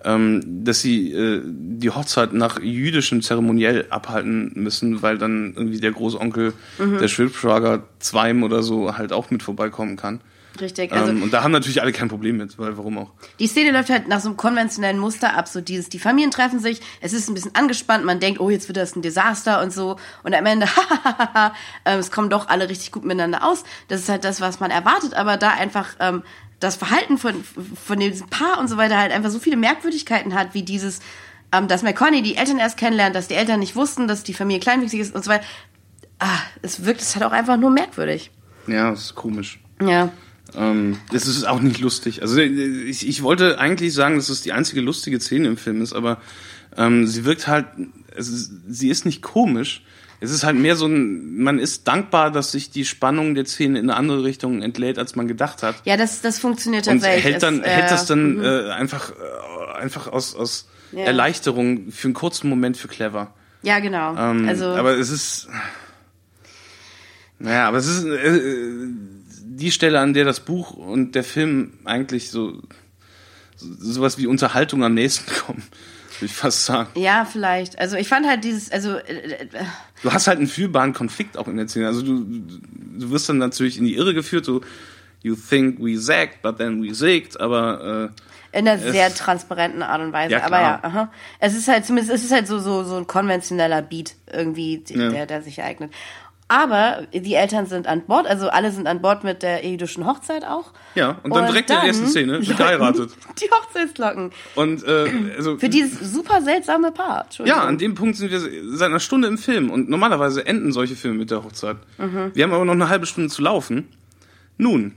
Speaker 2: ähm, dass sie äh, die Hochzeit nach jüdischem Zeremoniell abhalten müssen, weil dann irgendwie der Großonkel
Speaker 1: Mhm.
Speaker 2: der Schwibschwager Zweim oder so halt auch mit vorbeikommen kann.
Speaker 1: Richtig. Also
Speaker 2: ähm, und da haben natürlich alle kein Problem mit, weil warum auch?
Speaker 1: Die Szene läuft halt nach so einem konventionellen Muster ab, so dieses, die Familien treffen sich, es ist ein bisschen angespannt, man denkt, oh, jetzt wird das ein Desaster und so, und am Ende, [LAUGHS] ähm, es kommen doch alle richtig gut miteinander aus. Das ist halt das, was man erwartet, aber da einfach ähm, das Verhalten von, von diesem Paar und so weiter halt einfach so viele Merkwürdigkeiten hat, wie dieses, ähm, dass McConaughey die Eltern erst kennenlernt, dass die Eltern nicht wussten, dass die Familie kleinwüchsig ist und so weiter. Ah, es wirkt, es halt auch einfach nur merkwürdig.
Speaker 2: Ja, das ist komisch.
Speaker 1: Ja.
Speaker 2: Ähm, das ist auch nicht lustig. Also ich, ich wollte eigentlich sagen, dass es die einzige lustige Szene im Film ist, aber ähm, sie wirkt halt, ist, sie ist nicht komisch. Es ist halt mehr so ein, man ist dankbar, dass sich die Spannung der Szene in eine andere Richtung entlädt, als man gedacht hat.
Speaker 1: Ja, das, das funktioniert
Speaker 2: Und
Speaker 1: tatsächlich.
Speaker 2: hält dann,
Speaker 1: Es,
Speaker 2: hält das dann
Speaker 1: mhm.
Speaker 2: äh, einfach, äh, einfach aus, aus
Speaker 1: Ja.
Speaker 2: Erleichterung für einen kurzen Moment für clever.
Speaker 1: Ja, genau.
Speaker 2: Ähm,
Speaker 1: also,
Speaker 2: aber es ist, naja, aber es ist äh, die Stelle, an der das Buch und der Film eigentlich so, so sowas wie Unterhaltung am nächsten [LAUGHS] kommen, würde ich fast sagen.
Speaker 1: ja, vielleicht. Also ich fand halt dieses, also äh, äh,
Speaker 2: Du hast halt einen fühlbaren Konflikt auch in der Szene. Also du, du wirst dann natürlich in die Irre geführt, so you think we zagged, but then we zigged, aber äh,
Speaker 1: in einer sehr transparenten Art und Weise.
Speaker 2: Ja,
Speaker 1: aber ja, aha. Es ist halt zumindest, es ist halt so, so, so ein konventioneller Beat irgendwie,
Speaker 2: Ja.
Speaker 1: der, der sich eignet. Aber die Eltern sind an Bord, also alle sind an Bord mit der jüdischen Hochzeit auch.
Speaker 2: ja, und dann direkt in der ersten Szene, wird [LAUGHS] geheiratet.
Speaker 1: Die Hochzeitsglocken.
Speaker 2: Und äh, also
Speaker 1: Für dieses super seltsame Paar.
Speaker 2: Ja, an dem Punkt sind wir seit einer Stunde im Film und normalerweise enden solche Filme mit der Hochzeit.
Speaker 1: Mhm.
Speaker 2: Wir haben aber noch eine halbe Stunde zu laufen. Nun,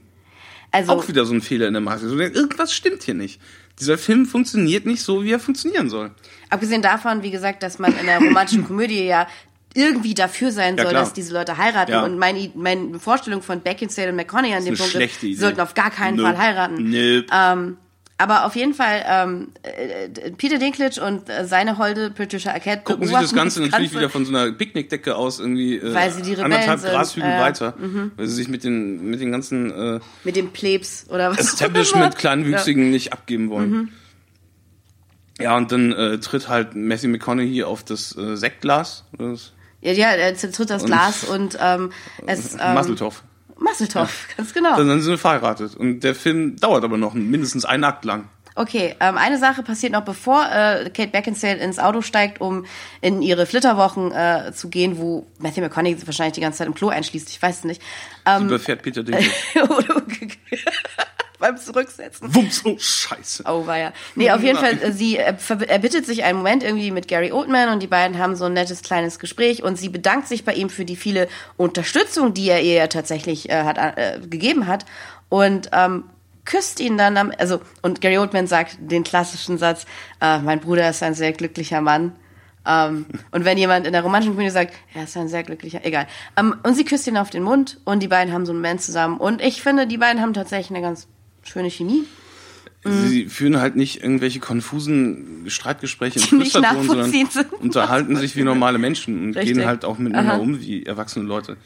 Speaker 1: Also,
Speaker 2: auch wieder so ein Fehler in der Matrix. Irgendwas stimmt hier nicht. Dieser Film funktioniert nicht so, wie er funktionieren soll.
Speaker 1: abgesehen davon, wie gesagt, dass man in der romantischen Komödie ja irgendwie dafür sein
Speaker 2: Ja,
Speaker 1: soll,
Speaker 2: klar.
Speaker 1: dass diese Leute heiraten.
Speaker 2: Ja.
Speaker 1: Und meine, meine Vorstellung von Beckinsale und McConaughey an dem Punkt ist, sie sollten auf gar keinen
Speaker 2: Nope.
Speaker 1: Fall heiraten.
Speaker 2: Nope.
Speaker 1: Ähm, aber auf jeden Fall, ähm, äh, Peter Dinklage und äh, seine Holde Patricia Arquette
Speaker 2: Gucken sich das Ganze natürlich
Speaker 1: Ganze.
Speaker 2: wieder von so einer Picknickdecke aus irgendwie äh,
Speaker 1: Weil sie die Rebellen
Speaker 2: anderthalb
Speaker 1: sind,
Speaker 2: Grashügel
Speaker 1: äh,
Speaker 2: weiter,
Speaker 1: mhm.
Speaker 2: weil sie sich mit den mit den ganzen äh,
Speaker 1: mit dem Plebs oder was
Speaker 2: Establishment. Kleinwüchsigen nicht abgeben wollen.
Speaker 1: Mhm.
Speaker 2: Ja, und dann äh, tritt halt Matthew McConaughey auf das Sektglas. das-
Speaker 1: Ja, ja, er tritt das
Speaker 2: Und-
Speaker 1: Glas und ähm, es ähm,
Speaker 2: Masseltoff.
Speaker 1: Masseltoff, ganz genau.
Speaker 2: Dann, dann sind sie verheiratet. Und der Film dauert aber noch mindestens einen Akt lang.
Speaker 1: Okay, ähm, eine Sache passiert noch, bevor äh, Kate Beckinsale ins Auto steigt, um in ihre Flitterwochen äh, zu gehen, wo Matthew McConaughey wahrscheinlich die ganze Zeit im Klo einschließt, ich weiß es nicht.
Speaker 2: Sie
Speaker 1: Ähm,
Speaker 2: überfährt Peter Dinklage. [LAUGHS] [LAUGHS]
Speaker 1: beim Zurücksetzen.
Speaker 2: Wumms, oh Scheiße.
Speaker 1: Oh, war ja. Nee, auf jeden Fall, äh, sie äh, erbittet sich einen Moment irgendwie mit Gary Oldman und die beiden haben so ein nettes kleines Gespräch und sie bedankt sich bei ihm für die viele Unterstützung, die er ihr ja tatsächlich äh, hat, äh, gegeben hat und ähm, küsst ihn dann am, also, und Gary Oldman sagt den klassischen Satz, äh, mein Bruder ist ein sehr glücklicher Mann. Ähm, und wenn jemand in der romantischen Komödie sagt, er ist ein sehr glücklicher, egal. Ähm, und sie küsst ihn auf den Mund und die beiden haben so einen Moment zusammen. Und ich finde, die beiden haben tatsächlich eine ganz schöne Chemie.
Speaker 2: Sie führen halt nicht irgendwelche konfusen Streitgespräche
Speaker 1: nicht
Speaker 2: Flüsterton, sondern
Speaker 1: sind.
Speaker 2: unterhalten sich wie normale Menschen und
Speaker 1: Richtig.
Speaker 2: gehen halt auch miteinander
Speaker 1: Aha.
Speaker 2: um wie erwachsene Leute.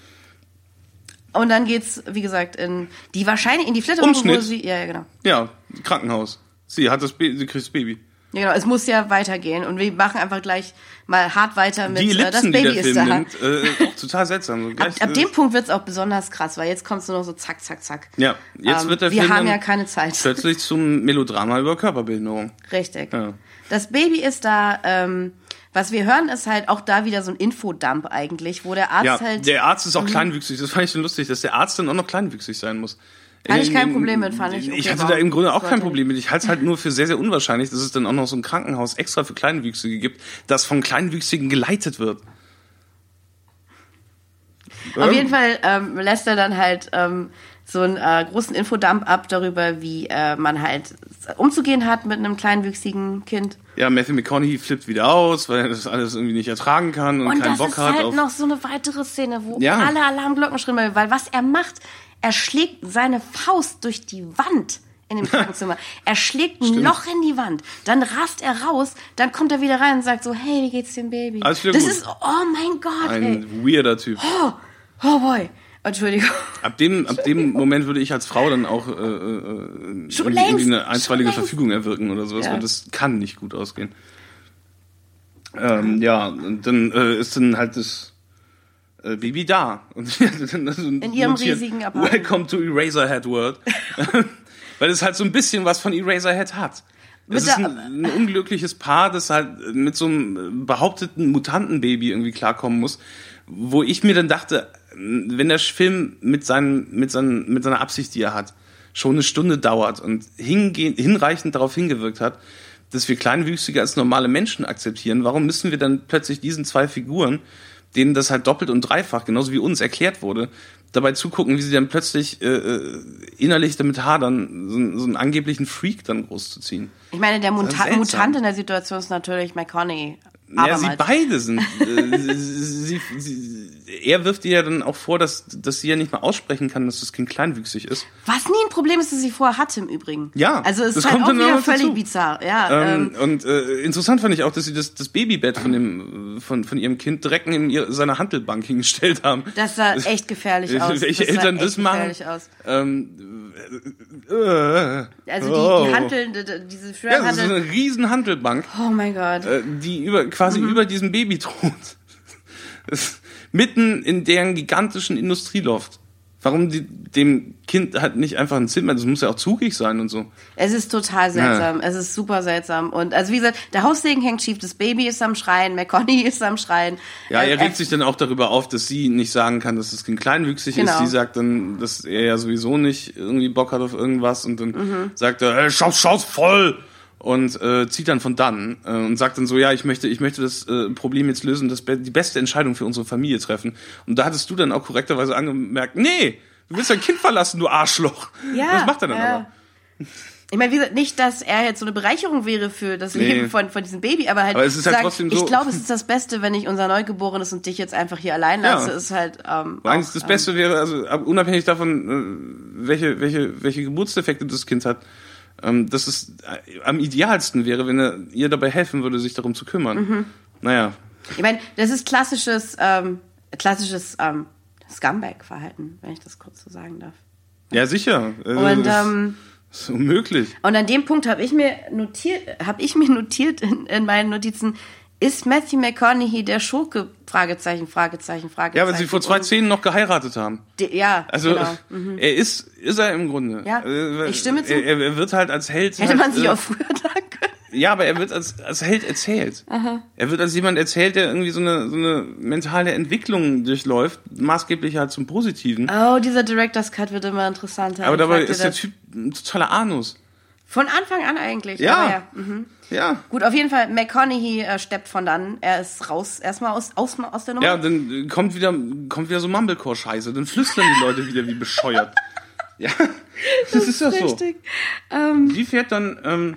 Speaker 1: Und dann geht's, wie gesagt, in die wahrscheinlich in die Flitterwochen, wo sie, ja, ja, genau.
Speaker 2: Ja, Krankenhaus. Sie hat das Baby, sie kriegt das Baby.
Speaker 1: Ja, genau. Es muss ja weitergehen und wir machen einfach gleich mal hart weiter mit
Speaker 2: die
Speaker 1: äh, das
Speaker 2: Ellipsen,
Speaker 1: Baby ist da.
Speaker 2: nimmt, äh, [LAUGHS] total seltsam. So
Speaker 1: Ab, ab
Speaker 2: äh,
Speaker 1: dem Punkt wird's auch besonders krass, weil jetzt kommt's nur noch so zack, zack, zack.
Speaker 2: Ja, jetzt
Speaker 1: Ähm,
Speaker 2: wird der
Speaker 1: wir
Speaker 2: Film
Speaker 1: haben
Speaker 2: dann
Speaker 1: ja keine Zeit.
Speaker 2: plötzlich zum Melodrama über Körperbehinderung.
Speaker 1: Richtig.
Speaker 2: Ja.
Speaker 1: Das Baby ist da. Ähm, was wir hören, ist halt auch da wieder so ein Infodump eigentlich, wo der Arzt
Speaker 2: Ja,
Speaker 1: halt.
Speaker 2: der Arzt ist auch
Speaker 1: Mhm.
Speaker 2: kleinwüchsig. Das fand ich schon lustig, dass der Arzt dann auch noch kleinwüchsig sein muss.
Speaker 1: Hatte ich kein Problem mit, fand ich.
Speaker 2: Ich
Speaker 1: okay,
Speaker 2: hatte da
Speaker 1: warum
Speaker 2: im Grunde auch kein Problem mit. Ich halte es halt nur für sehr, sehr unwahrscheinlich, dass es dann auch noch so ein Krankenhaus extra für Kleinwüchsige gibt, das von Kleinwüchsigen geleitet wird.
Speaker 1: Auf jeden Fall ähm, lässt er dann halt ähm, so einen äh, großen Infodump ab darüber, wie äh, man halt umzugehen hat mit einem kleinwüchsigen Kind.
Speaker 2: Ja, Matthew McConaughey flippt wieder aus, weil er das alles irgendwie nicht ertragen kann und,
Speaker 1: Und
Speaker 2: keinen
Speaker 1: das
Speaker 2: Bock
Speaker 1: ist
Speaker 2: hat
Speaker 1: halt
Speaker 2: auf.
Speaker 1: noch so eine weitere Szene, wo
Speaker 2: Ja.
Speaker 1: alle Alarmglocken schrillen, weil was er macht, er schlägt seine Faust durch die Wand in dem [LAUGHS] Krankenzimmer. Er schlägt ein. Loch in die Wand, dann rast er raus, dann kommt er wieder rein und sagt so, hey, wie geht's dem Baby?
Speaker 2: Alles wieder
Speaker 1: das
Speaker 2: gut.
Speaker 1: ist, oh mein Gott, ey.
Speaker 2: Ein weirder Typ.
Speaker 1: Oh, oh boy. Entschuldigung.
Speaker 2: Ab dem, ab dem Moment würde ich als Frau dann auch äh, äh, irgendwie,
Speaker 1: Schon
Speaker 2: irgendwie
Speaker 1: längst,
Speaker 2: eine einstweilige. Verfügung erwirken oder sowas,
Speaker 1: Ja.
Speaker 2: weil das kann nicht gut ausgehen. Ähm, ja, und dann äh, ist dann halt das äh, Baby da. Und [LAUGHS]
Speaker 1: In ihrem riesigen Apartment.
Speaker 2: Welcome to Eraserhead World. [LAUGHS] weil es halt so ein bisschen was von Eraserhead hat. Es ist ein, ein unglückliches Paar, das halt mit so einem behaupteten Mutantenbaby irgendwie klarkommen muss, wo ich mir dann dachte, wenn der Film mit, seinen, mit, seinen, mit seiner Absicht, die er hat, schon eine Stunde dauert und hinreichend darauf hingewirkt hat, dass wir Kleinwüchsige als normale Menschen akzeptieren, warum müssen wir dann plötzlich diesen zwei Figuren, denen das halt doppelt und dreifach, genauso wie uns erklärt wurde, dabei zugucken, wie sie dann plötzlich äh, äh, innerlich damit hadern, so, einen- so einen angeblichen Freak dann großzuziehen.
Speaker 1: Ich meine, der Muta. Mutant in der Situation ist natürlich McConaughey.
Speaker 2: Ja, sie beide sind. Äh, [LAUGHS] sie, sie, sie, er wirft ihr ja dann auch vor, dass, dass sie ja nicht mal aussprechen kann, dass das Kind kleinwüchsig ist.
Speaker 1: Was nie ein Problem ist, das sie vorher hatte im Übrigen.
Speaker 2: Ja,
Speaker 1: Also es ist halt auch wieder völlig
Speaker 2: dazu.
Speaker 1: bizarr. Ja,
Speaker 2: Ähm,
Speaker 1: ähm,
Speaker 2: und äh, interessant fand ich auch, dass sie das, das Babybett von dem von, von ihrem Kind direkt neben ihr, seiner Handelbank hingestellt haben.
Speaker 1: das sah echt gefährlich [LAUGHS] aus.
Speaker 2: Welche
Speaker 1: das
Speaker 2: Eltern das machen?
Speaker 1: gefährlich Aus.
Speaker 2: Ähm, äh, äh,
Speaker 1: Also die,
Speaker 2: oh.
Speaker 1: die die- diese
Speaker 2: Ja, das ist eine riesen Handelbank,
Speaker 1: oh mein Gott.
Speaker 2: äh, die über quasi
Speaker 1: Mhm.
Speaker 2: über diesem Baby thront. [LAUGHS] Das- Mitten in deren gigantischen Industrieloft. Warum die, dem Kind halt nicht einfach ein Zimmer, das muss ja auch zugig sein und so.
Speaker 1: Es ist total seltsam. Es ist super seltsam. Und also wie gesagt, der Haussegen hängt schief, das Baby ist am Schreien, McConaughey ist am Schreien.
Speaker 2: Ja,
Speaker 1: Äh,
Speaker 2: er regt sich dann auch darüber auf, dass sie nicht sagen kann, dass das Kind kleinwüchsig
Speaker 1: Genau.
Speaker 2: ist. Sie sagt dann, dass er ja sowieso nicht irgendwie Bock hat auf irgendwas und dann
Speaker 1: Mhm.
Speaker 2: sagt er, hey, schau, schau's voll! Und äh, zieht dann von dann äh, und sagt dann so, ja, ich möchte, ich möchte das äh, Problem jetzt lösen, das be die beste Entscheidung für unsere Familie treffen. Und da hattest du dann auch korrekterweise angemerkt, nee, du willst dein Kind verlassen, du Arschloch.
Speaker 1: Ja,
Speaker 2: das macht er dann aber.
Speaker 1: Ich meine, wie gesagt, nicht, dass er jetzt so eine Bereicherung wäre für das
Speaker 2: Nee.
Speaker 1: Leben von, von diesem Baby, aber halt,
Speaker 2: Aber es ist halt
Speaker 1: sagen,
Speaker 2: trotzdem so-
Speaker 1: ich glaube, es [LAUGHS] ist das Beste, wenn ich unser Neugeborenes und dich jetzt einfach hier allein lasse,
Speaker 2: Ja.
Speaker 1: ist halt, ähm, auch,
Speaker 2: das Beste wäre, also ab- unabhängig davon, äh, welche, welche, welche Geburtsdefekte das Kind hat, ähm, dass es äh, am idealsten wäre, wenn er ihr dabei helfen würde, sich darum zu kümmern.
Speaker 1: Mhm.
Speaker 2: Naja,
Speaker 1: Ich meine, das ist klassisches, ähm, klassisches ähm, Scumbag-Verhalten, wenn ich das kurz so sagen darf.
Speaker 2: ja sicher. Äh,
Speaker 1: Und ähm,
Speaker 2: das ist unmöglich.
Speaker 1: Und an dem Punkt habe ich mir notiert, habe ich mir [LAUGHS] notiert in, in meinen Notizen, ist Matthew McConaughey der Schurke? Fragezeichen, Fragezeichen, Fragezeichen.
Speaker 2: Ja, weil sie vor zwei Szenen noch geheiratet haben.
Speaker 1: die- ja,
Speaker 2: Also
Speaker 1: genau. Mhm. [LAUGHS]
Speaker 2: er ist, ist er im Grunde.
Speaker 1: Ja,
Speaker 2: Äh,
Speaker 1: ich stimme zu.
Speaker 2: Er, er wird halt als Held.
Speaker 1: Hätte
Speaker 2: halt,
Speaker 1: man sich
Speaker 2: äh,
Speaker 1: auch früher [LAUGHS] sagen können.
Speaker 2: Ja, aber er wird als, als Held erzählt.
Speaker 1: Aha.
Speaker 2: Er wird als jemand erzählt, der irgendwie so eine, so eine mentale Entwicklung durchläuft, maßgeblich halt zum Positiven.
Speaker 1: Oh, dieser Director's Cut wird immer interessanter.
Speaker 2: aber dabei ist der. Typ ein totaler Anus.
Speaker 1: Von Anfang an eigentlich.
Speaker 2: Ja.
Speaker 1: Ja. Mhm.
Speaker 2: Ja.
Speaker 1: Gut, auf jeden Fall, McConaughey äh, steppt von dann. Er ist raus, erstmal aus, aus, aus der Nummer.
Speaker 2: Ja, dann äh, kommt wieder, kommt wieder so Mumblecore-Scheiße. Dann flüstern die Leute wieder wie bescheuert. [LAUGHS] Ja, das, ist doch so.
Speaker 1: Richtig. Ähm,
Speaker 2: Sie fährt dann, ähm,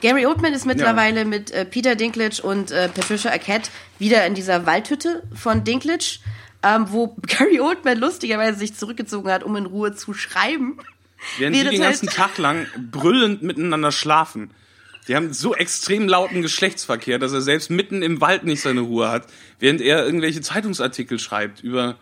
Speaker 1: Gary Oldman ist mittlerweile mit äh, Peter Dinklage und äh, Patricia Arquette wieder in dieser Waldhütte von Dinklage, ähm, wo [LAUGHS] Gary Oldman lustigerweise sich zurückgezogen hat, um in Ruhe zu schreiben.
Speaker 2: Während die den
Speaker 1: halt-
Speaker 2: ganzen Tag lang brüllend miteinander schlafen. Die haben so extrem lauten Geschlechtsverkehr, dass er selbst mitten im Wald nicht seine Ruhe hat, während er irgendwelche Zeitungsartikel schreibt über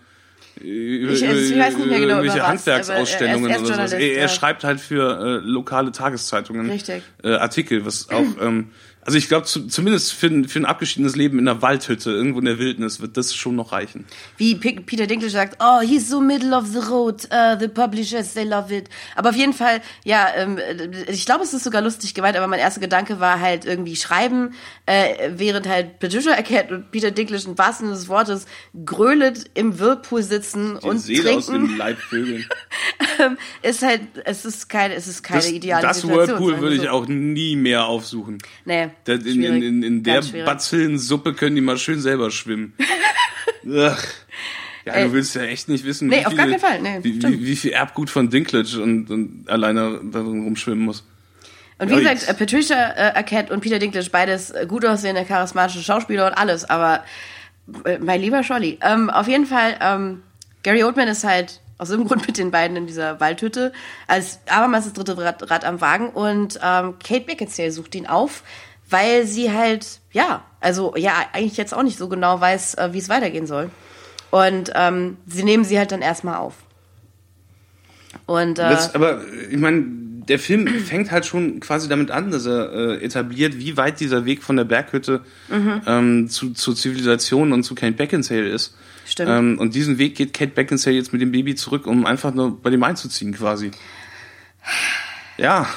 Speaker 2: über,
Speaker 1: Ich- ich weiß nicht mehr genau,
Speaker 2: irgendwelche
Speaker 1: über was,
Speaker 2: Handwerksausstellungen
Speaker 1: er er
Speaker 2: oder sowas. Er, er
Speaker 1: ja.
Speaker 2: schreibt halt für äh, lokale Tageszeitungen äh, Artikel, was auch [CLEARS THROAT] ähm, also ich glaube zu, zumindest für, ein- für ein abgeschiedenes Leben in einer Waldhütte irgendwo in der Wildnis wird das schon noch reichen.
Speaker 1: Wie P Peter Dinklage sagt, oh, he's so middle of the road, uh, the publishers, they love it. Aber auf jeden Fall, ja, ähm, ich glaube, es ist sogar lustig gemeint, aber mein erster Gedanke war halt irgendwie schreiben, äh, während halt Patricia Arquette und Peter Dinklage im wahrsten des Wortes gröhlend im Whirlpool sitzen
Speaker 2: Die
Speaker 1: und
Speaker 2: Seele aus dem
Speaker 1: trinken,
Speaker 2: Leib vögeln. [LAUGHS]
Speaker 1: ähm, ist halt, es ist keine, es ist keine
Speaker 2: Das,
Speaker 1: ideale
Speaker 2: das
Speaker 1: Situation.
Speaker 2: Whirlpool
Speaker 1: sagen wir
Speaker 2: würde ich
Speaker 1: so.
Speaker 2: auch nie mehr aufsuchen.
Speaker 1: Nee,
Speaker 2: Da, in, in, in, in der. Bazillensuppe können die mal schön selber schwimmen. [LAUGHS] Ach. Ja,
Speaker 1: Ey.
Speaker 2: du willst ja echt nicht wissen,
Speaker 1: Nee,
Speaker 2: wie,
Speaker 1: auf
Speaker 2: viel,
Speaker 1: Fall. Nee,
Speaker 2: wie, wie, wie viel Erbgut von Dinklage und, und alleine darin rumschwimmen muss.
Speaker 1: Und wie gesagt, äh, Patricia äh, Arquette und Peter Dinklage, beides äh, gut aussehende, charismatische Schauspieler und alles, aber äh, mein lieber Scholli. Ähm, auf jeden Fall, ähm, Gary Oldman ist halt aus irgendeinem [LAUGHS] Grund mit den beiden in dieser Waldhütte als abermals das dritte Rad, Rad am Wagen und ähm, Kate Beckinsale sucht ihn auf, weil sie halt, ja, also ja, eigentlich jetzt auch nicht so genau weiß, äh, wie es weitergehen soll. Und ähm, sie nehmen sie halt dann erstmal auf. Und äh,
Speaker 2: Das, aber ich meine, der Film [CLEARS THROAT] fängt halt schon quasi damit an, dass er äh, etabliert, wie weit dieser Weg von der Berghütte
Speaker 1: Mhm.
Speaker 2: ähm, zu, zur Zivilisation und zu Kate Beckinsale ist.
Speaker 1: Stimmt.
Speaker 2: Ähm, und diesen Weg geht Kate Beckinsale jetzt mit dem Baby zurück, um einfach nur bei dem einzuziehen quasi. Ja,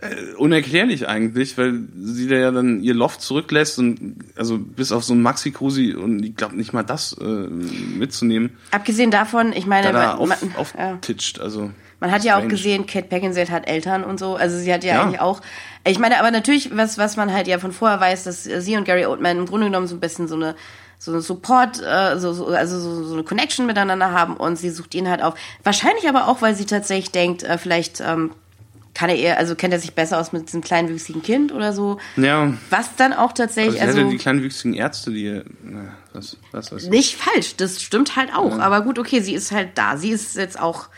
Speaker 2: äh, unerklärlich eigentlich, weil sie da ja dann ihr Loft zurücklässt und also bis auf so ein Maxi-Cosi und ich glaube nicht mal das äh, mitzunehmen,
Speaker 1: abgesehen davon, ich meine,
Speaker 2: da da
Speaker 1: man,
Speaker 2: auf,
Speaker 1: man, ja.
Speaker 2: auftitscht. Also
Speaker 1: Man hat ja auch gesehen, Kate Beckinsale hat Eltern und so. Also sie hat ja,
Speaker 2: Ja.
Speaker 1: eigentlich auch. Ich meine, aber natürlich, was, was man halt ja von vorher weiß, dass sie und Gary Oldman im Grunde genommen so ein bisschen so eine so eine Support, äh, so, so, also so, so eine Connection miteinander haben und sie sucht ihn halt auf. Wahrscheinlich aber auch, weil sie tatsächlich denkt, äh, vielleicht ähm, kann er eher, also kennt er sich besser aus mit diesem kleinwüchsigen Kind oder so.
Speaker 2: Ja,
Speaker 1: Was dann auch
Speaker 2: also
Speaker 1: tatsächlich, also,
Speaker 2: hatte die kleinwüchsigen Ärzte, die, na, was, was weiß ich.
Speaker 1: nicht falsch, das stimmt halt auch. Aber gut, okay, sie ist halt da. Sie ist jetzt auch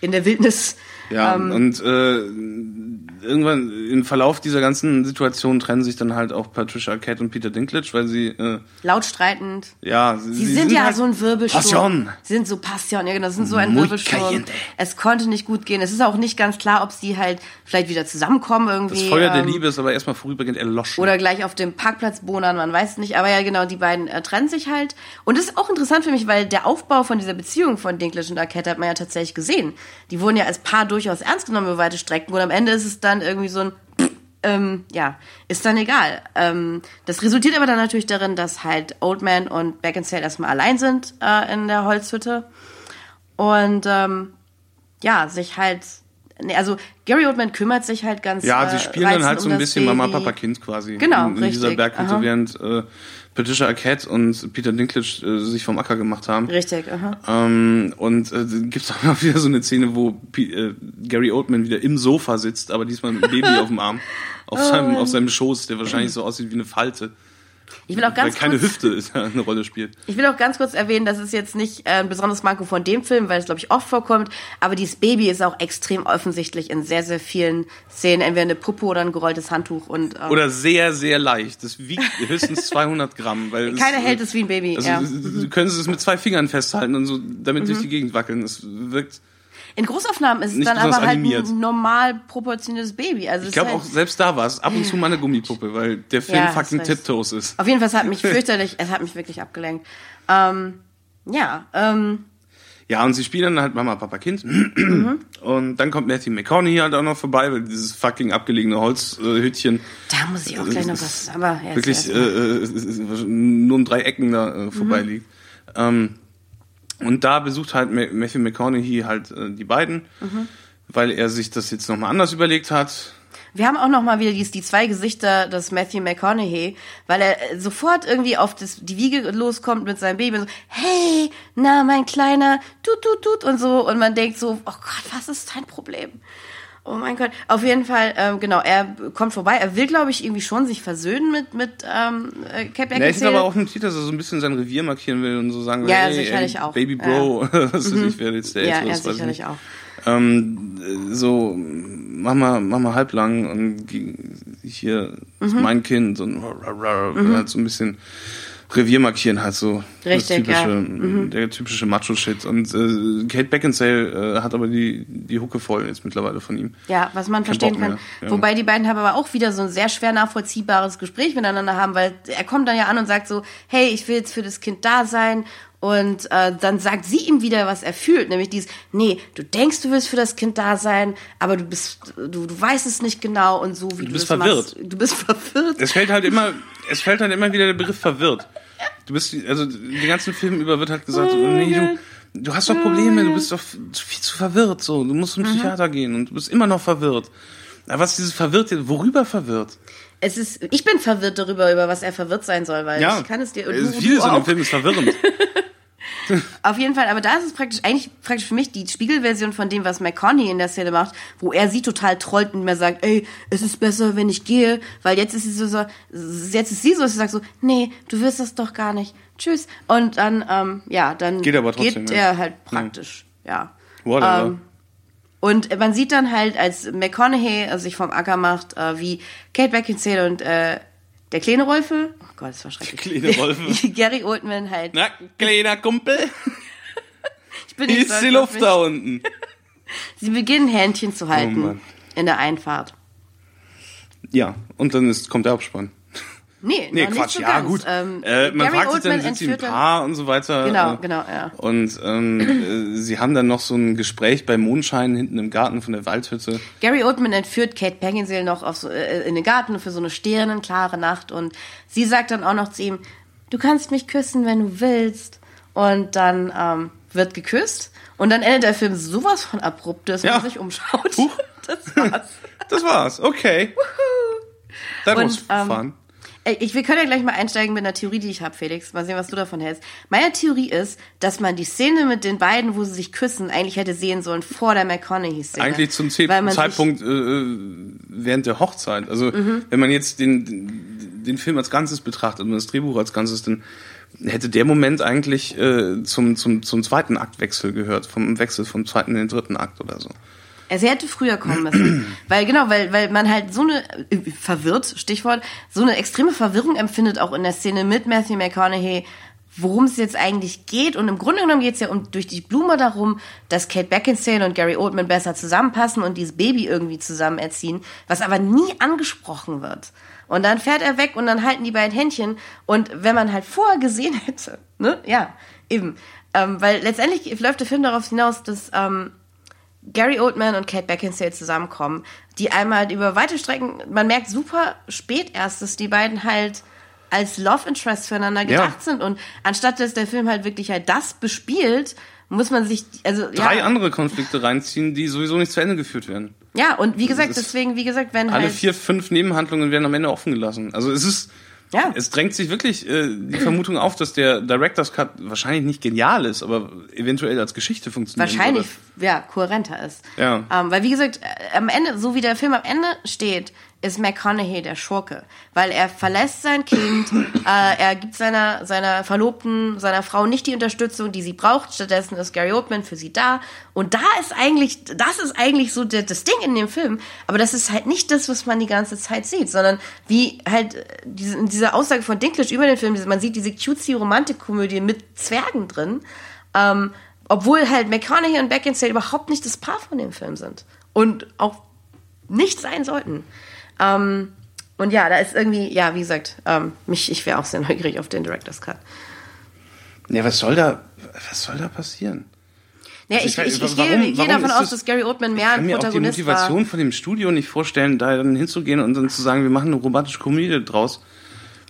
Speaker 1: in der Wildnis.
Speaker 2: Ja,
Speaker 1: ähm,
Speaker 2: und äh, irgendwann im Verlauf dieser ganzen Situation trennen sich dann halt auch Patricia Arquette und Peter Dinklage, weil sie, äh,
Speaker 1: laut streitend.
Speaker 2: ja,
Speaker 1: Sie, sind, ja
Speaker 2: halt
Speaker 1: so ein Wirbelsturm.
Speaker 2: Passion.
Speaker 1: Sie sind so Passion, ja genau, sie sind so ein
Speaker 2: Muy
Speaker 1: Wirbelsturm.
Speaker 2: caliente.
Speaker 1: Es konnte nicht gut gehen. Es ist auch nicht ganz klar, ob sie halt vielleicht wieder zusammenkommen irgendwie.
Speaker 2: Das Feuer der
Speaker 1: ähm,
Speaker 2: Liebe ist aber erstmal vorübergehend erloschen.
Speaker 1: Oder gleich auf dem Parkplatz bohnern, man weiß es nicht. Aber ja, genau, die beiden äh, trennen sich halt. Und das ist auch interessant für mich, weil der Aufbau von dieser Beziehung von Dinklage und Arquette hat man ja tatsächlich gesehen. Die wurden ja als Paar durchaus ernst genommen über weite Strecken. Und am Ende ist es dann irgendwie so ein, ähm, ja, ist dann egal. Ähm, das resultiert aber dann natürlich darin, dass halt Oldman und Beckinsale erstmal allein sind äh, in der Holzhütte. Und ähm, ja, sich halt. Nee, also Gary Oldman kümmert sich halt ganz
Speaker 2: ja,
Speaker 1: äh,
Speaker 2: sie spielen dann halt so
Speaker 1: um
Speaker 2: ein
Speaker 1: das
Speaker 2: bisschen Mama,
Speaker 1: Baby.
Speaker 2: Papa, Kind quasi.
Speaker 1: Genau,
Speaker 2: in, in dieser
Speaker 1: richtig,
Speaker 2: Berghütte,
Speaker 1: aha.
Speaker 2: während äh, Patricia Arquette und Peter Dinklage äh, sich vom Acker gemacht haben.
Speaker 1: Richtig, aha.
Speaker 2: Ähm, und äh, gibt es [LAUGHS] auch mal wieder so eine Szene, wo P äh, Gary Oldman wieder im Sofa sitzt, aber diesmal mit dem Baby auf dem Arm. Auf, [LAUGHS]
Speaker 1: Oh
Speaker 2: seinem,
Speaker 1: Mann.
Speaker 2: auf seinem Schoß, der wahrscheinlich so aussieht wie eine Falte.
Speaker 1: Ich will auch ganz
Speaker 2: weil keine
Speaker 1: kurz,
Speaker 2: Hüfte ist, [LAUGHS] eine Rolle spielt.
Speaker 1: Ich will auch ganz kurz erwähnen, das ist jetzt nicht äh, ein besonderes Manko von dem Film, weil es glaube ich oft vorkommt, aber dieses Baby ist auch extrem offensichtlich in sehr sehr vielen Szenen, entweder eine Puppe oder ein gerolltes Handtuch und ähm,
Speaker 2: Oder sehr, sehr leicht. Das wiegt [LAUGHS] höchstens 200 Gramm. Weil
Speaker 1: keiner
Speaker 2: es,
Speaker 1: hält es wie ein Baby.
Speaker 2: Also,
Speaker 1: ja.
Speaker 2: Du könntest es mit zwei Fingern festhalten und so damit
Speaker 1: Mhm.
Speaker 2: durch die Gegend wackeln. Es wirkt.
Speaker 1: In Großaufnahmen ist es
Speaker 2: nicht
Speaker 1: dann aber halt
Speaker 2: animiert.
Speaker 1: ein normal proportioniertes Baby. Also
Speaker 2: Ich glaube
Speaker 1: ist
Speaker 2: auch,
Speaker 1: halt,
Speaker 2: selbst da war es ab und zu mal eine [LAUGHS] Gummipuppe, weil der Film
Speaker 1: Ja,
Speaker 2: fucking. Tiptoes ist.
Speaker 1: Auf jeden Fall, es hat mich [LAUGHS] fürchterlich, es hat mich wirklich abgelenkt. Ähm, ja, ähm,
Speaker 2: Ja, und sie spielen dann halt Mama, Papa, Kind.
Speaker 1: Mhm.
Speaker 2: Und dann kommt Matthew McConaughey halt auch noch vorbei, weil dieses fucking abgelegene Holzhütchen
Speaker 1: da muss ich auch gleich noch was, aber ja,
Speaker 2: wirklich äh,
Speaker 1: mal.
Speaker 2: äh, nur um drei Ecken da
Speaker 1: Mhm.
Speaker 2: äh, vorbeiliegt. Ähm, und da besucht halt Ma- Matthew McConaughey halt äh, die beiden,
Speaker 1: Mhm.
Speaker 2: weil er sich das jetzt nochmal anders überlegt hat.
Speaker 1: Wir haben auch noch mal wieder die, die zwei Gesichter des Matthew McConaughey, weil er äh, sofort irgendwie auf das, die Wiege loskommt mit seinem Baby und so, hey, na, mein Kleiner, tut, tut, tut und so. Und man denkt so, oh Gott, was ist dein Problem? Oh mein Gott. Auf jeden Fall, ähm, genau, er kommt vorbei. Er will, glaube ich, irgendwie schon sich versöhnen mit, mit ähm, äh,
Speaker 2: Ja, ich
Speaker 1: Beckinsale.
Speaker 2: aber auch im Titel, dass er so ein bisschen sein Revier markieren will und so sagen will,
Speaker 1: Ja,
Speaker 2: hey,
Speaker 1: sicherlich
Speaker 2: ey,
Speaker 1: auch.
Speaker 2: Baby Bro, [LAUGHS] was weiß ich, wer jetzt der
Speaker 1: ja, ja,
Speaker 2: ist, ich
Speaker 1: sicherlich auch.
Speaker 2: Ähm, äh, so, mach mal, mach mal halblang und hier ist
Speaker 1: Mhm.
Speaker 2: mein Kind und halt so ein bisschen Revier markieren halt so
Speaker 1: Richtig,
Speaker 2: das
Speaker 1: ja.
Speaker 2: typische,
Speaker 1: Mhm.
Speaker 2: der typische Macho-Shit. Und äh, Kate Beckinsale äh, hat aber die, die Hucke voll jetzt mittlerweile von ihm.
Speaker 1: Ja, was man
Speaker 2: Kein
Speaker 1: verstehen
Speaker 2: Bock
Speaker 1: kann.
Speaker 2: ja.
Speaker 1: Wobei die beiden haben aber auch wieder so ein sehr schwer nachvollziehbares Gespräch miteinander haben, weil er kommt dann ja an und sagt so, hey, ich will jetzt für das Kind da sein. Und äh, dann sagt sie ihm wieder, was er fühlt, nämlich dieses, nee, du denkst, du willst für das Kind da sein, aber du bist, du, du weißt es nicht genau und so wie du,
Speaker 2: bist
Speaker 1: das
Speaker 2: verwirrt.
Speaker 1: machst. Du bist [LAUGHS] verwirrt.
Speaker 2: Es fällt halt immer, es fällt halt immer wieder der Begriff verwirrt. Du bist, also den ganzen Film über wird halt gesagt,
Speaker 1: Oh
Speaker 2: nee, du, du hast doch Probleme, du bist doch viel zu verwirrt, so, du musst zum
Speaker 1: Mhm.
Speaker 2: Psychiater gehen und du bist immer noch verwirrt. Aber was ist dieses verwirrt, worüber verwirrt?
Speaker 1: Es ist, ich bin verwirrt darüber, über was er verwirrt sein soll, weil ich kann es dir
Speaker 2: Es
Speaker 1: du,
Speaker 2: ist vieles
Speaker 1: du
Speaker 2: in dem. Film ist verwirrend. [LAUGHS] [LAUGHS]
Speaker 1: Auf jeden Fall, aber da ist es praktisch, eigentlich praktisch für mich die Spiegelversion von dem, was McConaughey in der Szene macht, wo er sie total trollt und mir sagt, ey, es ist besser, wenn ich gehe, weil jetzt ist sie so, so jetzt ist sie so, dass sie sagt so, nee, du wirst das doch gar nicht, tschüss. Und dann, ähm, ja, dann
Speaker 2: Geht aber trotzdem,
Speaker 1: geht
Speaker 2: ja.
Speaker 1: er halt praktisch, ja.
Speaker 2: Whatever.
Speaker 1: Ähm, und man sieht dann halt, als McConaughey sich vom Acker macht, äh, wie Kate Beckinsale und äh, der kleine Rolfe, oh Gott, das war schrecklich.
Speaker 2: Kleine Rolfe. [LAUGHS]
Speaker 1: Gary Oldman halt.
Speaker 2: Na, kleiner Kumpel, [LAUGHS]
Speaker 1: ich bin nicht
Speaker 2: ist die Luft
Speaker 1: mich.
Speaker 2: da unten? [LAUGHS]
Speaker 1: Sie beginnen Händchen zu
Speaker 2: Oh
Speaker 1: halten
Speaker 2: Mann.
Speaker 1: in der Einfahrt.
Speaker 2: Ja, und dann ist, kommt der Abspann.
Speaker 1: Nee,
Speaker 2: Nee, Quatsch,
Speaker 1: so
Speaker 2: ja gut.
Speaker 1: Ähm,
Speaker 2: äh, man
Speaker 1: Gary
Speaker 2: fragt sich dann,
Speaker 1: Oldman
Speaker 2: sind sie ein Paar und so weiter.
Speaker 1: Genau, genau, ja.
Speaker 2: Und ähm, äh, sie haben dann noch so ein Gespräch bei Mondschein hinten im Garten von der Waldhütte.
Speaker 1: Gary Oldman entführt Kate Beckinsale noch auf so, äh, in den Garten für so eine sternenklare Nacht und sie sagt dann auch noch zu ihm, du kannst mich küssen, wenn du willst. Und dann ähm, wird geküsst und dann endet der Film sowas von abrupt, dass
Speaker 2: Ja.
Speaker 1: man sich umschaut.
Speaker 2: Huch. [LAUGHS]
Speaker 1: Das war's.
Speaker 2: Das war's, okay. That was
Speaker 1: Und, ähm,
Speaker 2: fun.
Speaker 1: Ey, Ich, wir können ja gleich mal einsteigen mit einer Theorie, die ich habe, Felix. Mal sehen, was du davon hältst. Meine Theorie ist, dass man die Szene mit den beiden, wo sie sich küssen, eigentlich hätte sehen sollen vor der McConaughey-Szene.
Speaker 2: Eigentlich zum Ze
Speaker 1: Mhm.
Speaker 2: Zeitpunkt äh, äh, während der Hochzeit. Also wenn man jetzt den, den, den Film als Ganzes betrachtet und das Drehbuch als Ganzes, dann hätte der Moment eigentlich äh, zum, zum, zum zweiten Aktwechsel gehört, vom Wechsel vom zweiten in den dritten Akt oder so.
Speaker 1: Also er hätte früher kommen müssen. [CLEARS THROAT] weil, genau, weil, weil man halt so eine, äh, verwirrt, Stichwort, so eine extreme Verwirrung empfindet auch in der Szene mit Matthew McConaughey, worum es jetzt eigentlich geht. Und im Grunde genommen geht es ja um durch die Blume darum, dass Kate Beckinsale und Gary Oldman besser zusammenpassen und dieses Baby irgendwie zusammen erziehen, was aber nie angesprochen wird. Und dann fährt er weg und dann halten die beiden Händchen. Und wenn man halt vorher gesehen [LAUGHS] hätte, ne, ja, eben. Ähm, weil letztendlich läuft der Film darauf hinaus, dass ähm, Gary Oldman und Kate Beckinsale zusammenkommen, die einmal über weite Strecken, man merkt super spät erst, dass die beiden halt als Love Interest füreinander gedacht
Speaker 2: Ja.
Speaker 1: sind und anstatt dass der Film halt wirklich halt das bespielt, muss man sich, also
Speaker 2: Drei
Speaker 1: ja,
Speaker 2: andere Konflikte reinziehen, die sowieso nicht zu Ende geführt werden.
Speaker 1: ja und wie gesagt,
Speaker 2: Das ist-
Speaker 1: deswegen, wie gesagt, wenn
Speaker 2: Alle
Speaker 1: halt,
Speaker 2: vier, fünf Nebenhandlungen werden am Ende offen gelassen. Also es ist,
Speaker 1: Ja.
Speaker 2: es drängt sich wirklich äh, die Vermutung auf, dass der Director's Cut wahrscheinlich nicht genial ist, aber eventuell als Geschichte funktioniert.
Speaker 1: wahrscheinlich ja kohärenter ist.
Speaker 2: Ja.
Speaker 1: Ähm, weil wie gesagt, äh, am Ende, so wie der Film am Ende steht, ist McConaughey der Schurke, weil er verlässt sein Kind, [COUGHS] äh, er gibt seiner seiner Verlobten, seiner Frau nicht die Unterstützung, die sie braucht. Stattdessen ist Gary Oldman für sie da und da ist eigentlich, das ist eigentlich so der, das Ding in dem Film. Aber das ist halt nicht das, was man die ganze Zeit sieht, sondern wie halt äh, diese, in dieser Aussage von Dinklage über den Film, diese- man sieht diese cutesy Romantikkomödie mit Zwergen drin. Ähm, obwohl halt McConaughey und Beckinsale überhaupt nicht das Paar von dem Film sind. Und auch nicht sein sollten. Ähm, und ja, da ist irgendwie, ja, wie gesagt, ähm, mich, ich wäre auch sehr [LAUGHS] neugierig auf den Director's Cut.
Speaker 2: Ja, was soll da, was soll da passieren?
Speaker 1: Ja,
Speaker 2: Also
Speaker 1: ich,
Speaker 2: ich-
Speaker 1: ich, ich,
Speaker 2: warum-
Speaker 1: gehe,
Speaker 2: warum
Speaker 1: davon aus,
Speaker 2: das-
Speaker 1: dass Gary Oldman mehr
Speaker 2: Ich kann
Speaker 1: ein
Speaker 2: mir auch die
Speaker 1: Protagonist
Speaker 2: Motivation
Speaker 1: war.
Speaker 2: von dem Studio nicht vorstellen, da dann hinzugehen und dann zu sagen, wir machen eine romantische Komödie draus.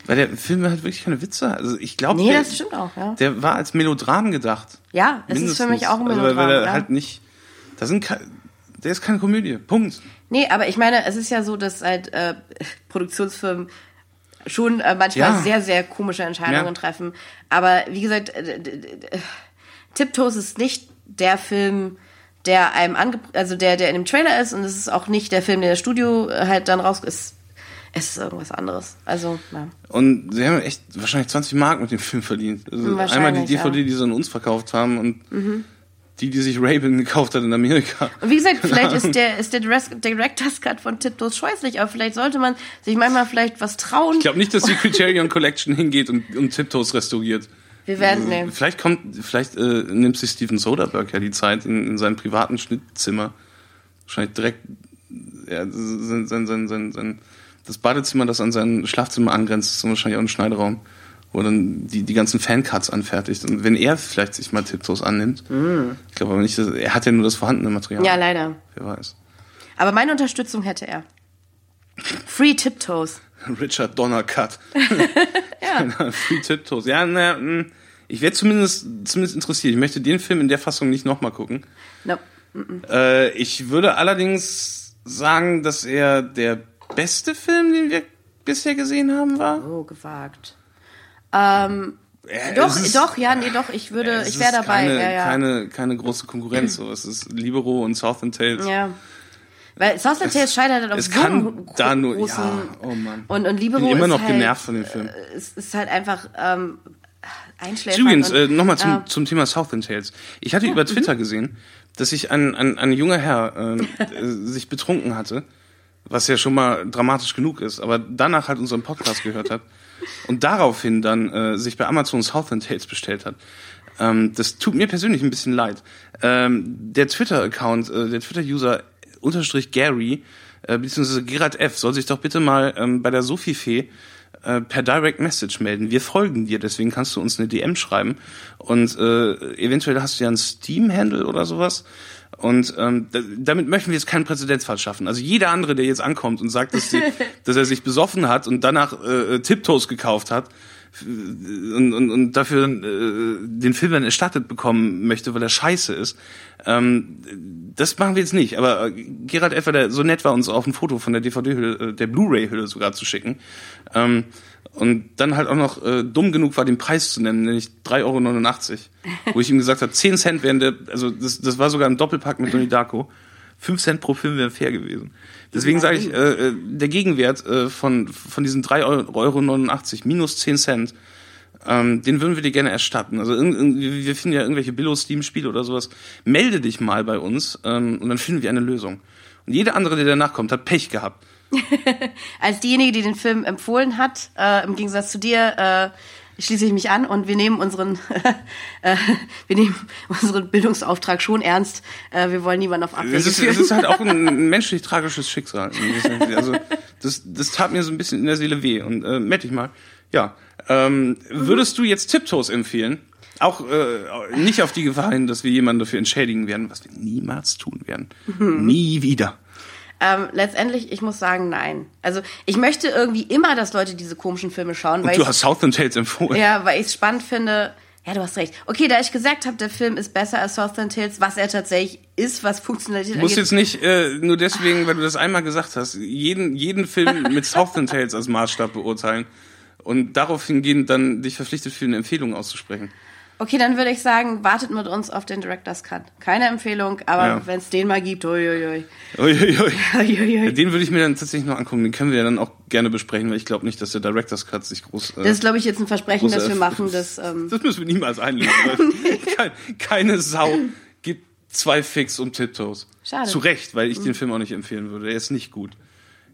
Speaker 2: Weil der Film halt wirklich keine Witze. Also ich glaube,
Speaker 1: Nee,
Speaker 2: der,
Speaker 1: das stimmt auch, ja.
Speaker 2: der war als Melodram gedacht.
Speaker 1: Ja, es ist für mich auch ein
Speaker 2: Also, weil-
Speaker 1: Melodram.
Speaker 2: weil er
Speaker 1: ja.
Speaker 2: halt nicht, da sind der ist keine Komödie. Punkt.
Speaker 1: Nee, aber ich meine, es ist ja so, dass halt äh, Produktionsfirmen schon äh, manchmal
Speaker 2: Ja.
Speaker 1: sehr, sehr komische Entscheidungen
Speaker 2: Ja.
Speaker 1: treffen. Aber wie gesagt, äh, d- Tiptoes ist nicht der Film, der einem ange also der, der in dem Trailer ist und es ist auch nicht der Film, der das Studio äh, halt dann raus ist. Es ist irgendwas anderes. Also, ja.
Speaker 2: Und sie haben echt wahrscheinlich 20 Mark mit dem Film verdient. Also einmal die
Speaker 1: ja. Mhm.
Speaker 2: DVD, die sie an uns verkauft haben und die, die sich Raven gekauft hat in Amerika.
Speaker 1: Und wie gesagt, vielleicht ist [LAUGHS] der, ist der Director's Cut von Tiptoes scheußlich, aber vielleicht sollte man sich manchmal vielleicht was trauen.
Speaker 2: Ich glaube nicht, dass die [LAUGHS] Criterion Collection hingeht und, und Tiptoes restauriert.
Speaker 1: Wir werden, nee.
Speaker 2: Vielleicht kommt, vielleicht äh, nimmt sich Steven Soderbergh ja die Zeit in, in seinem privaten Schnittzimmer. Wahrscheinlich direkt ja, sein, sein, sein, sein, sein, das Badezimmer, das an sein Schlafzimmer angrenzt, ist wahrscheinlich auch ein Schneideraum, wo er dann die, die ganzen Fancuts anfertigt. Und wenn er vielleicht sich mal Tiptoes annimmt, ich glaube aber nicht, dass, er hat ja nur das vorhandene Material.
Speaker 1: Mm. Ja, leider.
Speaker 2: Wer weiß.
Speaker 1: Aber meine Unterstützung hätte er. Free Tiptoes. [LAUGHS]
Speaker 2: Richard Donner Cut. [LAUGHS] [LAUGHS] ja. Free Tiptoes. Ja, na, mh, Ich werde zumindest, zumindest interessiert. Ich möchte den Film in der Fassung nicht nochmal gucken.
Speaker 1: No.
Speaker 2: Äh, ich würde allerdings sagen, dass er der beste Film, den wir bisher gesehen haben, war.
Speaker 1: Oh, gewagt. Ähm,
Speaker 2: Ja,
Speaker 1: doch, doch, ja, nee, doch, ich würde, ich wäre dabei.
Speaker 2: Keine,
Speaker 1: ja, ja.
Speaker 2: keine, keine große Konkurrenz. So. Es ist Libero und Southern Tales.
Speaker 1: ja. Weil Southland Tales scheitert halt auf
Speaker 2: Es
Speaker 1: so
Speaker 2: kann da nur.
Speaker 1: großen
Speaker 2: Ja, oh Mann.
Speaker 1: und und Libero
Speaker 2: bin immer noch
Speaker 1: halt,
Speaker 2: genervt von dem Film.
Speaker 1: äh, Es ist halt einfach ähm, einschläfernd.
Speaker 2: Übrigens, äh, nochmal zum,
Speaker 1: ja.
Speaker 2: zum Thema Southern Tales. Ich hatte über Twitter gesehen, dass sich ein, ein, ein junger Herr äh, äh, [LAUGHS] sich betrunken hatte, was ja schon mal dramatisch genug ist, aber danach halt unseren Podcast gehört hat und daraufhin dann äh, sich bei Amazon Southern Tales bestellt hat. Ähm, das tut mir persönlich ein bisschen leid. Ähm, der Twitter-Account, äh, der Twitter-User unterstrich Gary, äh, beziehungsweise Gerard F., soll sich doch bitte mal ähm, bei der Sophie-Fee äh, per Direct Message melden. Wir folgen dir, deswegen kannst du uns eine DM schreiben. Und äh, eventuell hast du ja einen Steam-Handle oder sowas. Und ähm, da, damit möchten wir jetzt keinen Präzedenzfall schaffen. Also jeder andere, der jetzt ankommt und sagt, dass, die, [LAUGHS] dass er sich besoffen hat und danach äh, Tiptoes gekauft hat und, und, und dafür äh, den Film dann erstattet bekommen möchte, weil er scheiße ist, ähm, das machen wir jetzt nicht. Aber äh, Gerald Effer, der so nett war, uns auch ein Foto von der DVD-Hülle, äh, der Blu-ray-Hülle sogar zu schicken. Ähm, und dann halt auch noch äh, dumm genug war, den Preis zu nennen, nämlich 3,89 Euro. Wo ich ihm gesagt habe, 10 Cent wären der, also das, das war sogar im Doppelpack mit Donnie Darko. 5 Cent pro Film wären fair gewesen. Deswegen sage ich, äh, äh, der Gegenwert äh, von, von diesen 3,89 Euro minus 10 Cent, ähm, den würden wir dir gerne erstatten. Also wir finden ja irgendwelche Billo-Steam-Spiele oder sowas. Melde dich mal bei uns ähm, und dann finden wir eine Lösung. Und jeder andere, der danach kommt, hat Pech gehabt. [LAUGHS]
Speaker 1: Als diejenige, die den Film empfohlen hat, äh, im Gegensatz zu dir, äh, schließe ich mich an und wir nehmen unseren, [LAUGHS] äh, wir nehmen unseren Bildungsauftrag schon ernst. Äh, wir wollen niemanden auf Abwege
Speaker 2: Es ist,
Speaker 1: führen.
Speaker 2: es ist halt auch ein [LAUGHS] menschlich tragisches Schicksal. Also das, das tat mir so ein bisschen in der Seele weh. Und äh, meld dich mal. Ja. Ähm, würdest du jetzt Tiptoes empfehlen? Auch äh, nicht auf die Gefahr hin, dass wir jemanden dafür entschädigen werden, was wir niemals tun werden. Nie wieder.
Speaker 1: Ähm, letztendlich, ich muss sagen, nein. Also ich möchte irgendwie immer, dass Leute diese komischen Filme schauen,
Speaker 2: Und
Speaker 1: weil
Speaker 2: du
Speaker 1: ich,
Speaker 2: hast Southern Tales empfohlen.
Speaker 1: ja, weil ich es spannend finde. Ja, du hast recht. Okay, da ich gesagt habe, der Film ist besser als Southland Tales, was er tatsächlich ist, was Funktionalität
Speaker 2: Du musst
Speaker 1: angeht.
Speaker 2: jetzt nicht äh, nur deswegen, weil du das einmal gesagt hast, jeden, jeden Film [LAUGHS] mit Southern Tales als Maßstab beurteilen und darauf hingehend dann dich verpflichtet fühlen, eine Empfehlung auszusprechen.
Speaker 1: Okay, dann würde ich sagen, wartet mit uns auf den Director's Cut. Keine Empfehlung, aber
Speaker 2: Ja.
Speaker 1: wenn es den mal gibt, uiuiui.
Speaker 2: Uiuiui.
Speaker 1: Uiuiui.
Speaker 2: Den würde ich mir dann tatsächlich noch angucken. Den können wir ja dann auch gerne besprechen, weil ich glaube nicht, dass der Director's Cut sich groß. Äh,
Speaker 1: Das ist, glaube ich, jetzt ein Versprechen, das wir machen. Das, [LAUGHS] ähm,
Speaker 2: das müssen wir niemals einlösen. weil [LAUGHS] [LAUGHS] Kein, keine Sau gibt zwei Fix um Tiptoes.
Speaker 1: Schade.
Speaker 2: Zu Recht, weil ich den Film auch nicht empfehlen würde. Er ist nicht gut.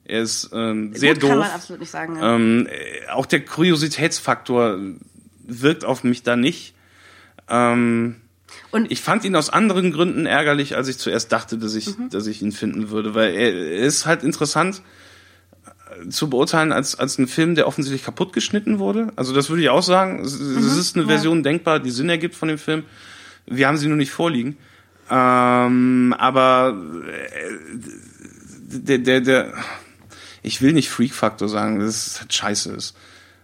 Speaker 2: Er ist ähm, sehr
Speaker 1: gut
Speaker 2: doof.
Speaker 1: kann man absolut nicht sagen. Ja.
Speaker 2: Ähm, äh, auch der Kuriositätsfaktor wirkt auf mich da nicht. Ähm,
Speaker 1: Und
Speaker 2: ich fand ihn aus anderen Gründen ärgerlich, als ich zuerst dachte, dass ich, dass ich ihn finden würde, weil er, ist halt interessant äh, zu beurteilen als, als ein Film, der offensichtlich kaputt geschnitten wurde. Also das würde ich auch sagen. Es, es ist eine
Speaker 1: ja.
Speaker 2: Version denkbar, die Sinn ergibt von dem Film. Wir haben sie nur nicht vorliegen. Ähm, aber äh, der, der, der, ich will nicht Freak-Faktor sagen, das ist halt scheiße ist.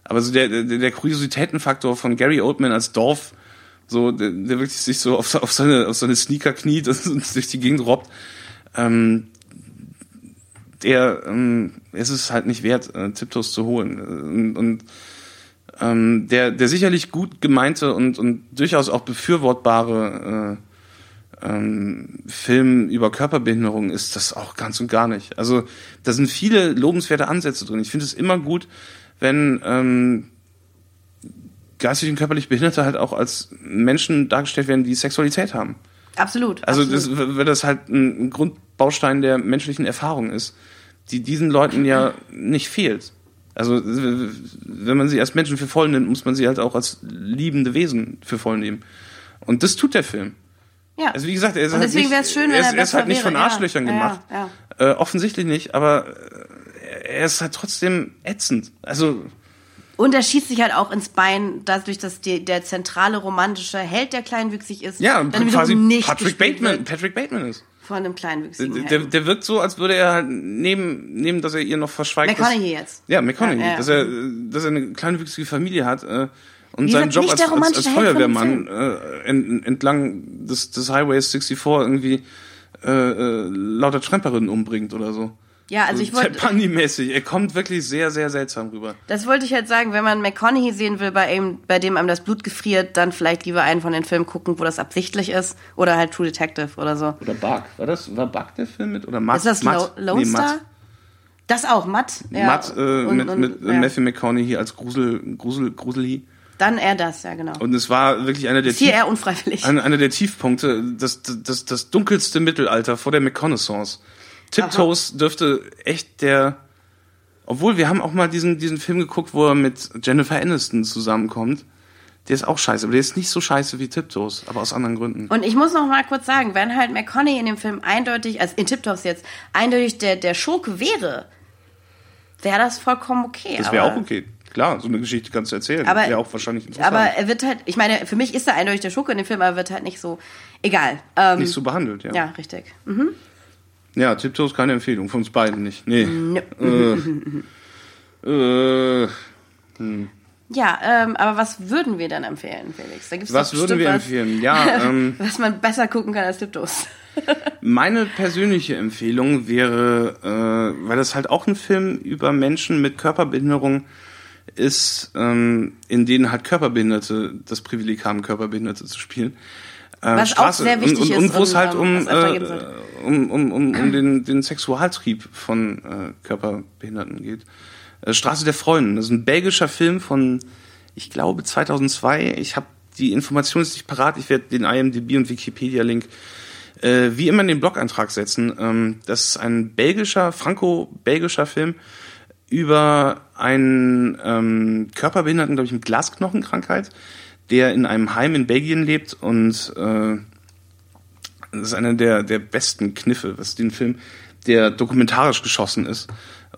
Speaker 2: Aber so der, der, der Kuriositätenfaktor von Gary Oldman als Dorf, so, der, der wirklich sich so auf, auf seine, auf seine Sneaker kniet und, durch die Gegend robbt, ähm, der, ähm, es ist halt nicht wert, äh, Tiptoes zu holen. Und, und ähm, der, der sicherlich gut gemeinte und, und durchaus auch befürwortbare äh, ähm, Film über Körperbehinderung ist das auch ganz und gar nicht. Also da sind viele lobenswerte Ansätze drin. Ich finde es immer gut, wenn ähm, geistig und körperlich Behinderte halt auch als Menschen dargestellt werden, die Sexualität haben.
Speaker 1: absolut.
Speaker 2: Also
Speaker 1: absolut.
Speaker 2: das, weil das halt ein, ein Grundbaustein der menschlichen Erfahrung ist, die diesen Leuten ja nicht fehlt. Also wenn man sie als Menschen für voll nimmt, muss man sie halt auch als liebende Wesen für voll nehmen. Und das tut der Film.
Speaker 1: ja.
Speaker 2: Also wie gesagt, er ist halt nicht,
Speaker 1: schön, wenn
Speaker 2: er ist,
Speaker 1: er
Speaker 2: ist halt nicht von Arschlöchern
Speaker 1: ja,
Speaker 2: gemacht.
Speaker 1: ja, ja.
Speaker 2: Äh, offensichtlich nicht, aber äh, er ist halt trotzdem ätzend. Also
Speaker 1: Und er schießt sich halt auch ins Bein, dadurch, dass die, der zentrale romantische Held, der kleinwüchsig ist,
Speaker 2: ja,
Speaker 1: dann
Speaker 2: quasi
Speaker 1: nicht
Speaker 2: Patrick Bateman, Patrick Bateman ist.
Speaker 1: von einem kleinwüchsigen
Speaker 2: Der, der wirkt so, als würde er halt neben, neben, dass er ihr noch verschweigt. dass-
Speaker 1: McConaughey jetzt.
Speaker 2: Ja, McConaughey.
Speaker 1: Ja, ja.
Speaker 2: Dass, er, dass er eine kleinwüchsige Familie hat, äh, und
Speaker 1: Wie
Speaker 2: seinen Job als, als, als Feuerwehrmann äh, ent, entlang des, des Highways 64 irgendwie äh, äh, lauter Tramperinnen umbringt oder so.
Speaker 1: Ja, also ich wollte,
Speaker 2: Ted Bundy-mäßig. Er kommt wirklich sehr, sehr seltsam rüber.
Speaker 1: das wollte ich halt sagen, wenn man McConaughey sehen will, bei, ihm, bei dem einem das Blut gefriert, dann vielleicht lieber einen von den Filmen gucken, wo das absichtlich ist. Oder halt True Detective oder so.
Speaker 2: Oder Bug. War das, war Bug der Film mit? Oder Matt?
Speaker 1: ist das
Speaker 2: Matt?
Speaker 1: Lo Lone
Speaker 2: Nee,
Speaker 1: Star?
Speaker 2: Matt.
Speaker 1: Das auch, Matt. Ja.
Speaker 2: Matt äh,
Speaker 1: Und-
Speaker 2: mit,
Speaker 1: und-
Speaker 2: mit
Speaker 1: ja.
Speaker 2: Matthew McConaughey als Grusel, Grusel, Gruseli.
Speaker 1: Dann eher das, ja genau.
Speaker 2: Und es war wirklich einer der, Tief-
Speaker 1: eher unfreiwillig.
Speaker 2: einer, einer der Tiefpunkte, das, das, das dunkelste Mittelalter vor der McConaissance. Tiptoes dürfte echt der, obwohl wir haben auch mal diesen, diesen Film geguckt, wo er mit Jennifer Aniston zusammenkommt. Der ist auch scheiße, aber der ist nicht so scheiße wie Tiptoes, aber aus anderen Gründen.
Speaker 1: Und ich muss noch mal kurz sagen, wenn halt McConaughey in dem Film eindeutig, also in Tiptops jetzt, eindeutig der, der Schurke wäre, wäre das vollkommen okay.
Speaker 2: Das wäre auch okay. Klar, so eine Geschichte kannst du erzählen.
Speaker 1: Aber-
Speaker 2: wäre auch wahrscheinlich interessant.
Speaker 1: Aber er wird halt, ich meine, für mich ist er eindeutig der Schurke in dem Film, aber er wird halt nicht so, egal. Ähm,
Speaker 2: nicht so behandelt, ja.
Speaker 1: ja, richtig. Mhm.
Speaker 2: Ja, Tiptoes keine Empfehlung, von uns beiden nicht. Nee.
Speaker 1: Nö.
Speaker 2: Äh, [LAUGHS] äh,
Speaker 1: Ja, ähm, aber was würden wir dann empfehlen, Felix? Da gibt's
Speaker 2: was würden wir
Speaker 1: was,
Speaker 2: empfehlen? [LAUGHS] Ja, ähm,
Speaker 1: was man besser gucken kann als Tiptos. [LAUGHS]
Speaker 2: Meine persönliche Empfehlung wäre, äh, weil das halt auch ein Film über Menschen mit Körperbehinderung ist, ähm, in denen halt Körperbehinderte das Privileg haben, Körperbehinderte zu spielen. Ähm,
Speaker 1: Was auch sehr wichtig
Speaker 2: und, und, und
Speaker 1: ist
Speaker 2: wo es halt
Speaker 1: ähm,
Speaker 2: um, äh, um, um, um, um den, den Sexualtrieb von äh, Körperbehinderten geht. Äh, Straße der Freuden, das ist ein belgischer Film von, ich glaube, 2002. Ich habe die Information jetzt nicht parat. Ich werde den IMDb und Wikipedia-Link äh, wie immer in den Blog-Eintrag setzen. Ähm, das ist ein belgischer, franco-belgischer Film über einen ähm, Körperbehinderten, glaube ich, mit Glasknochenkrankheit, der in einem Heim in Belgien lebt und äh, das ist einer der, der besten Kniffe, was den Film, der dokumentarisch geschossen ist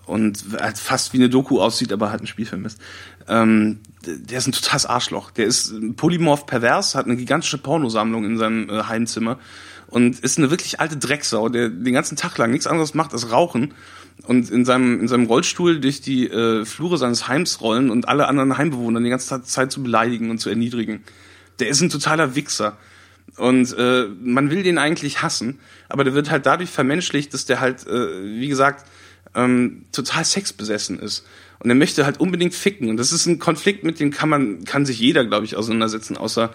Speaker 2: und fast wie eine Doku aussieht, aber halt ein Spielfilm ist. Ähm, der ist ein totales Arschloch. Der ist polymorph pervers, hat eine gigantische Pornosammlung in seinem äh, Heimzimmer und ist eine wirklich alte Drecksau, der den ganzen Tag lang nichts anderes macht als rauchen und in seinem, in seinem Rollstuhl durch die äh, Flure seines Heims rollen und alle anderen Heimbewohner die ganze Zeit zu beleidigen und zu erniedrigen. Der ist ein totaler Wichser. Und äh, man will den eigentlich hassen, aber der wird halt dadurch vermenschlicht, dass der halt, äh, wie gesagt, ähm, total sexbesessen ist. Und er möchte halt unbedingt ficken. Und das ist ein Konflikt, mit dem kann man, kann sich jeder, glaube ich, auseinandersetzen, außer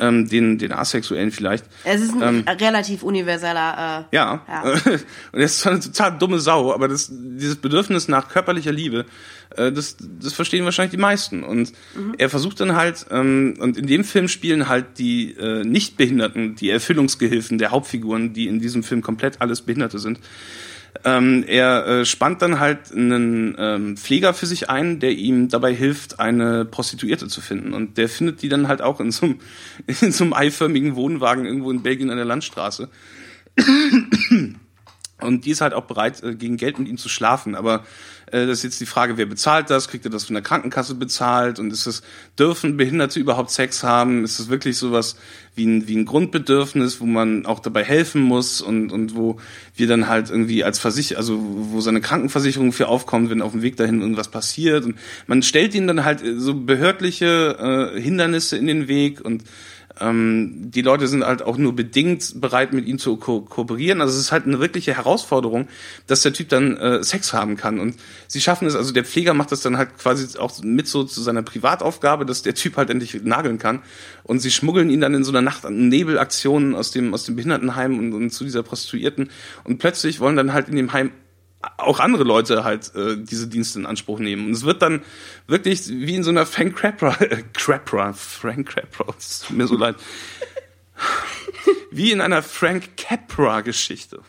Speaker 2: ähm, den, den Asexuellen vielleicht.
Speaker 1: Es ist ein
Speaker 2: Ähm,
Speaker 1: relativ universeller. Äh,
Speaker 2: ja.
Speaker 1: Ja. [LAUGHS]
Speaker 2: Und er ist zwar eine total dumme Sau, aber das, dieses Bedürfnis nach körperlicher Liebe, äh, das, das verstehen wahrscheinlich die meisten. Und er versucht dann halt, ähm, und in dem Film spielen halt die äh, Nichtbehinderten, die Erfüllungsgehilfen der Hauptfiguren, die in diesem Film komplett alles Behinderte sind. Ähm, er äh, spannt dann halt einen ähm, Pfleger für sich ein, der ihm dabei hilft, eine Prostituierte zu finden. Und der findet die dann halt auch in so einem, [LAUGHS] in so einem eiförmigen Wohnwagen irgendwo in Belgien an der Landstraße. Und die ist halt auch bereit, äh, gegen Geld mit ihm zu schlafen. Aber äh, das ist jetzt die Frage, wer bezahlt das? Kriegt er das von der Krankenkasse bezahlt? Und ist es, dürfen Behinderte überhaupt Sex haben? Ist es wirklich sowas wie ein, wie ein Grundbedürfnis, wo man auch dabei helfen muss und, und wo wir dann halt irgendwie als Versicher, also wo seine Krankenversicherung für aufkommt, wenn auf dem Weg dahin irgendwas passiert. Und man stellt ihnen dann halt so behördliche äh, Hindernisse in den Weg und ähm, die Leute sind halt auch nur bedingt bereit, mit ihm zu ko kooperieren. Also es ist halt eine wirkliche Herausforderung, dass der Typ dann äh, Sex haben kann. Und sie schaffen es, also der Pfleger macht das dann halt quasi auch mit so zu seiner Privataufgabe, dass der Typ halt endlich nageln kann. Und sie schmuggeln ihn dann in so einer Nacht an Nebelaktionen aus dem, aus dem Behindertenheim und, und zu dieser Prostituierten. Und plötzlich wollen dann halt in dem Heim auch andere Leute halt äh, diese Dienste in Anspruch nehmen. Und es wird dann wirklich wie in so einer Frank Capra, äh, Capra, Frank Capra, [LAUGHS] es tut mir so leid. Wie in einer Frank Capra-Geschichte.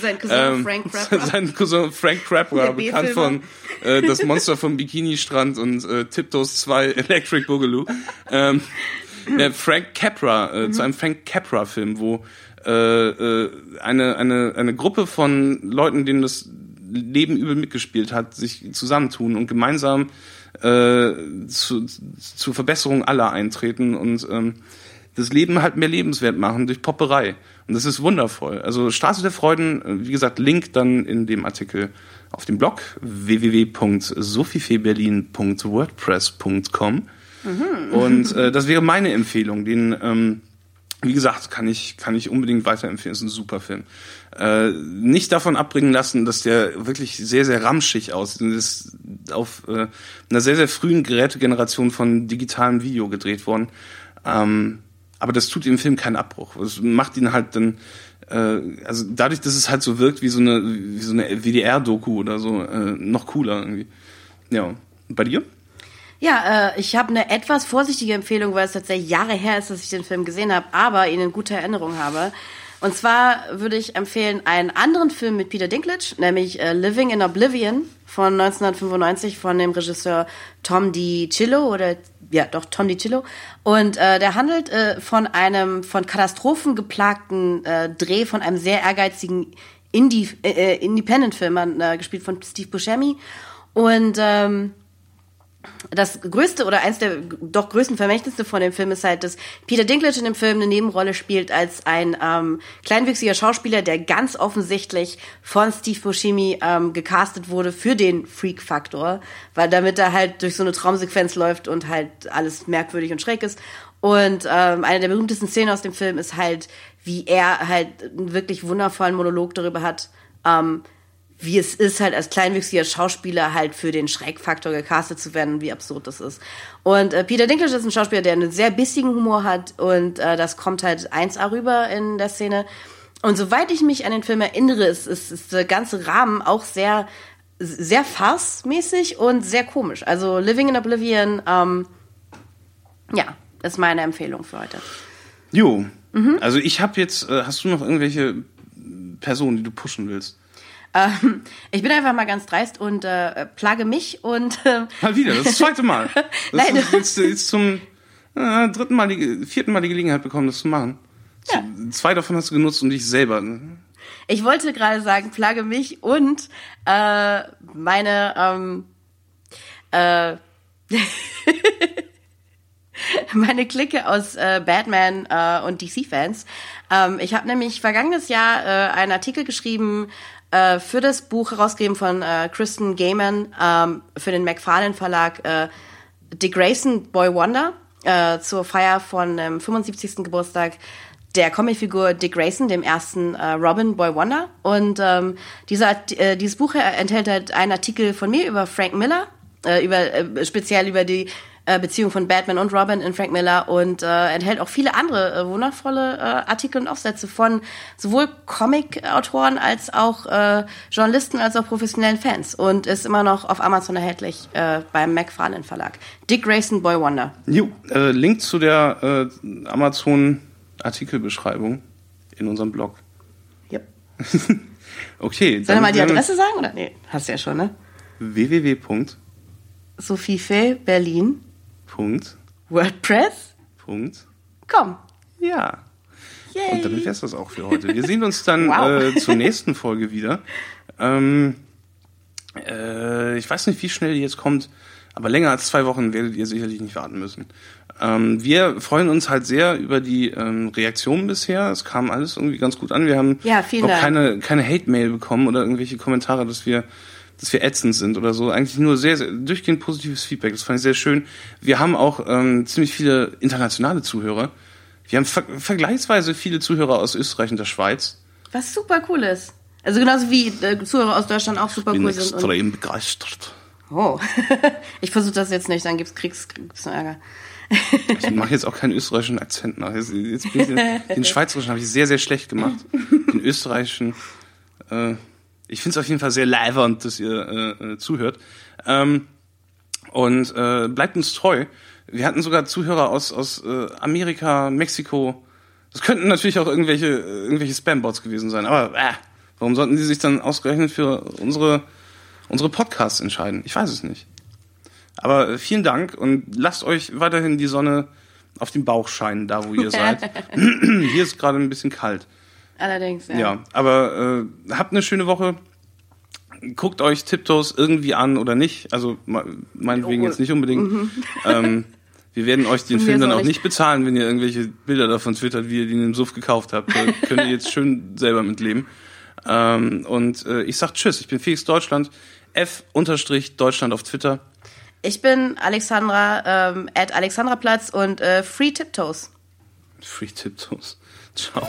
Speaker 1: Sein Cousin
Speaker 2: Ähm,
Speaker 1: Frank [LAUGHS] Capra.
Speaker 2: Sein Cousin Frank Capra,
Speaker 1: Der
Speaker 2: bekannt von äh, Das Monster vom Bikini-Strand und äh, Tiptoes 2 [LAUGHS] Electric Boogaloo. Ähm, der Frank Capra, äh, zu einem Frank Capra-Film, wo äh, äh, eine, eine, eine Gruppe von Leuten, denen das Leben übel mitgespielt hat, sich zusammentun und gemeinsam äh, zu, zur Verbesserung aller eintreten und ähm, das Leben halt mehr lebenswert machen durch Popperei. Und das ist wundervoll. Also Straße der Freuden, äh, wie gesagt, Link dann in dem Artikel auf dem Blog www.sophiefeberlin.wordpress.com. Und äh, das wäre meine Empfehlung. Den, ähm, wie gesagt, kann ich, kann ich unbedingt weiterempfehlen. Ist ein super Film. Äh, nicht davon abbringen lassen, dass der wirklich sehr, sehr ramschig aussieht. Und ist auf äh, einer sehr, sehr frühen Gerätegeneration von digitalem Video gedreht worden. Ähm, aber das tut dem Film keinen Abbruch. Es macht ihn halt dann, äh, also dadurch, dass es halt so wirkt wie so eine, wie so eine WDR-Doku oder so, äh, noch cooler irgendwie. Ja. Bei dir?
Speaker 1: Ja, äh, ich habe eine etwas vorsichtige Empfehlung, weil es tatsächlich Jahre her ist, dass ich den Film gesehen habe, aber ihn in guter Erinnerung habe. Und zwar würde ich empfehlen einen anderen Film mit Peter Dinklage, nämlich äh, Living in Oblivion von 1995 von dem Regisseur Tom DiCillo oder ja doch Tom DiCillo und äh, der handelt äh, von einem von Katastrophen geplagten äh, Dreh von einem sehr ehrgeizigen Indie äh, äh, Independent-Film äh, gespielt von Steve Buscemi und ähm, das größte oder eins der doch größten Vermächtnisse von dem Film ist halt, dass Peter Dinklage in dem Film eine Nebenrolle spielt als ein ähm, kleinwüchsiger Schauspieler, der ganz offensichtlich von Steve Buscemi ähm, gecastet wurde für den Freak-Faktor, weil damit er halt durch so eine Traumsequenz läuft und halt alles merkwürdig und schräg ist. Und ähm, eine der berühmtesten Szenen aus dem Film ist halt, wie er halt einen wirklich wundervollen Monolog darüber hat, ähm, wie es ist, halt als kleinwüchsiger Schauspieler halt für den Schreckfaktor gecastet zu werden wie absurd das ist. Und äh, Peter Dinklage ist ein Schauspieler, der einen sehr bissigen Humor hat und äh, das kommt halt 1A rüber in der Szene. Und soweit ich mich an den Film erinnere, ist, ist, ist der ganze Rahmen auch sehr, sehr farce-mäßig und sehr komisch. Also Living in Oblivion, ähm, ja, ist meine Empfehlung für heute.
Speaker 2: Jo. Also ich habe jetzt, äh, hast du noch irgendwelche Personen, die du pushen willst?
Speaker 1: Ähm, ich bin einfach mal ganz dreist und äh, plage mich und äh,
Speaker 2: Mal wieder, das, ist das zweite Mal. [LAUGHS] Das
Speaker 1: Nein.
Speaker 2: ist jetzt, jetzt zum äh, dritten Mal, die, vierten Mal die Gelegenheit bekommen, das zu machen.
Speaker 1: Ja.
Speaker 2: Zwei davon hast du genutzt und dich selber.
Speaker 1: ich wollte gerade sagen, plage mich und äh, meine ähm, äh, [LAUGHS] meine Clique aus äh, Batman äh, und DC-Fans. Ähm, ich habe nämlich vergangenes Jahr äh, einen Artikel geschrieben äh, für das Buch herausgegeben von äh, Kristen Gaiman ähm, für den McFarlane Verlag äh, Dick Grayson Boy Wonder äh, zur Feier von dem 75. Geburtstag der Comicfigur Dick Grayson, dem ersten äh, Robin Boy Wonder. Und ähm, dieser, äh, dieses Buch enthält halt einen Artikel von mir über Frank Miller, äh, über äh, speziell über die äh, Beziehung von Batman und Robin in Frank Miller und äh, enthält auch viele andere äh, wundervolle äh, Artikel und Aufsätze von sowohl Comic-Autoren als auch äh, Journalisten als auch professionellen Fans und ist immer noch auf Amazon erhältlich äh, beim McFarlane Verlag. Dick Grayson Boy Wonder.
Speaker 2: Jo, äh, Link zu der äh, Amazon-Artikelbeschreibung in unserem Blog.
Speaker 1: Yep. [LAUGHS]
Speaker 2: Okay.
Speaker 1: Soll ich mal die Adresse sagen oder? Nee, hast du ja schon, ne?
Speaker 2: www.
Speaker 1: Sophie Fee, Berlin,
Speaker 2: Punkt.
Speaker 1: WordPress.
Speaker 2: Punkt.
Speaker 1: Komm.
Speaker 2: Ja.
Speaker 1: Yay.
Speaker 2: Und damit wär's das auch für heute. Wir sehen uns dann [LAUGHS]
Speaker 1: Wow.
Speaker 2: äh, zur nächsten Folge wieder. Ähm, äh, ich weiß nicht, wie schnell die jetzt kommt, aber länger als zwei Wochen werdet ihr sicherlich nicht warten müssen. Ähm, wir freuen uns halt sehr über die ähm, Reaktionen bisher. Es kam alles irgendwie ganz gut an. Wir haben
Speaker 1: Ja,
Speaker 2: keine, keine Hate-Mail bekommen oder irgendwelche Kommentare, dass wir dass wir ätzend sind oder so. Eigentlich nur sehr, sehr durchgehend positives Feedback. Das fand ich sehr schön. Wir haben auch ähm, ziemlich viele internationale Zuhörer. Wir haben ver vergleichsweise viele Zuhörer aus Österreich und der Schweiz.
Speaker 1: Was super cool ist. Also genauso wie äh, Zuhörer aus Deutschland auch super
Speaker 2: Bin
Speaker 1: cool sind.
Speaker 2: Extrem begeistert.
Speaker 1: oh. [LAUGHS] ich versuche das jetzt nicht, dann gibt's Kriegs, gibt's Ärger.
Speaker 2: Ich mache jetzt auch keinen österreichischen Akzent nach. Jetzt, jetzt ich den, [LAUGHS] den schweizerischen habe ich sehr, sehr schlecht gemacht. Den [LAUGHS] österreichischen. Äh, ich finde es auf jeden Fall sehr leibernd, dass ihr äh, äh, zuhört. Ähm, und äh, bleibt uns treu. Wir hatten sogar Zuhörer aus, aus äh, Amerika, Mexiko. Das könnten natürlich auch irgendwelche, äh, irgendwelche Spam-Bots gewesen sein. Aber äh, warum sollten die sich dann ausgerechnet für unsere, unsere Podcasts entscheiden? Ich weiß es nicht. Aber äh, vielen Dank und lasst euch weiterhin die Sonne auf den Bauch scheinen, da wo ihr [LAUGHS] seid. [CLEARS THROAT] Hier ist gerade ein bisschen kalt.
Speaker 1: Allerdings, ja.
Speaker 2: Ja, aber äh, habt eine schöne Woche. Guckt euch Tiptoes irgendwie an oder nicht. Also me- meinetwegen
Speaker 1: Oh.
Speaker 2: jetzt nicht unbedingt.
Speaker 1: Mhm. [LAUGHS]
Speaker 2: Ähm, wir werden euch den Film dann auch
Speaker 1: ich-
Speaker 2: nicht bezahlen, wenn ihr irgendwelche Bilder davon twittert, wie ihr den im Suff gekauft habt. Da [LAUGHS] könnt ihr jetzt schön selber mitleben. Ähm, und äh, ich sag Tschüss. Ich bin Felix Deutschland. F unterstrich Deutschland auf Twitter.
Speaker 1: Ich bin Alexandra, ähm, at Alexandraplatz und äh, Free Tiptoes.
Speaker 10: Free Tiptoes. [LAUGHS] Ciao.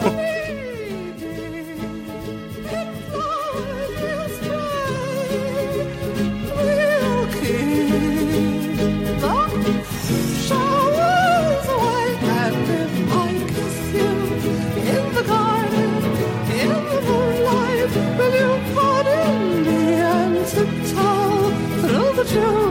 Speaker 11: you.